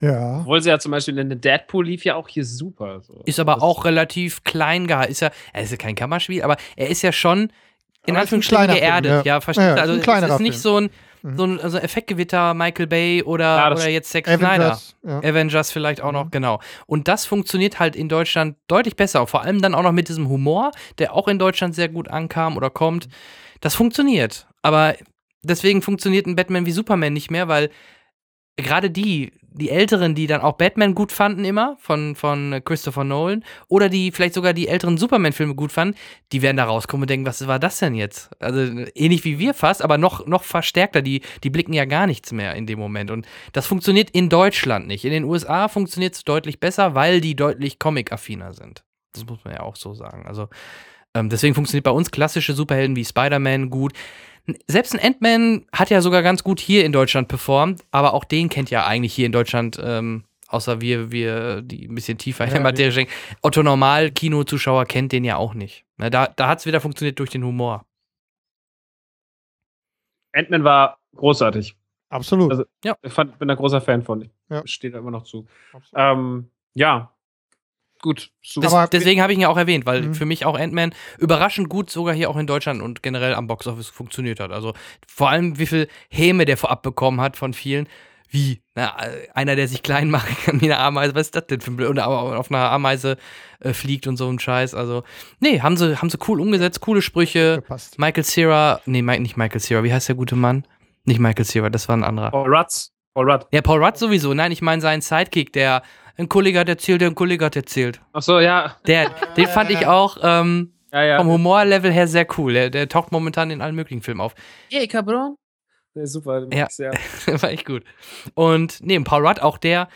Ja. Obwohl sie ja zum Beispiel in Deadpool lief ja auch hier super. So. Ist aber Das- auch relativ klein gehalten. Ist ja, er ist ja kein Kammerspiel, aber er ist ja schon in ist Anführungsstrichen kleiner Film, geerdet. ja. ja, verstehst Ja, du? ist Also ein es ist nicht so ein, so ein also Effektgewitter Michael Bay oder, Ja, oder jetzt Zack Snyder. Avengers. Ja. Avengers vielleicht auch noch, genau. Und das funktioniert halt in Deutschland deutlich besser. Vor allem dann auch noch mit diesem Humor, der auch in Deutschland sehr gut ankam oder kommt. Das funktioniert. Aber deswegen funktioniert ein Batman wie Superman nicht mehr, weil gerade die, die Älteren, die dann auch Batman gut fanden immer, von, von Christopher Nolan, oder die vielleicht sogar die älteren Superman-Filme gut fanden, die werden da rauskommen und denken, was war das denn jetzt? Also ähnlich wie wir fast, aber noch, noch verstärkter. Die, die blicken ja gar nichts mehr in dem Moment. Und das funktioniert in Deutschland nicht. In den USA funktioniert es deutlich besser, weil die deutlich comic-affiner sind. Das muss man ja auch so sagen. Also ähm, deswegen funktioniert bei uns klassische Superhelden wie Spider-Man gut. Selbst ein Ant-Man hat ja sogar ganz gut hier in Deutschland performt, aber auch den kennt ja eigentlich hier in Deutschland, ähm, außer wir, wir, die ein bisschen tiefer in der Ja, Materie stecken. Otto Normal-Kinozuschauer kennt den ja auch nicht. Na, da da hat es wieder funktioniert durch den Humor. Ant-Man war großartig. Absolut. Also- Ich fand, bin ein großer Fan von. Ich Ja. stehe da immer noch zu. Ähm, ja. Gut. Super. Des, Aber- deswegen habe ich ihn ja auch erwähnt, weil Mhm. für mich auch Ant-Man überraschend gut sogar hier auch in Deutschland und generell am Boxoffice funktioniert hat. Also vor allem, wie viel Häme der vorab bekommen hat von vielen. Wie? Na, einer, der sich klein machen kann wie eine Ameise. Was ist das denn für ein Blöd? Aber auf einer Ameise äh, fliegt und so ein Scheiß. Also, nee, haben sie, haben sie cool umgesetzt, coole Sprüche. Gepasst. Michael Cera, nee, nicht Michael Cera. Wie heißt der gute Mann? Nicht Michael Cera, das war ein anderer. Paul Rutz. Paul Rudd. Ja, Paul Rudd sowieso. Nein, ich meine seinen Sidekick, der ein Kollege hat erzählt, der ein Kollege hat erzählt. Ach so, ja. Der, den fand ich auch ähm, Ja, ja. vom Humorlevel her sehr cool. Der, der taucht momentan in allen möglichen Filmen auf. Hey, Cabron. Ja, super. den mag Ja. ich Sehr. War echt gut. Und neben Paul Rudd, auch der,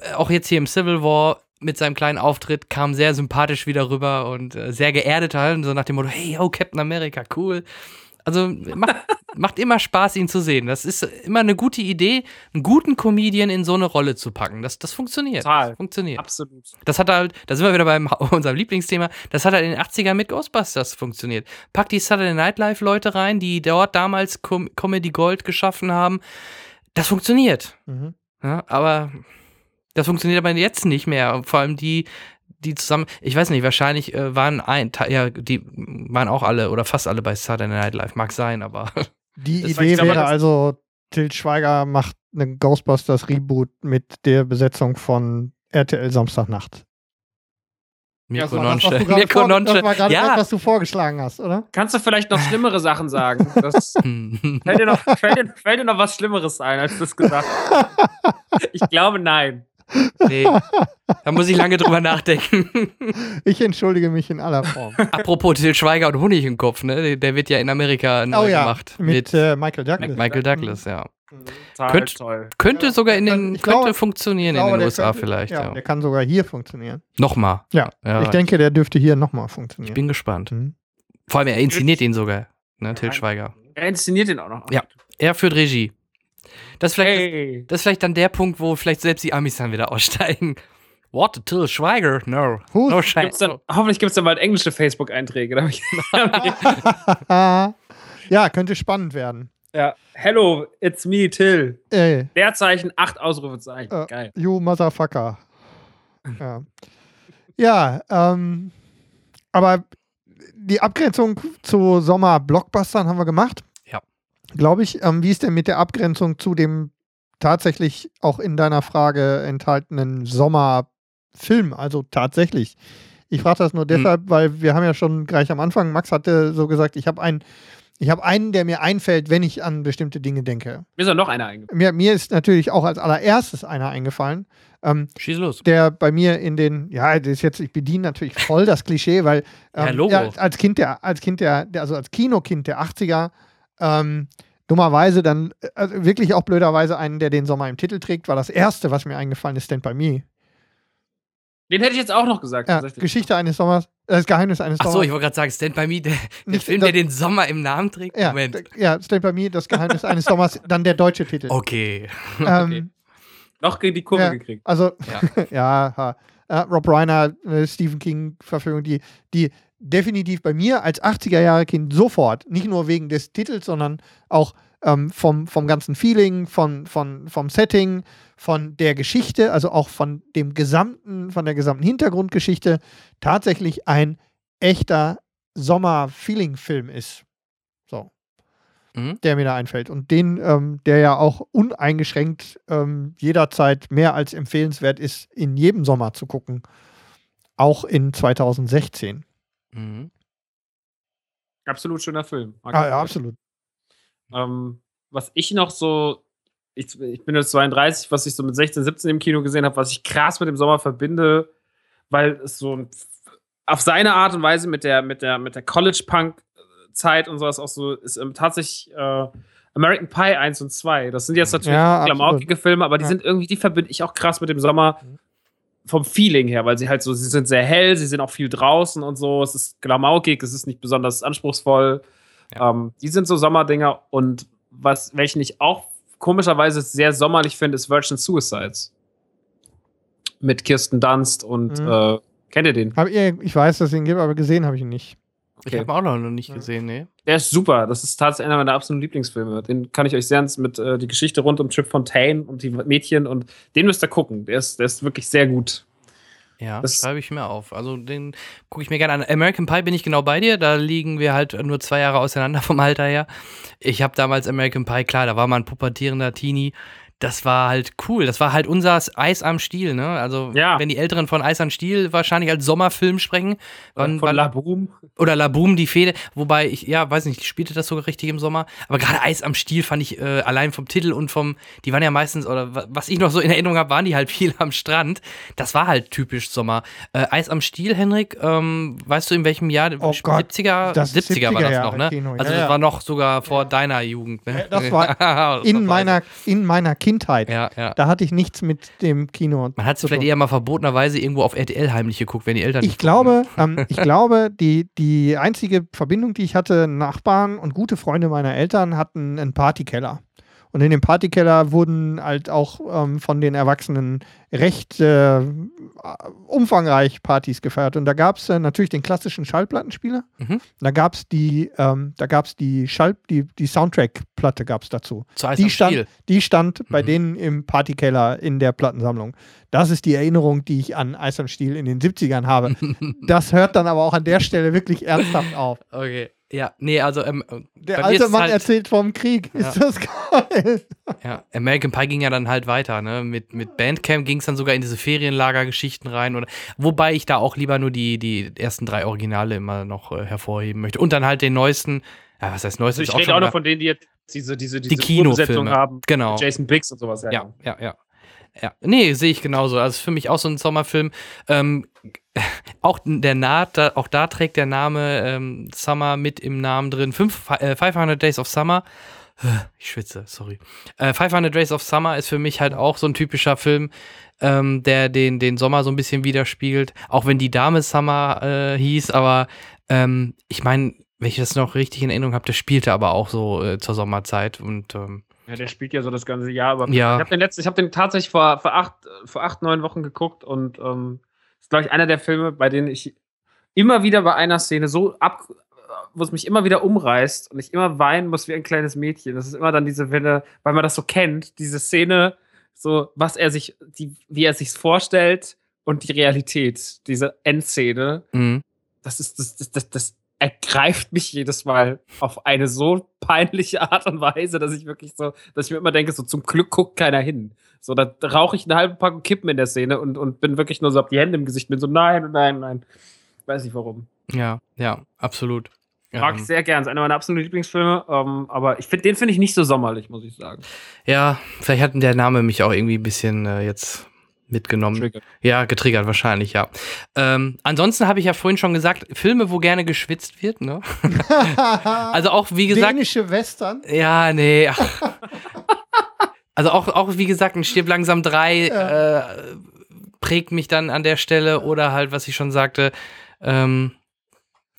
äh, auch jetzt hier im Civil War mit seinem kleinen Auftritt, kam sehr sympathisch wieder rüber und äh, sehr geerdet halt, so nach dem Motto, hey, oh, Captain America, cool. Also macht, macht immer Spaß, ihn zu sehen. Das ist immer eine gute Idee, einen guten Comedian in so eine Rolle zu packen. Das, das funktioniert. Total. Das funktioniert. Absolut. Das hat halt, da sind wir wieder beim unserem Lieblingsthema, das hat halt in den 80ern mit Ghostbusters funktioniert. Pack die Saturday Night Live Leute rein, die dort damals Com Comedy Gold geschaffen haben. Das funktioniert. Mhm. Ja, aber das funktioniert aber jetzt nicht mehr. Vor allem die, die zusammen, ich weiß nicht, wahrscheinlich äh, waren ein, ja, die waren auch alle oder fast alle bei Saturday Night Live. Mag sein, aber Die Das war- Idee wäre das- also, Til Schweiger macht eine Ghostbusters Reboot mit der Besetzung von RTL Samstagnacht. Mirko Das das, was Nonche. gerade Mirko vor- das Nonche. war gerade Ja. das, was du vorgeschlagen hast, oder? Kannst du vielleicht noch schlimmere Sachen sagen? Das, fällt, dir noch, fällt, dir, fällt dir noch was Schlimmeres ein, als du das gesagt hast? Ich glaube, nein. Nee. Da muss ich lange drüber nachdenken. Ich entschuldige mich in aller Form. Apropos Til Schweiger und Honig im Kopf, ne? Der wird ja in Amerika neu oh ja, gemacht. mit, Mit, äh, Michael Douglas. Michael Douglas, ja. Total Könnt- toll. Könnte Ja, sogar in den, ich könnte glaube- funktionieren Ich glaube, in den USA könnte- vielleicht, ja. ja. Der kann sogar hier funktionieren. Nochmal. Ja, Ja, ich denke, der dürfte hier nochmal ich funktionieren. bin gespannt. Mhm. Vor allem, er inszeniert ihn sogar, ne? Til. Schweiger. Er inszeniert ihn auch noch. Ja. Er führt Regie. Das ist, vielleicht, Hey. das ist vielleicht dann der Punkt, wo vielleicht selbst die Amis dann wieder aussteigen. What? Till Schweiger? No. Who? No. Gibt's dann, hoffentlich gibt es dann bald englische Facebook-Einträge. Ja, könnte spannend werden. ja. Hello, it's me, Till. Ey, Leerzeichen, acht Ausrufezeichen. äh, Geil. you motherfucker. Ja, ja ähm, aber die Abgrenzung zu Sommer-Blockbustern haben wir gemacht. Ja. Glaube ich. Ähm, wie ist denn mit der Abgrenzung zu dem tatsächlich auch in deiner Frage enthaltenen Sommerfilm? Also tatsächlich. Ich frage das nur deshalb, weil wir haben ja schon gleich am Anfang, Max hatte so gesagt, ich habe einen, ich habe einen, der mir einfällt, wenn ich an bestimmte Dinge denke. Mir ist auch noch einer eingefallen. Mir, mir ist natürlich auch als allererstes einer eingefallen, ähm, Schieß los. der bei mir in den, ja, das ist jetzt, ich bediene natürlich voll das Klischee, weil Ja, ähm, Logo. als Kind der, als Kind der, der, also als Kinokind der 80er, ähm, dummerweise dann, also wirklich auch blöderweise einen, der den Sommer im Titel trägt, war das erste, was mir eingefallen ist, Stand By Me. Den hätte ich jetzt auch noch gesagt. Ja. Geschichte eines Sommers, äh, das Geheimnis eines Achso, Sommers. ich wollte gerade sagen, Stand By Me, der, der Nicht- Film, das- der den Sommer im Namen trägt. ja, Moment. ja, Stand By Me, das Geheimnis eines Sommers, dann der deutsche Titel. Okay. Ähm, Noch die Kurve Ja. gekriegt. Also, Ja. ja, ha. Äh, Rob Reiner, äh, Stephen King-Verfilmung, die, die definitiv bei mir als 80er-Jahre-Kind sofort, nicht nur wegen des Titels, sondern auch ähm, vom, vom ganzen Feeling, von, von, vom Setting, von der Geschichte, also auch von dem gesamten, von der gesamten Hintergrundgeschichte, tatsächlich ein echter Sommer-Feeling-Film ist. So Mhm. der mir da einfällt. Und den, ähm, der ja auch uneingeschränkt ähm, jederzeit mehr als empfehlenswert ist, in jedem Sommer zu gucken. Auch in 2016. Mhm. Absolut schöner Film. Ah, ja, absolut. Ähm, was ich noch so, ich, ich bin jetzt 32, was ich so mit 16, 17 im Kino gesehen habe, was ich krass mit dem Sommer verbinde, weil es so ein, auf seine Art und Weise mit der, mit der, mit der College-Punk-Zeit und sowas auch so ist ähm, tatsächlich äh, American Pie 1 und 2. Das sind jetzt natürlich Ja, klamaukige Filme, aber die Ja. sind irgendwie, die verbinde ich auch krass mit dem Sommer vom Feeling her, weil sie halt so, sie sind sehr hell, sie sind auch viel draußen und so, es ist klamaukig, es ist nicht besonders anspruchsvoll. Ja. Ähm, die sind so Sommerdinger und was, welchen ich auch komischerweise sehr sommerlich finde, ist Virgin Suicides. Mit Kirsten Dunst und Mhm. äh, kennt ihr den? Hab ich, ich weiß, dass es ihn gibt, aber gesehen habe ich ihn nicht. Ich habe auch noch nicht gesehen, nee. Der ist super. Das ist tatsächlich einer meiner absoluten Lieblingsfilme. Den kann ich euch sehr ans- mit äh, die Geschichte rund um Trip Fontaine und die Mädchen und den müsst ihr gucken. Der ist, der ist wirklich sehr gut. Ja, Das- schreibe ich mir auf. Also den gucke ich mir gerne an. American Pie bin ich genau bei dir. Da liegen wir halt nur zwei Jahre auseinander vom Alter her. Ich habe damals American Pie, klar, da war man ein pubertierender Teenie. Das war halt cool. Das war halt unser Eis am Stiel, ne? Also, Ja. wenn die Älteren von Eis am Stiel wahrscheinlich als Sommerfilm sprechen, wann, Von wann, La Boom. oder La Boom, die Fehde, wobei ich, ja, weiß nicht, spielte das sogar richtig im Sommer. Aber gerade Eis am Stiel fand ich äh, allein vom Titel und vom, die waren ja meistens, oder wa- was ich noch so in Erinnerung habe, waren die halt viel am Strand. Das war halt typisch Sommer. Äh, Eis am Stiel, Henrik, ähm, weißt du in welchem Jahr? Oh Gott, 70er? das ist 70er war das 70er noch, ne? Kino, ja, also das ja. war noch sogar vor deiner Jugend, ne? Das war in meiner, in meiner Kindheit. Ja, ja. Da hatte ich nichts mit dem Kino. Man hat es vielleicht tun. eher mal verbotenerweise irgendwo auf RTL heimlich geguckt, wenn die Eltern Ich glaube, ähm, ich glaube, die, die einzige Verbindung, die ich hatte, Nachbarn und gute Freunde meiner Eltern hatten einen Partykeller. Und in dem Partykeller wurden halt auch ähm, von den Erwachsenen recht äh, umfangreich Partys gefeiert. Und da gab es äh, natürlich den klassischen Schallplattenspieler. Mhm. Da gab es die, ähm, da gab's die Schall, die, die Soundtrack-Platte gab es dazu. Die stand, die stand bei Mhm. denen im Partykeller in der Plattensammlung. Das ist die Erinnerung, die ich an Eis am Stiel in den 70ern habe. das hört dann aber auch an der Stelle wirklich ernsthaft auf. Okay. Ja, nee, also ähm, Der bei mir alte ist Mann halt, erzählt vom Krieg. Ist Ja. das geil? Ja, American Pie ging ja dann halt weiter, ne? Mit, mit Bandcamp ging es dann sogar in diese Ferienlager-Geschichten rein. Oder, wobei ich da auch lieber nur die, die ersten drei Originale immer noch äh, hervorheben möchte. Und dann halt den neuesten, ja, was heißt neuesten? Also ich ist auch rede schon auch noch von denen, die jetzt diese, diese, Die diese Kinofilme. Urbesetzung haben. Genau. Jason Biggs und sowas. Ja, ja, ja. Ja, nee, sehe ich genauso. Also für mich auch so ein Sommerfilm. Ähm, auch der Naht, da, auch da trägt der Name ähm, Summer mit im Namen drin. Fünf, äh, 500 Days of Summer. Ich schwitze, sorry. Äh, 500 Days of Summer ist für mich halt auch so ein typischer Film, ähm, der den, den Sommer so ein bisschen widerspiegelt. Auch wenn die Dame Summer äh, hieß, aber ähm, ich meine, wenn ich das noch richtig in Erinnerung habe, der spielte aber auch so äh, zur Sommerzeit und ähm, Ja, der spielt ja so das ganze Jahr, aber Ja. ich habe den letzten, ich habe den tatsächlich vor, vor, acht, vor acht, neun Wochen geguckt und ähm, ist, glaube ich, einer der Filme, bei denen ich immer wieder bei einer Szene so ab, wo es mich immer wieder umreißt und ich immer weinen muss wie ein kleines Mädchen. Das ist immer dann diese Welle, weil man das so kennt, diese Szene, so was er sich, die, wie er sich vorstellt und die Realität, diese Endszene. Mhm. Das ist, das, das, das, das ergreift mich jedes Mal auf eine so peinliche Art und Weise, dass ich wirklich so, dass ich mir immer denke, so zum Glück guckt keiner hin. So, da rauche ich eine halbe Packung Kippen in der Szene und, und bin wirklich nur so auf die Hände im Gesicht, bin so, nein, nein, nein. Weiß nicht warum. Ja, ja, absolut. Mag Ähm, ich sehr gern. Ist einer meiner absoluten Lieblingsfilme. Ähm, aber ich find, den finde ich nicht so sommerlich, muss ich sagen. Ja, vielleicht hat der Name mich auch irgendwie ein bisschen äh, jetzt mitgenommen. Triggert. Ja, getriggert wahrscheinlich, ja. Ähm, ansonsten habe ich ja vorhin schon gesagt, Filme, wo gerne geschwitzt wird, ne? also auch, wie gesagt, Dänische Western. ja, nee. Ach. Also auch, auch, wie gesagt, ein Stirb langsam 3 äh, prägt mich dann an der Stelle oder halt, was ich schon sagte, ähm,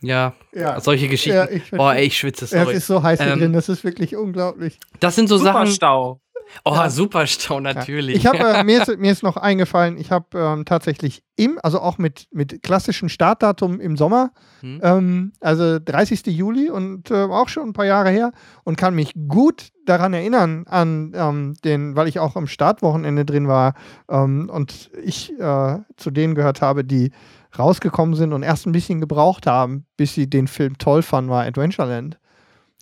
ja, Ja. solche Geschichten. Ja, ich Boah, ey, ich schwitze, Es sorry. ist so heiß hier Ähm, drin, das ist wirklich unglaublich. Das sind so Sachen. Superstau. Oh, Ja. Superstau, natürlich. Ich habe äh, mir, ist, mir ist noch eingefallen, ich habe ähm, tatsächlich im, also auch mit, mit klassischem Startdatum im Sommer, Hm. ähm, also 30. Juli und äh, auch schon ein paar Jahre her und kann mich gut daran erinnern an ähm, den, weil ich auch am Startwochenende drin war ähm, und ich äh, zu denen gehört habe, die rausgekommen sind und erst ein bisschen gebraucht haben, bis sie den Film toll fanden, war Adventureland.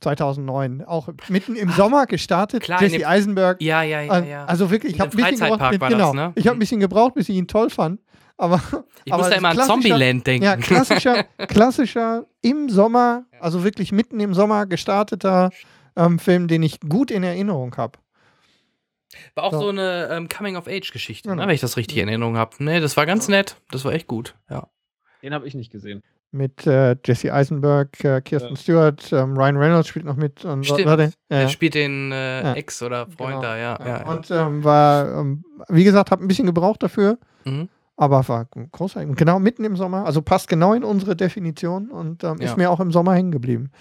2009, auch mitten im Sommer gestartet. klar, Jesse dem- Eisenberg, ja, ja, ja, äh, ja. also wirklich, ich habe ein bisschen gebraucht, war genau, das, ne? ich habe ein bisschen gebraucht, bis ich ihn toll fand. Aber ich aber muss da immer an Zombieland denken. ja, klassischer, klassischer im Sommer, also wirklich mitten im Sommer gestarteter ähm, Film, den ich gut in Erinnerung habe. War auch So. so eine ähm, Coming-of-Age-Geschichte, Genau. ne, wenn ich das richtig in Erinnerung habe. Ne, das war ganz nett. Das war echt gut, ja. Den habe ich nicht gesehen. Mit äh, Jesse Eisenberg, äh, Kirsten Ja. Stewart, ähm, Ryan Reynolds spielt noch mit. Und, Stimmt. Warte, ja, Er spielt den äh, Ja. Ex oder Freund Genau. da, ja. Und ähm, war, ähm, wie gesagt, habe ein bisschen gebraucht dafür, Mhm. aber war großartig. Und Genau mitten im Sommer, also passt genau in unsere Definition und ähm, ist mir auch im Sommer hängen geblieben.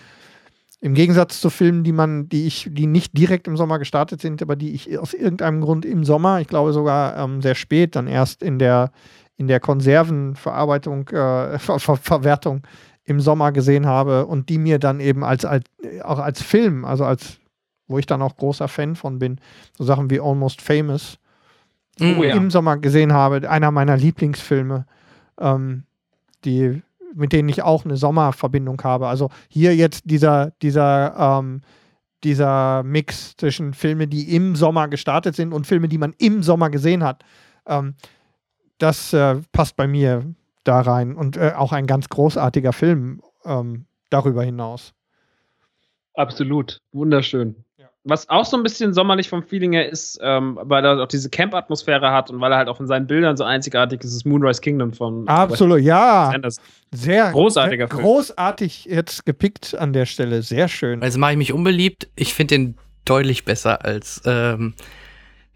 Im Gegensatz zu Filmen, die man, die ich, die nicht direkt im Sommer gestartet sind, aber die ich aus irgendeinem Grund im Sommer, ich glaube sogar ähm, sehr spät, dann erst in der, in der Konservenverarbeitung, äh, Ver Ver Verwertung im Sommer gesehen habe und die mir dann eben als, als auch als Film, also als, wo ich dann auch großer Fan von bin, so Sachen wie Almost Famous. Oh ja. im Sommer gesehen habe, einer meiner Lieblingsfilme, ähm, die, mit denen ich auch eine Sommerverbindung habe. Also hier jetzt dieser, dieser, ähm, dieser Mix zwischen Filme, die im Sommer gestartet sind und Filme, die man im Sommer gesehen hat. Ähm, das äh, passt bei mir da rein und äh, auch ein ganz großartiger Film ähm, darüber hinaus. Absolut. Wunderschön. Was auch so ein bisschen sommerlich vom Feeling her ist, ähm, weil er auch diese Camp-Atmosphäre hat und weil er halt auch in seinen Bildern so einzigartig ist, ist Moonrise Kingdom von Absolut, ja. Wes Anderson. Sehr Großartiger sehr Film. Großartig jetzt gepickt an der Stelle. Sehr schön. Also mache ich mich unbeliebt. Ich finde den deutlich besser als, ähm,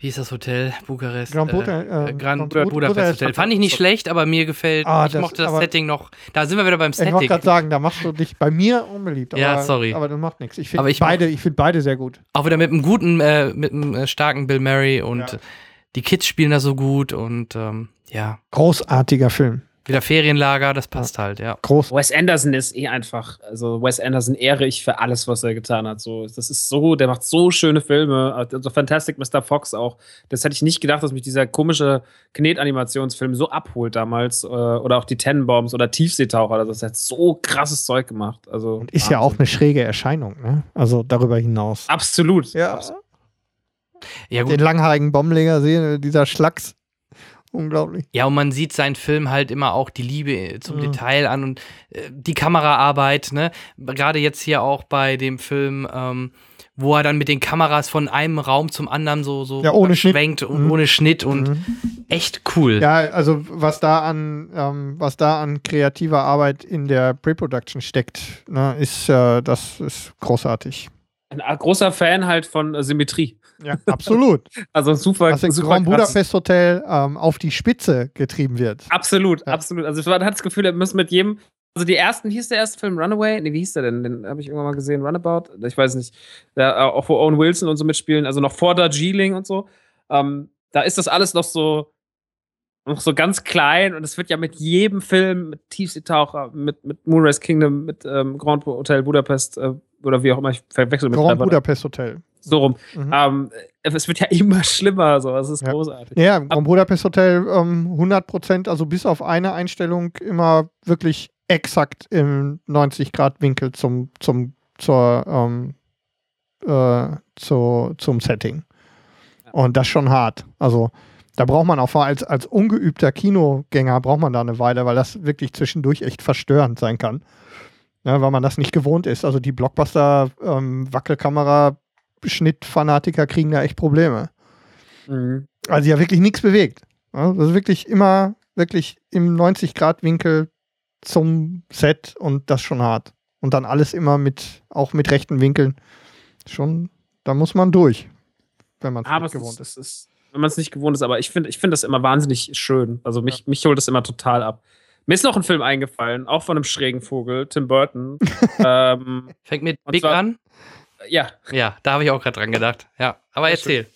wie ist das Hotel? Bukarest? Grand äh, Buda- äh, äh, Grand Grand Budapest Budapest Hotel. Fand ich nicht schlecht, aber mir gefällt, Ah, ich das- mochte das Setting noch. Da sind wir wieder beim Ich wollte Setting. gerade sagen, da machst du dich bei mir unbeliebt. Aber, Ja, sorry. Aber das macht nichts. Ich finde beide, ich find beide sehr gut. Auch wieder mit einem guten, äh, mit einem äh, starken Bill Murray und Ja. die Kids spielen da so gut und ähm, ja, Großartiger Film. Wieder Ferienlager, das passt halt, ja. Groß. Wes Anderson ist eh einfach, also Wes Anderson ehre ich für alles, was er getan hat. So, das ist so, der macht so schöne Filme. Also Fantastic Mr. Fox auch. Das hätte ich nicht gedacht, dass mich dieser komische Knetanimationsfilm so abholt damals. Äh, oder auch die Tenenbaums oder Tiefseetaucher. Also das hat so krasses Zeug gemacht. Also Und ist ja auch eine schräge Erscheinung, ne? Also darüber hinaus. Absolut. Ja. Absolut. Ja, gut. Den langhaarigen Bombenleger sehen, dieser Schlacks. Unglaublich. Ja, und man sieht seinen Film halt immer auch die Liebe äh, zum Mhm. Detail an und äh, die Kameraarbeit, ne? Gerade jetzt hier auch bei dem Film, ähm, wo er dann mit den Kameras von einem Raum zum anderen so, so Ja, ohne schwenkt und Mhm. ohne Schnitt und Mhm. echt cool. Ja, also was da an, ähm, was da an kreativer Arbeit in der Pre-Production steckt, ne, ist, äh, das ist großartig. Ein großer Fan halt von äh, Symmetrie. Ja, absolut. Also super, im super Grand. Budapest Hotel ähm, auf die Spitze getrieben wird. Absolut, Ja. absolut. Also man hat das Gefühl, er muss mit jedem, Also die ersten, wie hieß der erste Film? Runaway? Nee, wie hieß der denn? Den habe ich irgendwann mal gesehen. Runabout? Ich weiß nicht. Da, äh, auch wo Owen Wilson und so mitspielen, also noch vor Darjeeling und so. Ähm, da ist das alles noch so noch so ganz klein und es wird ja mit jedem Film, mit Tiefseetaucher, mit, mit Moonrise Kingdom, mit ähm, Grand Hotel Budapest äh, oder wie auch immer, ich verwechsel mit Grand. Budapest Hotel. So rum. Mhm. Ähm, es wird ja immer schlimmer, so. Es ist Ja. großartig. Ja, im Budapest Hotel ähm, 100 Prozent, also bis auf eine Einstellung immer wirklich exakt im 90 Grad Winkel zum, zum, zur, ähm, äh, zu, zum Setting. Und das schon hart. Also da braucht man auch vor- als, als ungeübter Kinogänger braucht man da eine Weile, weil das wirklich zwischendurch echt verstörend sein kann. Ja, weil man das nicht gewohnt ist. Also die Blockbuster ähm, Wackelkamera Schnittfanatiker kriegen da echt Probleme. Mhm. Also ja wirklich nichts bewegt. Ja, das ist wirklich immer wirklich im 90-Grad-Winkel zum Set und das schon hart. Und dann alles immer mit, auch mit rechten Winkeln. Schon, da muss man durch, wenn man es nicht gewohnt ist, ist. wenn man es nicht gewohnt ist, aber ich finde ich find das immer wahnsinnig schön. Also mich, mich holt das immer total ab. Mir ist noch ein Film eingefallen, auch von einem schrägen Vogel, Tim Burton. ähm, Fängt mit Big zwar- an? Ja, Ja, da habe ich auch gerade dran gedacht. Ja, aber Sehr erzähl.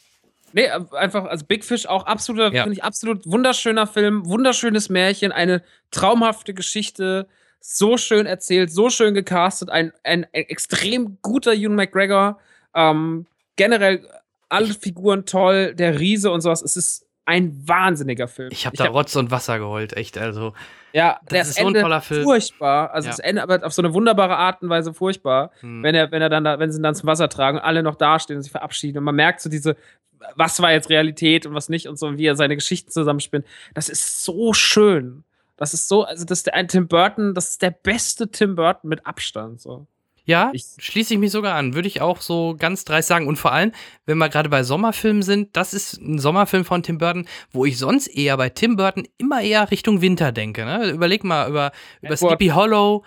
Nee, äh, einfach, also Big Fish auch absoluter, Ja. finde ich absolut wunderschöner Film, wunderschönes Märchen, eine traumhafte Geschichte, so schön erzählt, so schön gecastet, ein, ein, ein extrem guter Ewan McGregor, ähm, generell alle Figuren toll, der Riese und sowas, es ist ein wahnsinniger Film. Ich habe da Rotz und Wasser geheult, echt. Also, ja, das das ist so ein toller Film. Furchtbar, also Ja. das Ende aber auf so eine wunderbare Art und Weise furchtbar hm. wenn er, wenn er dann da, wenn sie ihn dann zum Wasser tragen und alle noch dastehen und sich verabschieden und man merkt so diese, was war jetzt Realität und was nicht und so, und wie er seine Geschichten zusammenspinnt. Das ist so schön. Das ist so, also das ist der ein Tim Burton, das ist der beste Tim Burton mit Abstand. So. Ja, Ich- schließe ich mich sogar an. Würde ich auch so ganz dreist sagen. Und vor allem, wenn wir gerade bei Sommerfilmen sind, das ist ein Sommerfilm von Tim Burton, wo ich sonst eher bei Tim Burton immer eher Richtung Winter denke. Ne? Überleg mal über, über Edward- Sleepy Hollow,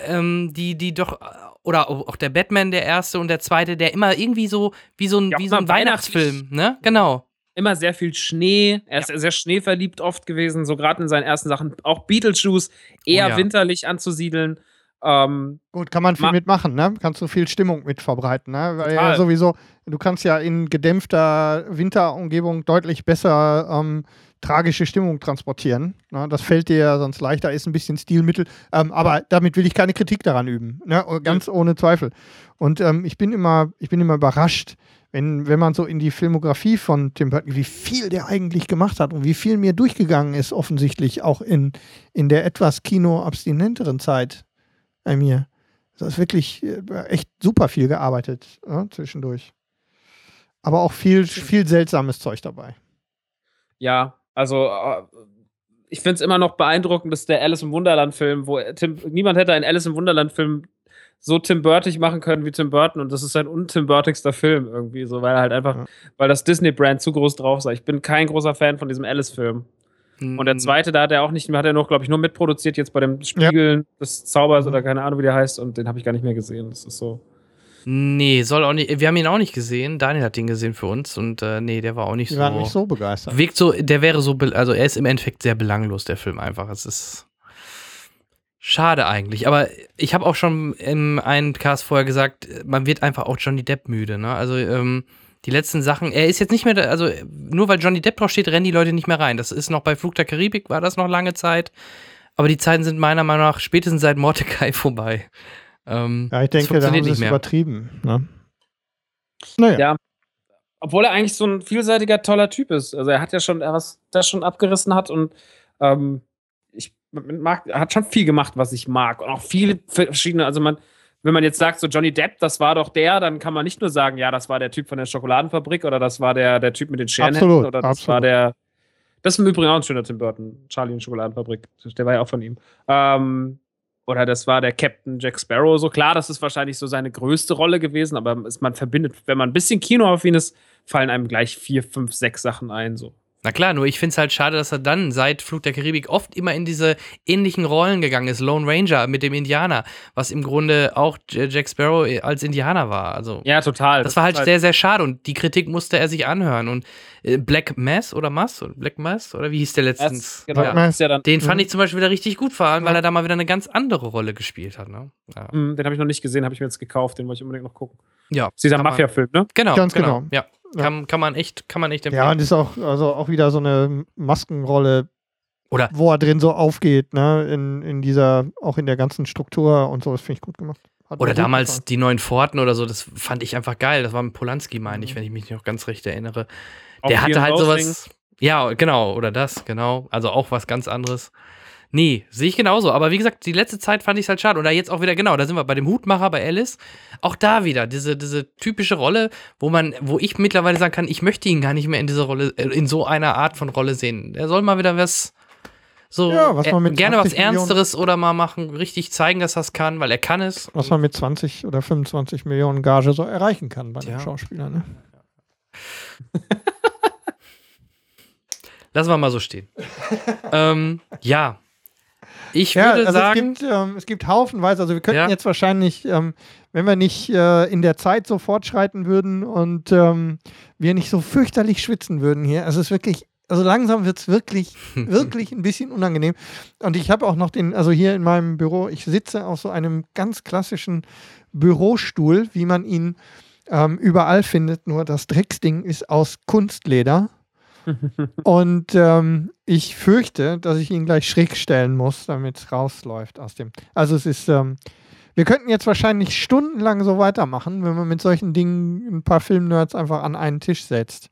ähm, die, die doch, oder auch der Batman, der erste und der zweite, der immer irgendwie so, wie so ein, Ja, wie so ein. Weihnachtsfilm, ne? Genau. Immer sehr viel Schnee. Er ist sehr schneeverliebt oft gewesen, so gerade in seinen ersten Sachen. Auch Beetlejuice eher Oh ja. winterlich anzusiedeln. Ähm, Gut, kann man viel Ma- mitmachen, ne? Kannst du viel Stimmung mit verbreiten, ne? Weil ja sowieso, du kannst ja in gedämpfter Winterumgebung deutlich besser ähm, tragische Stimmung transportieren. Ne? Das fällt dir ja sonst leichter, ist ein bisschen Stilmittel. Ähm, aber damit will ich keine Kritik daran üben. Ne? Ganz ohne Zweifel. Und ähm, ich bin immer, ich bin immer überrascht, wenn, wenn man so in die Filmografie von Tim Burton, wie viel der eigentlich gemacht hat und wie viel mir durchgegangen ist, offensichtlich auch in, in der etwas kinoabstinenteren Zeit bei mir. Das ist wirklich äh, echt super viel gearbeitet ja, zwischendurch. Aber auch viel, viel seltsames Zeug dabei. Ja, also äh, ich finde es immer noch beeindruckend, dass der Alice im Wunderland-Film, wo Tim, niemand hätte einen Alice im Wunderland-Film so Tim Burtig machen können wie Tim Burton und das ist sein un-Tim Burtigster Film irgendwie, so weil er halt einfach, Ja. weil das Disney-Brand zu groß drauf sei. Ich bin kein großer Fan von diesem Alice-Film. Und der zweite, da hat er auch nicht, hat er noch, glaube ich, nur mitproduziert jetzt bei dem Spiegeln des Zaubers oder keine Ahnung, wie der heißt und den habe ich gar nicht mehr gesehen. Das ist so. Nee, soll auch nicht. Wir haben ihn auch nicht gesehen. Daniel hat ihn gesehen für uns und äh, nee, der war auch nicht Die so. waren nicht so begeistert. Wirkt so, der wäre so, also er ist im Endeffekt sehr belanglos, der Film einfach. Es ist schade eigentlich. Aber ich habe auch schon in einem Cast vorher gesagt, man wird einfach auch Johnny Depp müde. Ne? Also ähm, die letzten Sachen, er ist jetzt nicht mehr, da, also nur weil Johnny Depp drauf steht, rennen die Leute nicht mehr rein. Das ist noch bei Flug der Karibik, war das noch lange Zeit. Aber die Zeiten sind meiner Meinung nach spätestens seit Mordecai vorbei. Ähm, Ja, ich das denke, da haben funktioniert sie nicht es mehr. übertrieben. Ne? Naja. Ja. Obwohl er eigentlich so ein vielseitiger, toller Typ ist. Also er hat ja schon, er was das schon abgerissen hat und ähm, ich mag, er hat schon viel gemacht, was ich mag. Und auch viele verschiedene, also man, wenn man jetzt sagt, so Johnny Depp, das war doch der, dann kann man nicht nur sagen, ja, das war der Typ von der Schokoladenfabrik oder das war der, der Typ mit den Scherenhänden Absolut, oder das absolut. war der. Das ist im Übrigen auch ein schöner Tim Burton, Charlie die Schokoladenfabrik. Der war ja auch von ihm. Ähm, oder das war der Captain Jack Sparrow. So klar, das ist wahrscheinlich so seine größte Rolle gewesen, aber man verbindet, wenn man ein bisschen kinoaffin ist, fallen einem gleich vier, fünf, sechs Sachen ein. So Na klar, nur ich finde es halt schade, dass er dann seit Flug der Karibik oft immer in diese ähnlichen Rollen gegangen ist. Lone Ranger mit dem Indianer, was im Grunde auch Jack Sparrow als Indianer war. Also Ja, total. das war halt ist sehr, sehr schade und die Kritik musste er sich anhören. Und äh, Black Mass oder Mass? Black Mass? Oder wie hieß der letztens? Das, genau, Ja. das ist ja dann, Den fand Mhm. ich zum Beispiel wieder richtig gut, vor allem, weil er da mal wieder eine ganz andere Rolle gespielt hat. Ne? Ja. Hm, den habe ich noch nicht gesehen, habe ich mir jetzt gekauft, den wollte ich unbedingt noch gucken. ja Das ist dieser Mafia-Film, ne? Genau, Ganz genau. genau. Ja. Ja. Kann, kann man echt, kann man echt empfehlen. Ja, und ist auch, also auch wieder so eine Maskenrolle, Oder- wo er drin so aufgeht, ne? In, in dieser, auch in der ganzen Struktur und so, das finde ich gut gemacht. Hat Oder damals gefallen. die neuen Forten oder so, das fand ich einfach geil. Das war mit Polanski, meine Mhm. ich, wenn ich mich noch ganz recht erinnere. Auch Der hatte halt sowas. Ja, genau, oder das, genau. Also auch was ganz anderes. Nee, sehe ich genauso. Aber wie gesagt, die letzte Zeit fand ich es halt schade. Oder jetzt auch wieder, genau, da sind wir bei dem Hutmacher, bei Alice. Auch da wieder, diese, diese typische Rolle, wo man, wo ich mittlerweile sagen kann, ich möchte ihn gar nicht mehr in dieser Rolle, äh, in so einer Art von Rolle sehen. Er soll mal wieder was. So, Ja, was man äh, mit gerne was 20 Millionen- Ernsteres oder mal machen, richtig zeigen, dass er es kann, weil er kann es. Was man mit 20 oder 25 Millionen Gage so erreichen kann bei Tja. einem Schauspieler, ne? Lassen wir mal so stehen. ähm, ja. Ich Ja, würde also sagen, es gibt, ähm, es gibt haufenweise, also wir könnten Ja. jetzt wahrscheinlich, ähm, wenn wir nicht äh, in der Zeit so fortschreiten würden und ähm, wir nicht so fürchterlich schwitzen würden hier, also es ist wirklich, also langsam wird es wirklich, wirklich ein bisschen unangenehm. Und ich habe auch noch den, also hier in meinem Büro, ich sitze auf so einem ganz klassischen Bürostuhl, wie man ihn ähm, überall findet, nur das Drecksding ist aus Kunstleder. Und ähm, ich fürchte, dass ich ihn gleich schräg stellen muss, damit es rausläuft aus dem. Also es ist, ähm, wir könnten jetzt wahrscheinlich stundenlang so weitermachen, wenn man mit solchen Dingen ein paar Filmnerds einfach an einen Tisch setzt.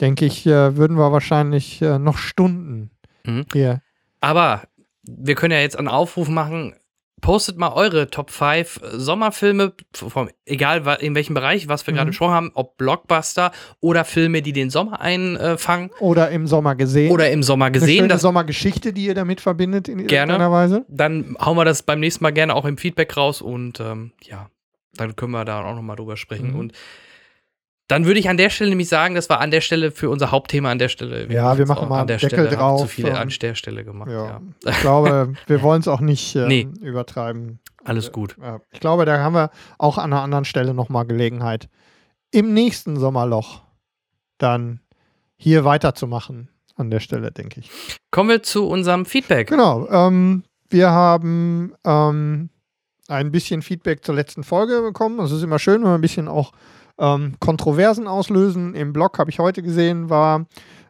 Denke ich, äh, würden wir wahrscheinlich äh, noch Stunden Mhm. hier. aber wir können ja jetzt einen Aufruf machen. Postet mal eure Top 5 Sommerfilme, vom, egal in welchem Bereich, was wir Mhm. gerade besprochen haben, ob Blockbuster oder Filme, die den Sommer einfangen Oder im Sommer gesehen. oder im Sommer eine gesehen. schöne Das, Sommergeschichte, die ihr damit verbindet in Gerne. irgendeiner Weise. dann hauen wir das beim nächsten Mal gerne auch im Feedback raus und ähm, ja, dann können wir da auch nochmal drüber sprechen. Mhm. Und dann würde ich an der Stelle nämlich sagen, das war an der Stelle für unser Hauptthema an der Stelle. Ja, wir machen mal an der Deckel Stelle, haben drauf, Zu viele an der Stelle gemacht. Ja. Ja. Ich glaube, wir wollen es auch nicht ähm, Nee. übertreiben. Alles gut. Ich glaube, da haben wir auch an einer anderen Stelle nochmal Gelegenheit, im nächsten Sommerloch dann hier weiterzumachen. An der Stelle, denke ich. Kommen wir zu unserem Feedback. Genau. Ähm, wir haben ähm, ein bisschen Feedback zur letzten Folge bekommen. Das ist immer schön, wenn wir ein bisschen auch ähm, Kontroversen auslösen. Im Blog habe ich heute gesehen, war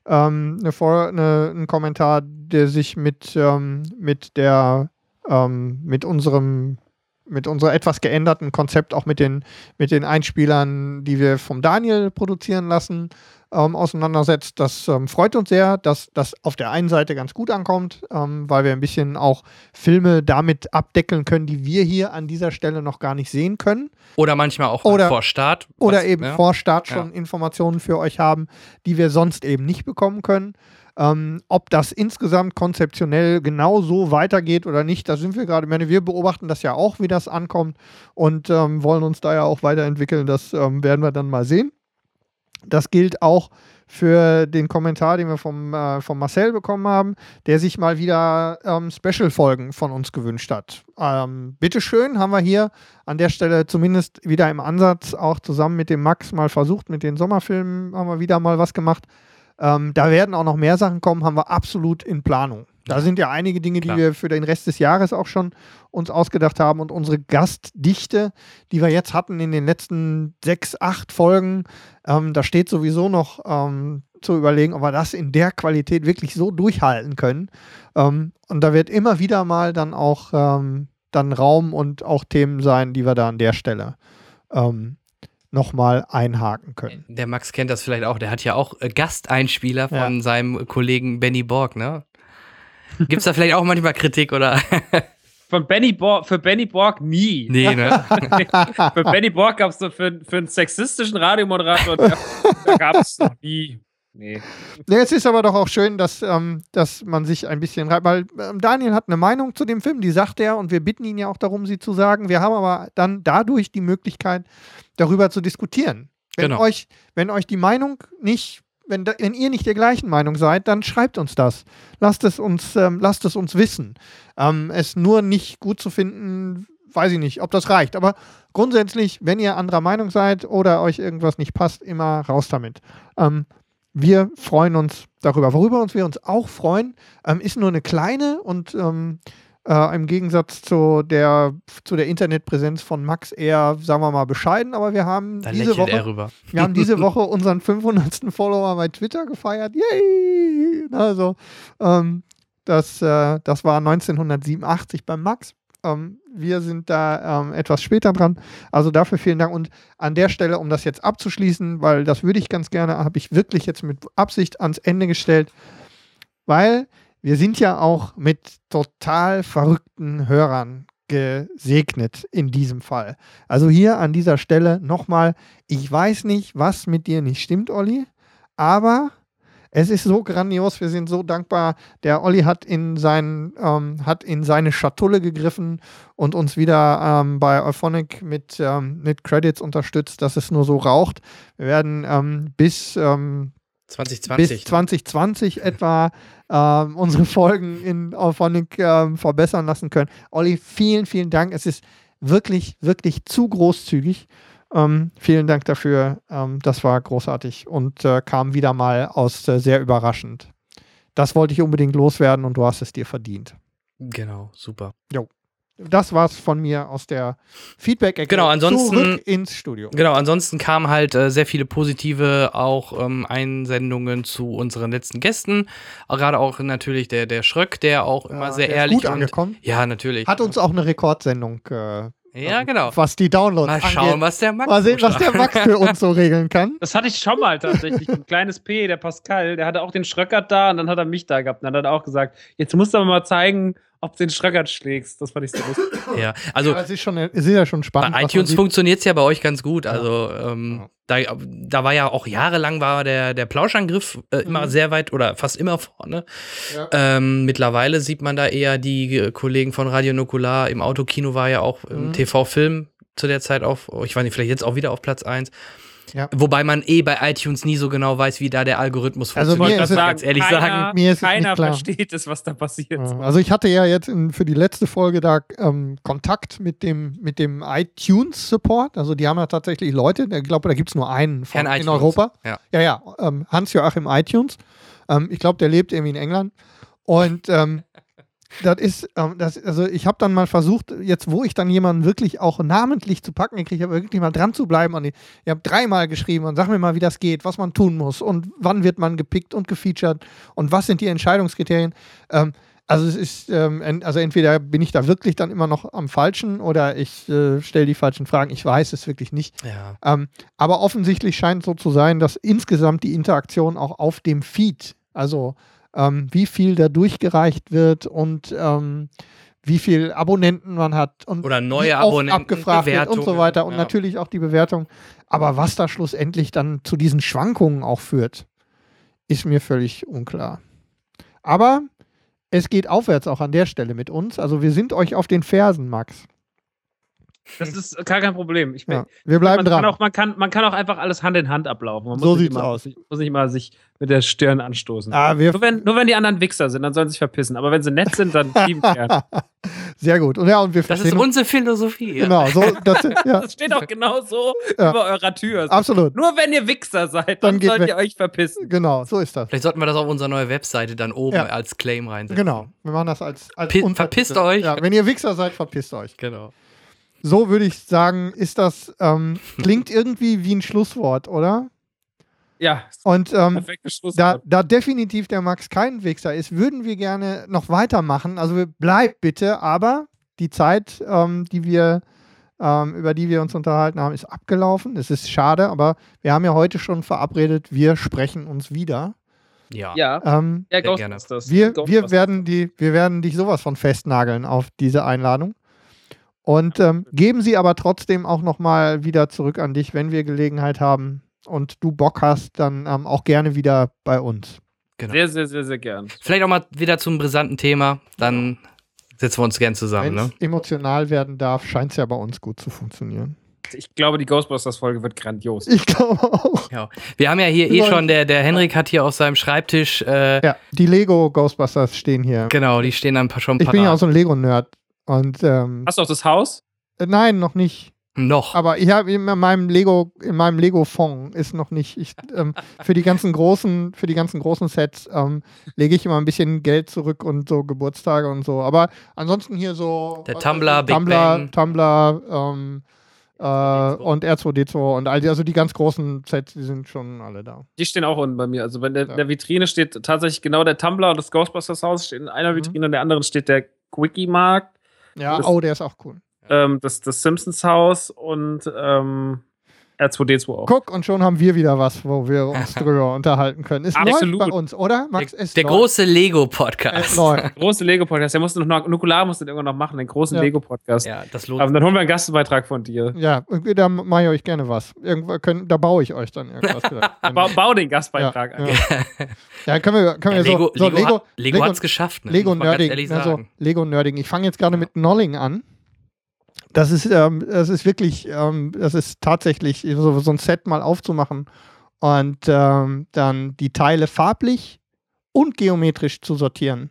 ähm, eine Vor eine, ein Kommentar, der sich mit, ähm, mit der ähm, mit unserem mit unserer etwas geänderten Konzept auch mit den mit den Einspielern, die wir vom Daniel produzieren lassen, ähm, auseinandersetzt. Das ähm, freut uns sehr, dass das auf der einen Seite ganz gut ankommt, ähm, weil wir ein bisschen auch Filme damit abdeckeln können, die wir hier an dieser Stelle noch gar nicht sehen können. Oder manchmal auch Oder- vor Start. Oder was- eben ja. vor Start Ja. schon Informationen für euch haben, die wir sonst eben nicht bekommen können. Ähm, ob das insgesamt konzeptionell genau so weitergeht oder nicht, da sind wir gerade. Ich meine, wir beobachten das ja auch, wie das ankommt und ähm, wollen uns da ja auch weiterentwickeln. Das ähm, werden wir dann mal sehen. Das gilt auch für den Kommentar, den wir vom, äh, vom Marcel bekommen haben, der sich mal wieder ähm, Special-Folgen von uns gewünscht hat. Ähm, bitteschön, haben wir hier an der Stelle zumindest wieder im Ansatz auch zusammen mit dem Max mal versucht. Mit den Sommerfilmen haben wir wieder mal was gemacht. Ähm, da werden auch noch mehr Sachen kommen, haben wir absolut in Planung. Da sind ja einige Dinge, die Klar. wir für den Rest des Jahres auch schon uns ausgedacht haben und unsere Gastdichte, die wir jetzt hatten in den letzten sechs, acht Folgen, ähm, da steht sowieso noch ähm, zu überlegen, ob wir das in der Qualität wirklich so durchhalten können. Ähm, und da wird immer wieder mal dann auch ähm, dann Raum und auch Themen sein, die wir da an der Stelle ähm, nochmal einhaken können. Der Max kennt das vielleicht auch. Der hat ja auch äh, Gasteinspieler von Ja. seinem Kollegen Benny Borg, ne? Gibt es da vielleicht auch manchmal Kritik oder? Von Benny Borg, für Benny Borg nie. nee, ne? für Benny Borg gab es so für, für einen sexistischen Radiomoderator, da, da gab es noch nie. Nee. Nee, es ist aber doch auch schön, dass, ähm, dass man sich ein bisschen reibt, weil ähm, Daniel hat eine Meinung zu dem Film, die sagt er und wir bitten ihn ja auch darum, sie zu sagen. Wir haben aber dann dadurch die Möglichkeit, darüber zu diskutieren. Wenn, Genau. euch, wenn euch die Meinung nicht wenn, wenn ihr nicht der gleichen Meinung seid, dann schreibt uns das. Lasst es uns, ähm, lasst es uns wissen. Ähm, es nur nicht gut zu finden, weiß ich nicht, ob das reicht. Aber grundsätzlich, wenn ihr anderer Meinung seid oder euch irgendwas nicht passt, immer raus damit. Ähm, wir freuen uns darüber. Worüber uns wir uns auch freuen, ähm, ist nur eine kleine und ähm, äh, im Gegensatz zu der, zu der Internetpräsenz von Max eher, sagen wir mal, bescheiden, aber wir haben Da diese Woche, wir haben diese Woche unseren 500. Follower bei Twitter gefeiert. Yay! Also, ähm, das, äh, das war 1987 beim Max. Ähm, wir sind da ähm, etwas später dran. Also dafür vielen Dank. Und an der Stelle, um das jetzt abzuschließen, weil das würde ich ganz gerne, habe ich wirklich jetzt mit Absicht ans Ende gestellt, weil wir sind ja auch mit total verrückten Hörern gesegnet in diesem Fall. Also hier an dieser Stelle nochmal, ich weiß nicht, was mit dir nicht stimmt, Olli, aber es ist so grandios, wir sind so dankbar. Der Olli hat in, sein, ähm, hat in seine Schatulle gegriffen und uns wieder ähm, bei Euphonic mit, ähm, mit Credits unterstützt, dass es nur so raucht. Wir werden ähm, bis, ähm, 2020. bis 2020 etwa ähm, unsere Folgen in Auphonic ähm, verbessern lassen können. Olli, vielen, vielen Dank. Es ist wirklich, wirklich zu großzügig. Ähm, vielen Dank dafür. Ähm, das war großartig und äh, kam wieder mal aus äh, sehr überraschend. Das wollte ich unbedingt loswerden und du hast es dir verdient. Genau, super. Das war's von mir aus der Feedback-Ecke. Genau, ansonsten- Zurück ins Studio. Genau, ansonsten kamen halt äh, sehr viele positive auch ähm, Einsendungen zu unseren letzten Gästen. Gerade auch natürlich der, der Schröck, der auch immer Ja, sehr der ist ehrlich gut angekommen. Ja, natürlich. Hat uns auch eine Rekordsendung, äh, ja, genau. was die Downloads Mal schauen, angeht. was der Max Mal sehen, was der. Max für uns so regeln kann. Das hatte ich schon mal tatsächlich. Ein kleines P, der Pascal, der hatte auch den Schröckert da und dann hat er mich da gehabt. Und dann hat er auch gesagt, jetzt musst du aber mal zeigen, ob du den Schröckert schlägst. Das fand ich so lustig. Ja, also Aber es ist, schon, es ist ja schon spannend. Bei iTunes funktioniert es ja bei euch ganz gut. Also ähm, da, da war ja auch jahrelang war der, der Plauschangriff äh, immer Mhm. sehr weit oder fast immer vorne. Ja. Ähm, mittlerweile sieht man da eher die äh, Kollegen von Radio Nukular. Im Autokino war ja auch im Mhm. TV-Film zu der Zeit auf, oh, ich weiß nicht, vielleicht jetzt auch wieder auf Platz 1. Ja. Wobei man eh bei iTunes nie so genau weiß, wie da der Algorithmus Also funktioniert. mir muss ist ganz ehrlich keiner, sagen. Mir ist es keiner nicht klar. versteht es, was da passiert. Ja, Also ich hatte ja jetzt in, für die letzte Folge da ähm, Kontakt mit dem, mit dem iTunes-Support. Also die haben ja tatsächlich Leute, ich glaube, da gibt es nur einen von, in iTunes. Europa. Ja. Ja, ja, ähm, Hans-Joachim iTunes. Ähm, ich glaube, der lebt irgendwie in England. Und ähm, das ist, ähm, das, also ich habe dann mal versucht, jetzt wo ich dann jemanden wirklich auch namentlich zu packen gekriegt habe, wirklich mal dran zu bleiben. Und ich, ich habe dreimal geschrieben und sag mir mal, wie das geht, was man tun muss und wann wird man gepickt und gefeatured und was sind die Entscheidungskriterien. Ähm, also es ist, ähm, also entweder bin ich da wirklich dann immer noch am Falschen oder ich äh, stelle die falschen Fragen. Ich weiß es wirklich nicht. Ja. Ähm, aber offensichtlich scheint so zu sein, dass insgesamt die Interaktion auch auf dem Feed, also ähm, wie viel da durchgereicht wird und ähm, wie viel Abonnenten man hat und Oder neue Abonnenten, abgefragt wird und so weiter und ja. natürlich auch die Bewertung. Aber was da schlussendlich dann zu diesen Schwankungen auch führt, ist mir völlig unklar. Aber es geht aufwärts auch an der Stelle mit uns. Also wir sind euch auf den Fersen, Max. Das ist gar kein Problem. Ich Ja, wir bleiben man dran. Kann auch, man, kann, man kann auch einfach alles Hand in Hand ablaufen. Man So sieht's immer, aus. Muss nicht mal sich mit der Stirn anstoßen. Ah, wir Nur wenn, nur wenn die anderen Wichser sind, dann sollen sie sich verpissen. Aber wenn sie nett sind, dann lieben gern. Sehr gut. Und ja, und wir Das ist unsere Philosophie. Ja. Genau, so, das, ja, Das steht auch genau so Ja. über eurer Tür. absolut. Nur wenn ihr Wichser seid, Dann dann, sollt weg. ihr euch verpissen. Genau, so ist das. Vielleicht sollten wir das auf unserer neuen Webseite dann oben Ja. als Claim reinsetzen. Genau. Wir machen das als, als verpisst euch. Ja, wenn ihr Wichser seid, verpisst euch. Genau. So würde ich sagen, ist das, ähm, klingt irgendwie wie ein Schlusswort, oder? Ja, Und ähm, perfektes da, Schlusswort. da definitiv der Max kein Wichser ist, würden wir gerne noch weitermachen. Also wir- bleibt bitte, aber die Zeit, ähm, die wir, ähm, über die wir uns unterhalten haben, ist abgelaufen. Es ist schade, aber wir haben ja heute schon verabredet, wir sprechen uns wieder. Ja. ja, Ähm, ja, gerne. Ghostbusters. wir, wir, Ghostbusters. werden die, wir werden dich sowas von festnageln auf diese Einladung. Und ähm, geben sie aber trotzdem auch nochmal wieder zurück an dich, wenn wir Gelegenheit haben und du Bock hast, dann ähm, auch gerne wieder bei uns. Sehr, sehr, sehr, sehr gern. Vielleicht auch mal wieder zum brisanten Thema. Dann setzen wir uns gern zusammen. Wenn es Ne? emotional werden darf, scheint es ja bei uns gut zu funktionieren. Ich glaube, die Ghostbusters-Folge wird grandios. Ich glaube auch. Ja. Wir haben ja hier eh schon, der, der Henrik hat hier auf seinem Schreibtisch, äh, Ja, die Lego Ghostbusters stehen hier. genau, die stehen dann schon Ich bin ja auch so ein Lego-Nerd. Und ähm, Hast du auch das Haus? äh, nein, noch nicht. Noch. Aber ich habe in meinem Lego, in meinem Lego-Fonds ist noch nicht. Ich, ähm, für die ganzen großen, für die ganzen großen Sets ähm, lege ich immer ein bisschen Geld zurück und so Geburtstage und so. Aber ansonsten hier so Der Tumblr, Big Tumblr, Bang. Tumblr, ähm, äh, und R2D2 und all die, also die ganz großen Sets, die sind schon alle da. Die stehen auch unten bei mir. Also bei der, Ja. der Vitrine steht tatsächlich genau der Tumblr und das Ghostbusters-Haus steht in einer Mhm. Vitrine, in der anderen steht der Quickie-Markt, Ja, Das- oh, der ist auch cool. ähm, das, das Simpsons-Haus und ähm, R2D2 auch. Guck, und schon haben wir wieder was, wo wir uns drüber unterhalten können. Es Absolut. läuft bei uns, oder? Max, es Der läuft. große Es Lego-Podcast. läuft. Große Lego-Podcast. Der musste noch, Nukular musste den irgendwann noch machen, den großen Ja. Lego-Podcast. Ja, das lohnt Aber dann holen wir einen Gastbeitrag von dir. Ja, da mache ich euch gerne was. Irgendwo können, da baue ich euch dann irgendwas. vielleicht. Bau, den Gastbeitrag ja, an. ja. ja, können wir, können Ja, wir Lego, so, so Lego, Lego, hat, Lego, hat's geschafft, ne? Lego Nerding. ehrlich Also, sagen. Lego Nerding. Ich fange jetzt gerade mit Nolling an. Das ist, ähm, das ist wirklich, ähm, das ist tatsächlich so, so ein Set mal aufzumachen und ähm, dann die Teile farblich und geometrisch zu sortieren,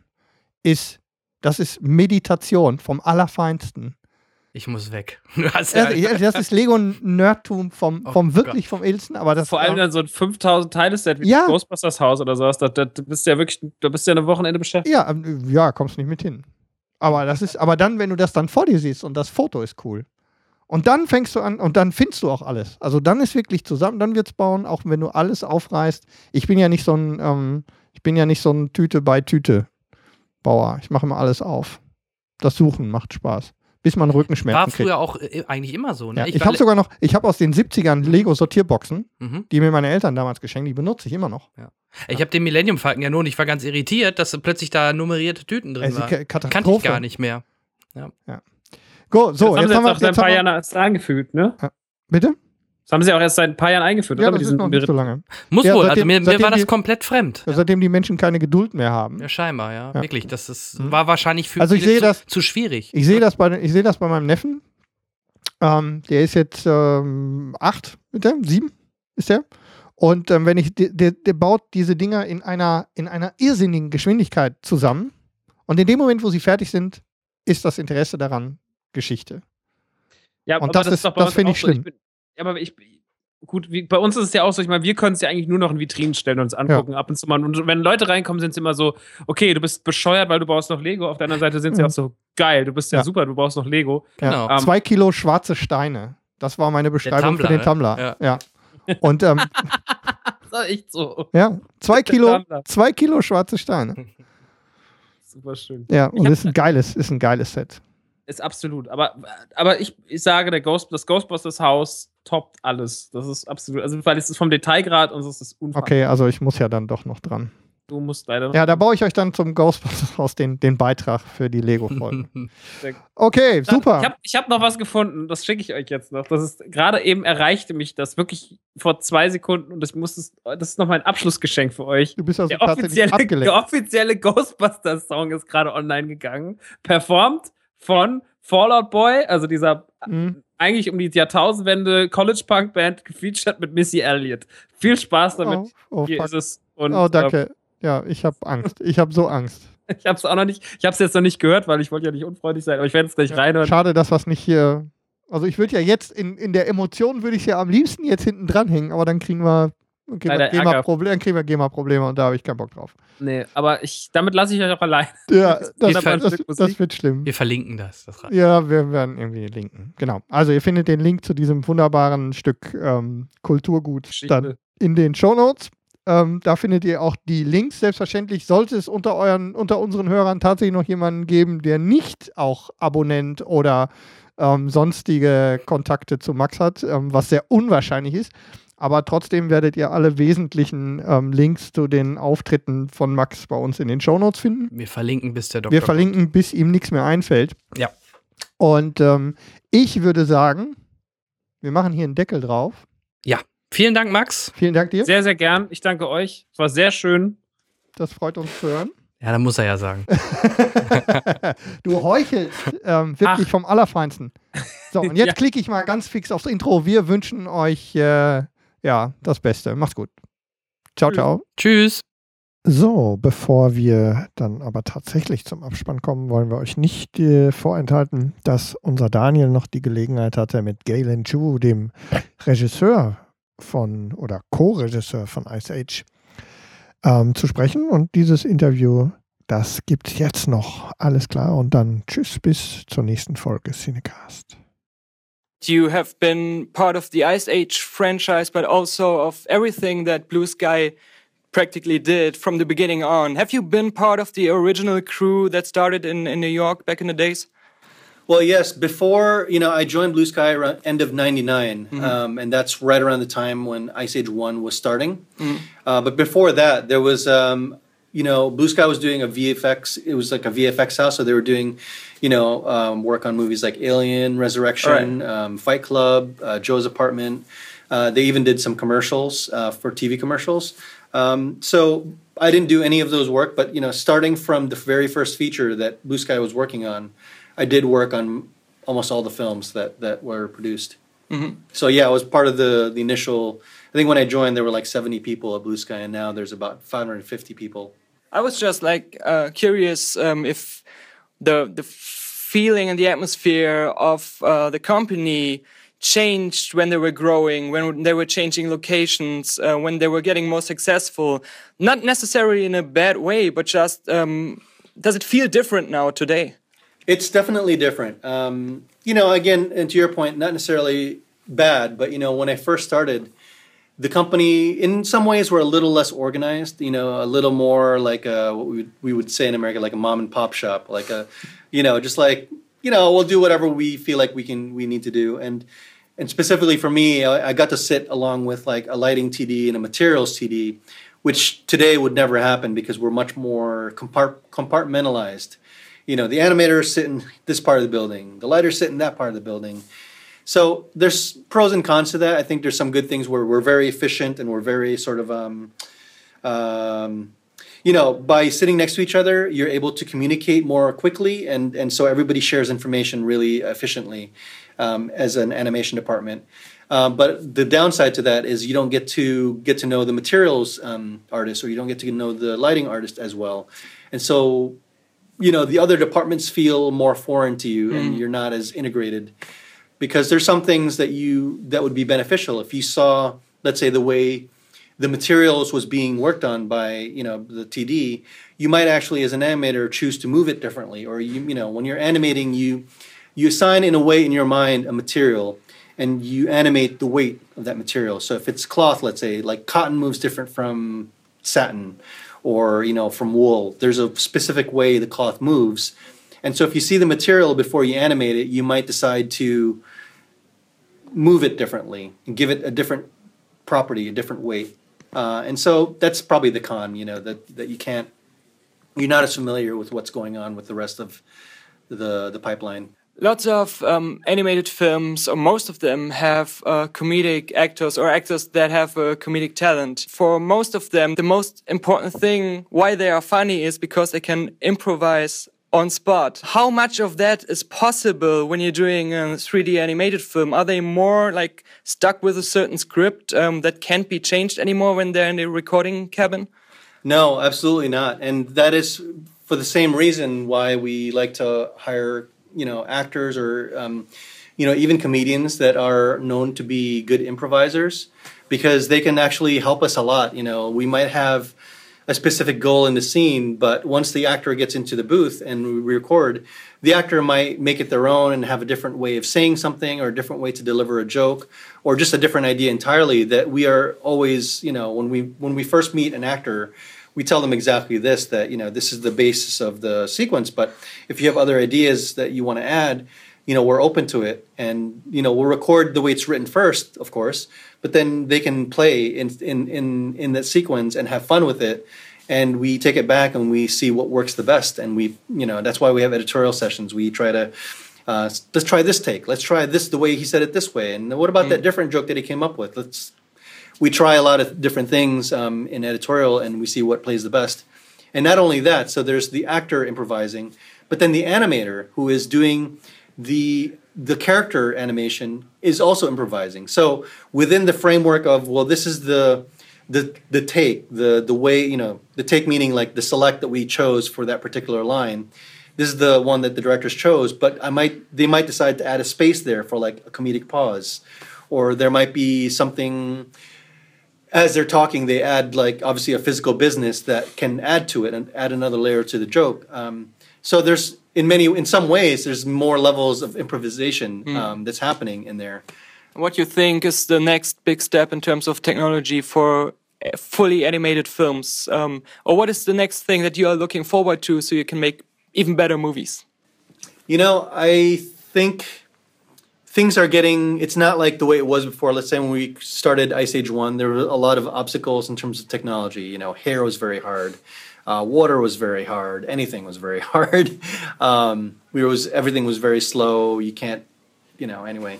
ist, das ist Meditation vom Allerfeinsten. Ich muss weg. Das, das ist Lego-Nerdtum vom, Oh vom Gott. wirklich vom Edelsten, aber das Vor allem ähm, dann so ein 5000 Teile-Set wie Ja. das Ghostbusters-Haus oder sowas. Da, da, da bist du ja wirklich, da bist du ja eine Wochenende beschäftigt. Ja, ähm, ja, kommst nicht mit hin. Aber das ist, aber dann, wenn du das dann vor dir siehst und das Foto ist cool. Und dann fängst du an und dann findest du auch alles. Also dann ist wirklich zusammen, dann wird's bauen, auch wenn du alles aufreißt. Ich bin ja nicht so ein, ähm, ich bin ja nicht so ein Tüte bei Tüte Bauer. Ich mache immer alles auf. Das Suchen macht Spaß. Bis man Rückenschmerzen war kriegt. früher auch äh, eigentlich immer so. Ne? Ja, ich war habe sogar noch, ich habe aus den 70ern Lego-Sortierboxen, Mhm. die mir meine Eltern damals geschenkt, die benutze ich immer noch. Ich habe den Millennium Falcon ja nur und ich war ganz irritiert, dass plötzlich da nummerierte Tüten drin ist waren. Kannte ich gar nicht mehr. Go, so, das haben jetzt sie haben jetzt wir, auch seit ein jetzt paar wir Jahren erst eingefügt, ne? bitte? Das haben sie auch erst seit ein paar Jahren eingeführt, Ja, oder? das ist noch nicht so lange. Muss Ja, wohl, also seitdem- mir, mir seitdem war das die- komplett fremd. Seitdem die Menschen keine Geduld mehr haben. Ja, scheinbar, ja. Ja. Wirklich. Das ist, Mhm. war wahrscheinlich für Also ich viele sehe zu, das- zu schwierig. Ich sehe das, bei, ich sehe das bei meinem Neffen. Ähm, der ist jetzt ähm, acht, ist der? Sieben ist der. Und ähm, wenn ich, der, der, baut diese Dinger in einer, in einer irrsinnigen Geschwindigkeit zusammen. Und in dem Moment, wo sie fertig sind, ist das Interesse daran Geschichte. Ja, Und aber das ist- doch bei das uns finde auch ich so. schlimm. bin, ja, aber ich, gut, wie, bei uns ist es ja auch so, ich meine, wir können es ja eigentlich nur noch in Vitrinen stellen und uns angucken, ab und zu mal. Und wenn Leute reinkommen, sind sie immer so, okay, du bist bescheuert, weil du baust noch Lego. Auf der anderen Seite sind sie Mhm. auch so, geil, du bist ja, Ja. super, du baust noch Lego. Genau. Ähm, Zwei Kilo schwarze Steine. Das war meine Beschreibung für Tumblr, den ne? Tumblr. Ja. Ja. Und ähm, Das war echt so. ja, zwei Kilo, zwei Kilo schwarze Steine. Super schön. Ja, und ist ein geiles, ist ein geiles Set. Ist absolut. Aber, aber ich, ich sage, der Ghost, das Ghostbusters Haus toppt alles. Das ist absolut. Also, weil es ist vom Detailgrad und es ist unfassbar. Okay, also ich muss ja dann doch noch dran. Du musst leider. Ja, da baue ich euch dann zum Ghostbusters Haus den, den Beitrag für die Lego-Folgen. Okay, super. Ich habe ich hab noch was gefunden, das schicke ich euch jetzt noch. Das ist gerade eben erreichte mich das wirklich vor zwei Sekunden und ich muss es, das ist noch mein Abschlussgeschenk für euch. du bist also Der tatsächlich offizielle, abgelenkt. der offizielle Ghostbusters-Song ist gerade online gegangen. Performt von Fallout Boy, also dieser Mhm. eigentlich um die Jahrtausendwende College-Punk-Band, gefeatured mit Missy Elliott. Viel Spaß damit. Oh, oh, Hier fuck. ist es. Und, oh danke. Ja, ich habe Angst. Ich habe so Angst. Äh, ich habe es auch noch nicht, ich habe es jetzt noch nicht gehört, weil ich wollte ja nicht unfreundlich sein, aber ich werde es gleich reinhören. Schade, dass was nicht hier. Also ich würde ja jetzt in, in der Emotion würde ich ja am liebsten jetzt hinten dranhängen, aber dann kriegen wir, dann kriegen wir. GEMA-Probleme, dann kriegen wir GEMA-Probleme und da habe ich keinen Bock drauf. Nee, aber ich, damit lasse ich euch auch allein. Ja, Das das, das, das, wird schlimm. Wir verlinken das. das reicht. Ja, wir werden irgendwie linken. Genau. Also ihr findet den Link zu diesem wunderbaren Stück ähm, Kulturgut dann in den Shownotes. Ähm, da findet ihr auch die Links. Selbstverständlich sollte es unter, euren, unter unseren Hörern tatsächlich noch jemanden geben, der nicht auch Abonnent oder ähm, sonstige Kontakte zu Max hat, ähm, was sehr unwahrscheinlich ist. Aber trotzdem werdet ihr alle wesentlichen ähm, Links zu den Auftritten von Max bei uns in den Shownotes finden. Wir verlinken, bis der Doktor. Wir verlinken, bis ihm nichts mehr einfällt. Ja. Und ähm, ich würde sagen, wir machen hier einen Deckel drauf. Vielen Dank, Max. Vielen Dank dir. Sehr, sehr gern. Ich danke euch. Es war sehr schön. Das freut uns zu hören. Ja, dann muss er ja sagen. du heuchelst ähm, wirklich Ach. vom Allerfeinsten. So, und jetzt Ja. klicke ich mal ganz fix aufs Intro. Wir wünschen euch äh, ja das Beste. Macht's gut. Ciao, ciao. Tschüss. So, bevor wir dann aber tatsächlich zum Abspann kommen, wollen wir euch nicht äh, vorenthalten, dass unser Daniel noch die Gelegenheit hatte, mit Galen Chu, dem Regisseur von oder Co-Regisseur von Ice Age, ähm, zu sprechen. Und dieses Interview, das gibt's jetzt noch. Alles klar. Und dann tschüss bis zur nächsten Folge Cinecast. You have been part of the Ice Age franchise, but also of everything that Blue Sky practically did from the beginning on. Have you been part of the original crew that started in, in New York back in the days? Well, yes. Before you know, I joined Blue Sky around end of '99, um, and that's right around the time when Ice Age One was starting. Uh, but before that, there was, um, you know, Blue Sky was doing a VFX. It was like a VFX house, so they were doing, you know, um, work on movies like Alien, Resurrection, um, Fight Club, uh, Joe's Apartment. Uh, they even did some commercials uh, for TV commercials. Um, so I didn't do any of those work, but you know, starting from the very first feature that Blue Sky was working on, I did work on almost all the films that that were produced. So yeah, I was part of the the initial. I think when I joined, there were like seventy people at Blue Sky, and now there's about five hundred and fifty people. I was just like uh, curious um, if the the feeling and the atmosphere of uh, the company changed when they were growing, when they were changing locations, uh, when they were getting more successful. Not necessarily in a bad way, but just um, does it feel different now today? It's definitely different. Um, you know, again, and to your point, not necessarily bad, but you know, when I first started, the company in some ways were a little less organized. You know, a little more like a, what we would, we would say in America, like a mom and pop shop, like a, you know, just like you know, we'll do whatever we feel like we can we need to do, and and specifically for me, I, I got to sit along with like a lighting TD and a materials TD, which today would never happen because we're much more compart- compartmentalized. You know, the animators sit in this part of the building, the lighters sit in that part of the building. So there's pros and cons to that. I think there's some good things where we're very efficient and we're very sort of, um, um, you know, by sitting next to each other, you're able to communicate more quickly, and and so everybody shares information really efficiently um, as an animation department. Um, but the downside to that is you don't get to get to know the materials um, artist, or you don't get to know the lighting artist as well, and so you know the other departments feel more foreign to you, and you're not as integrated because there's some things that you that would be beneficial if you saw, let's say, the way the materials was being worked on by you know the TD, you might actually, as an animator, choose to move it differently, or you you know when you're animating, you you assign in a way in your mind a material, and you animate the weight of that material. So if it's cloth, let's say, like cotton moves different from satin, or you know from wool. There's a specific way the cloth moves, and so if you see the material before you animate it, you might decide to move it differently and give it a different property, a different weight. Uh, and so that's probably the con, you know, that, that you can't, you're not as familiar with what's going on with the rest of the, the pipeline. Lots of um, animated films, or most of them, have uh, comedic actors or actors that have a comedic talent. For most of them, the most important thing why they are funny is because they can improvise on spot. How much of that is possible when you're doing a 3D animated film? Are they more like stuck with a certain script um, that can't be changed anymore when they're in the recording cabin? No, absolutely not. And that is for the same reason why we like to hire, you know, actors or, um, you know, even comedians that are known to be good improvisers because they can actually help us a lot. You know, we might have a specific goal in the scene, but once the actor gets into the booth and we record, the actor might make it their own and have a different way of saying something or a different way to deliver a joke or just a different idea entirely that we are always, you know, when we when we first meet an actor, we tell them exactly this that, you know, this is the basis of the sequence, but if you have other ideas that you want to add, you know, we're open to it. And you know, we'll record the way it's written first, of course, but then they can play in in in in that sequence and have fun with it. And we take it back and we see what works the best. And we you know that's why we have editorial sessions. We try to uh, let's try this take. Let's try this the way he said it this way. And what about that different joke that he came up with? Let's we try a lot of different things um, in editorial and we see what plays the best. And not only that, so there's the actor improvising, but then the animator who is doing the the character animation is also improvising. So within the framework of well, this is the the the take, the the way you know the take meaning like the select that we chose for that particular line. This is the one that the directors chose, but I might they might decide to add a space there for like a comedic pause, or there might be something as they're talking, they add like obviously a physical business that can add to it and add another layer to the joke. Um, so there's in many in some ways there's more levels of improvisation Mm. um, that's happening in there. What do you think is the next big step in terms of technology for uh, fully animated films? Um, or what is the next thing that you are looking forward to so you can make even better movies? You know, I think things are getting. It's not like the way it was before. Let's say when we started Ice Age One, there were a lot of obstacles in terms of technology. You know, hair was very hard. Uh, water was very hard. Anything was very hard. Um, we was everything was very slow. You can't, you know. Anyway,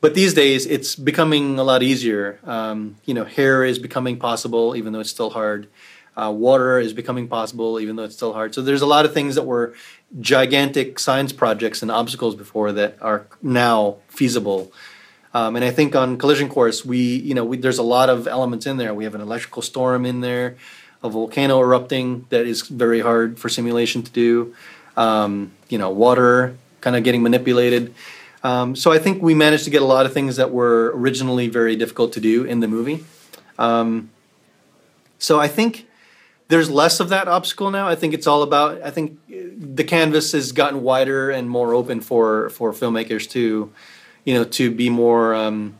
but these days it's becoming a lot easier. Um, you know, hair is becoming possible, even though it's still hard. Uh, water is becoming possible, even though it's still hard. So there's a lot of things that were gigantic science projects and obstacles before that are now feasible. Um, and I think on Collision Course, we, you know, we, there's a lot of elements in there. We have an electrical storm in there, a volcano erupting that is very hard for simulation to do. Um, you know, water kind of getting manipulated. Um, so I think we managed to get a lot of things that were originally very difficult to do in the movie. Um, so I think there's less of that obstacle now. I think it's all about. I think the canvas has gotten wider and more open for for filmmakers to, you know, to be more um,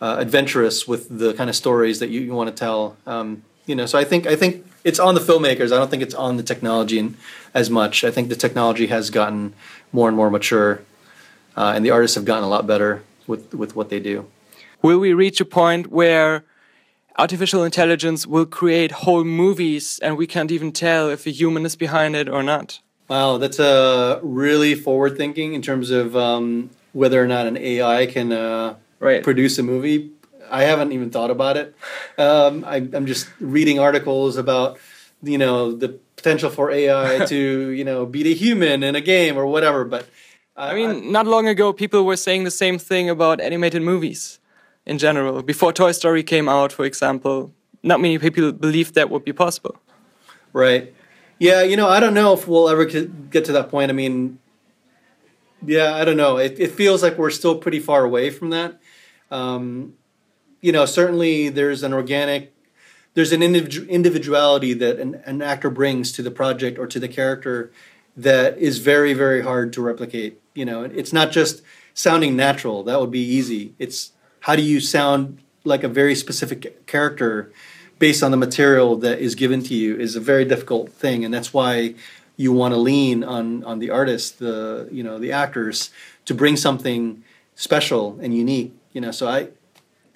uh, adventurous with the kind of stories that you, you want to tell. Um, you know, so I think I think it's on the filmmakers. I don't think it's on the technology as much. I think the technology has gotten more and more mature, uh, and the artists have gotten a lot better with with what they do. Will we reach a point where artificial intelligence will create whole movies and we can't even tell if a human is behind it or not? Wow, that's uh, really forward thinking in terms of um, whether or not an AI can uh, produce a movie. I haven't even thought about it. Um, I, I'm just reading articles about, you know, the potential for AI to, you know, beat a human in a game or whatever. But I mean, not long ago, people were saying the same thing about animated movies in general. Before Toy Story came out, for example, not many people believed that would be possible. Right. Yeah, you know, I don't know if we'll ever get get to that point. I mean, yeah, I don't know. It, it feels like we're still pretty far away from that. Um, you know, certainly there's an organic, there's an individu- individuality that an, an actor brings to the project or to the character that is very, very hard to replicate. You know, it's not just sounding natural. That would be easy. It's how do you sound like a very specific character based on the material that is given to you is a very difficult thing, and that's why you want to lean on on the artist, the you know the actors, to bring something special and unique. You know, so I,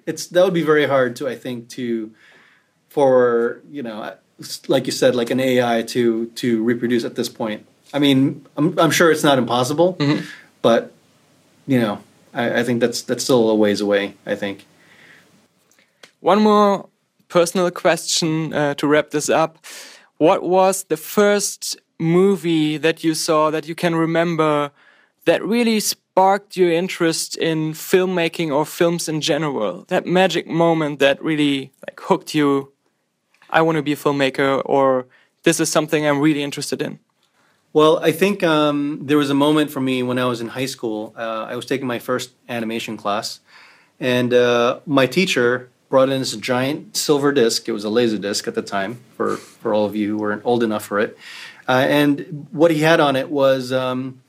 it's that would be very hard to I think to, for you know, like you said, like an AI to to reproduce at this point. I mean, I'm I'm sure it's not impossible, but you know, I, I think that's that's still a ways away. I think. One more personal question uh, to wrap this up. What was the first movie that you saw that you can remember that really sparked your interest in filmmaking or films in general? That magic moment that really like hooked you. I want to be a filmmaker, or this is something I'm really interested in. Well, I think um, there was a moment for me when I was in high school. Uh, I was taking my first animation class, and uh, my teacher brought in this giant silver disc. It was a laser disc at the time, for, for all of you who weren't old enough for it. Uh, and what he had on it was, um,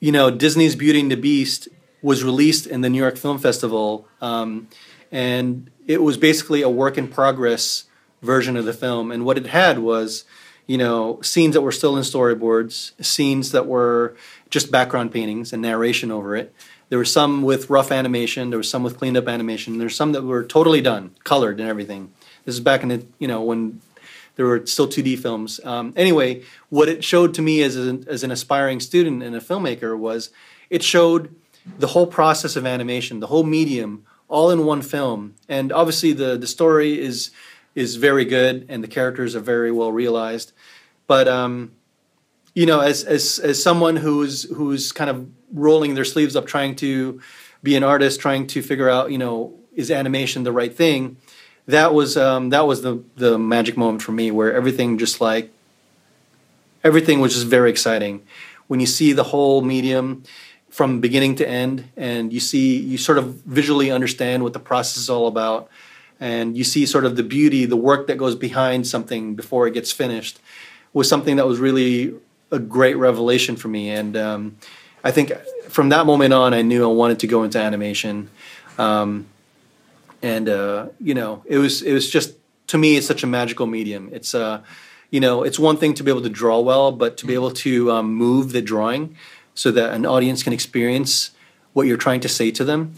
you know, Disney's Beauty and the Beast was released in the New York Film Festival, um, and it was basically a work in progress version of the film. And what it had was, you know, scenes that were still in storyboards, scenes that were just background paintings and narration over it. There were some with rough animation. There was some with cleaned up animation. There's some that were totally done, colored and everything. This is back in the you know when there were still 2D films. Um, anyway, what it showed to me as an, as an aspiring student and a filmmaker was it showed the whole process of animation, the whole medium, all in one film. And obviously, the the story is is very good, and the characters are very well realized. But um, you know, as as as someone who's who's kind of rolling their sleeves up, trying to be an artist, trying to figure out, you know, is animation the right thing? That was um, that was the the magic moment for me, where everything just like everything was just very exciting. When you see the whole medium from beginning to end, and you see you sort of visually understand what the process is all about, and you see sort of the beauty, the work that goes behind something before it gets finished, was something that was really a great revelation for me. And um, I think from that moment on, I knew I wanted to go into animation. Um, and uh, you know, it was it was just to me, it's such a magical medium. It's uh, you know, it's one thing to be able to draw well, but to be able to um, move the drawing so that an audience can experience what you're trying to say to them.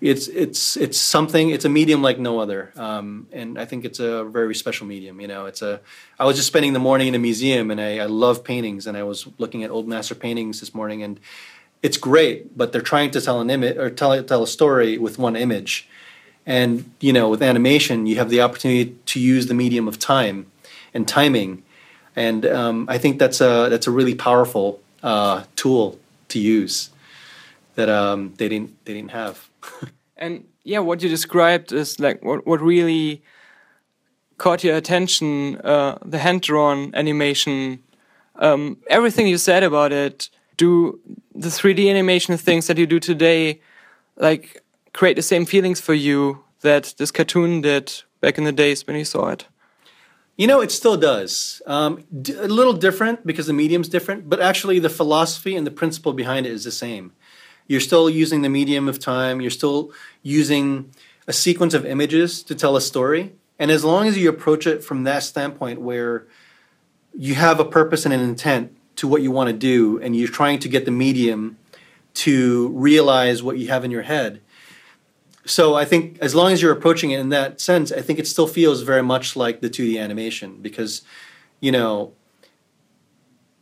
It's it's it's something. It's a medium like no other, um, and I think it's a very special medium. You know, it's a. I was just spending the morning in a museum, and I, I love paintings, and I was looking at old master paintings this morning, and it's great, but they're trying to tell an image or tell tell a story with one image, and you know, with animation, you have the opportunity to use the medium of time and timing, and um, I think that's a that's a really powerful uh, tool to use that um, they didn't they didn't have. and yeah, what you described is like what what really caught your attention, uh, the hand drawn animation, um, everything you said about it. Do the 3D animation things that you do today, like create the same feelings for you that this cartoon did back in the days when you saw it? You know, it still does. Um, a little different because the medium's different, but actually the philosophy and the principle behind it is the same. You're still using the medium of time, you're still using a sequence of images to tell a story. And as long as you approach it from that standpoint where you have a purpose and an intent to what you want to do, and you're trying to get the medium to realize what you have in your head. So I think as long as you're approaching it in that sense, I think it still feels very much like the 2D animation because, you know,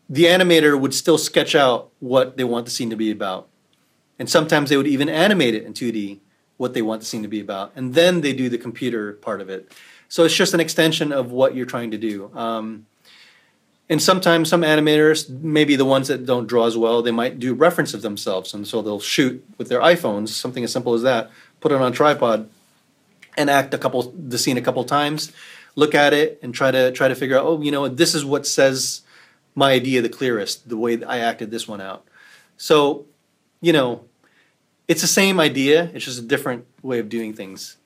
the animator would still sketch out what they want the scene to be about. And sometimes they would even animate it in 2D, what they want the scene to be about. And then they do the computer part of it. So it's just an extension of what you're trying to do. Um, and sometimes some animators, maybe the ones that don't draw as well, they might do reference of themselves. And so they'll shoot with their iPhones, something as simple as that, put it on a tripod, and act a couple the scene a couple times, look at it and try to try to figure out, oh, you know, this is what says my idea the clearest, the way I acted this one out. So, you know, it's the same idea, it's just a different way of doing things.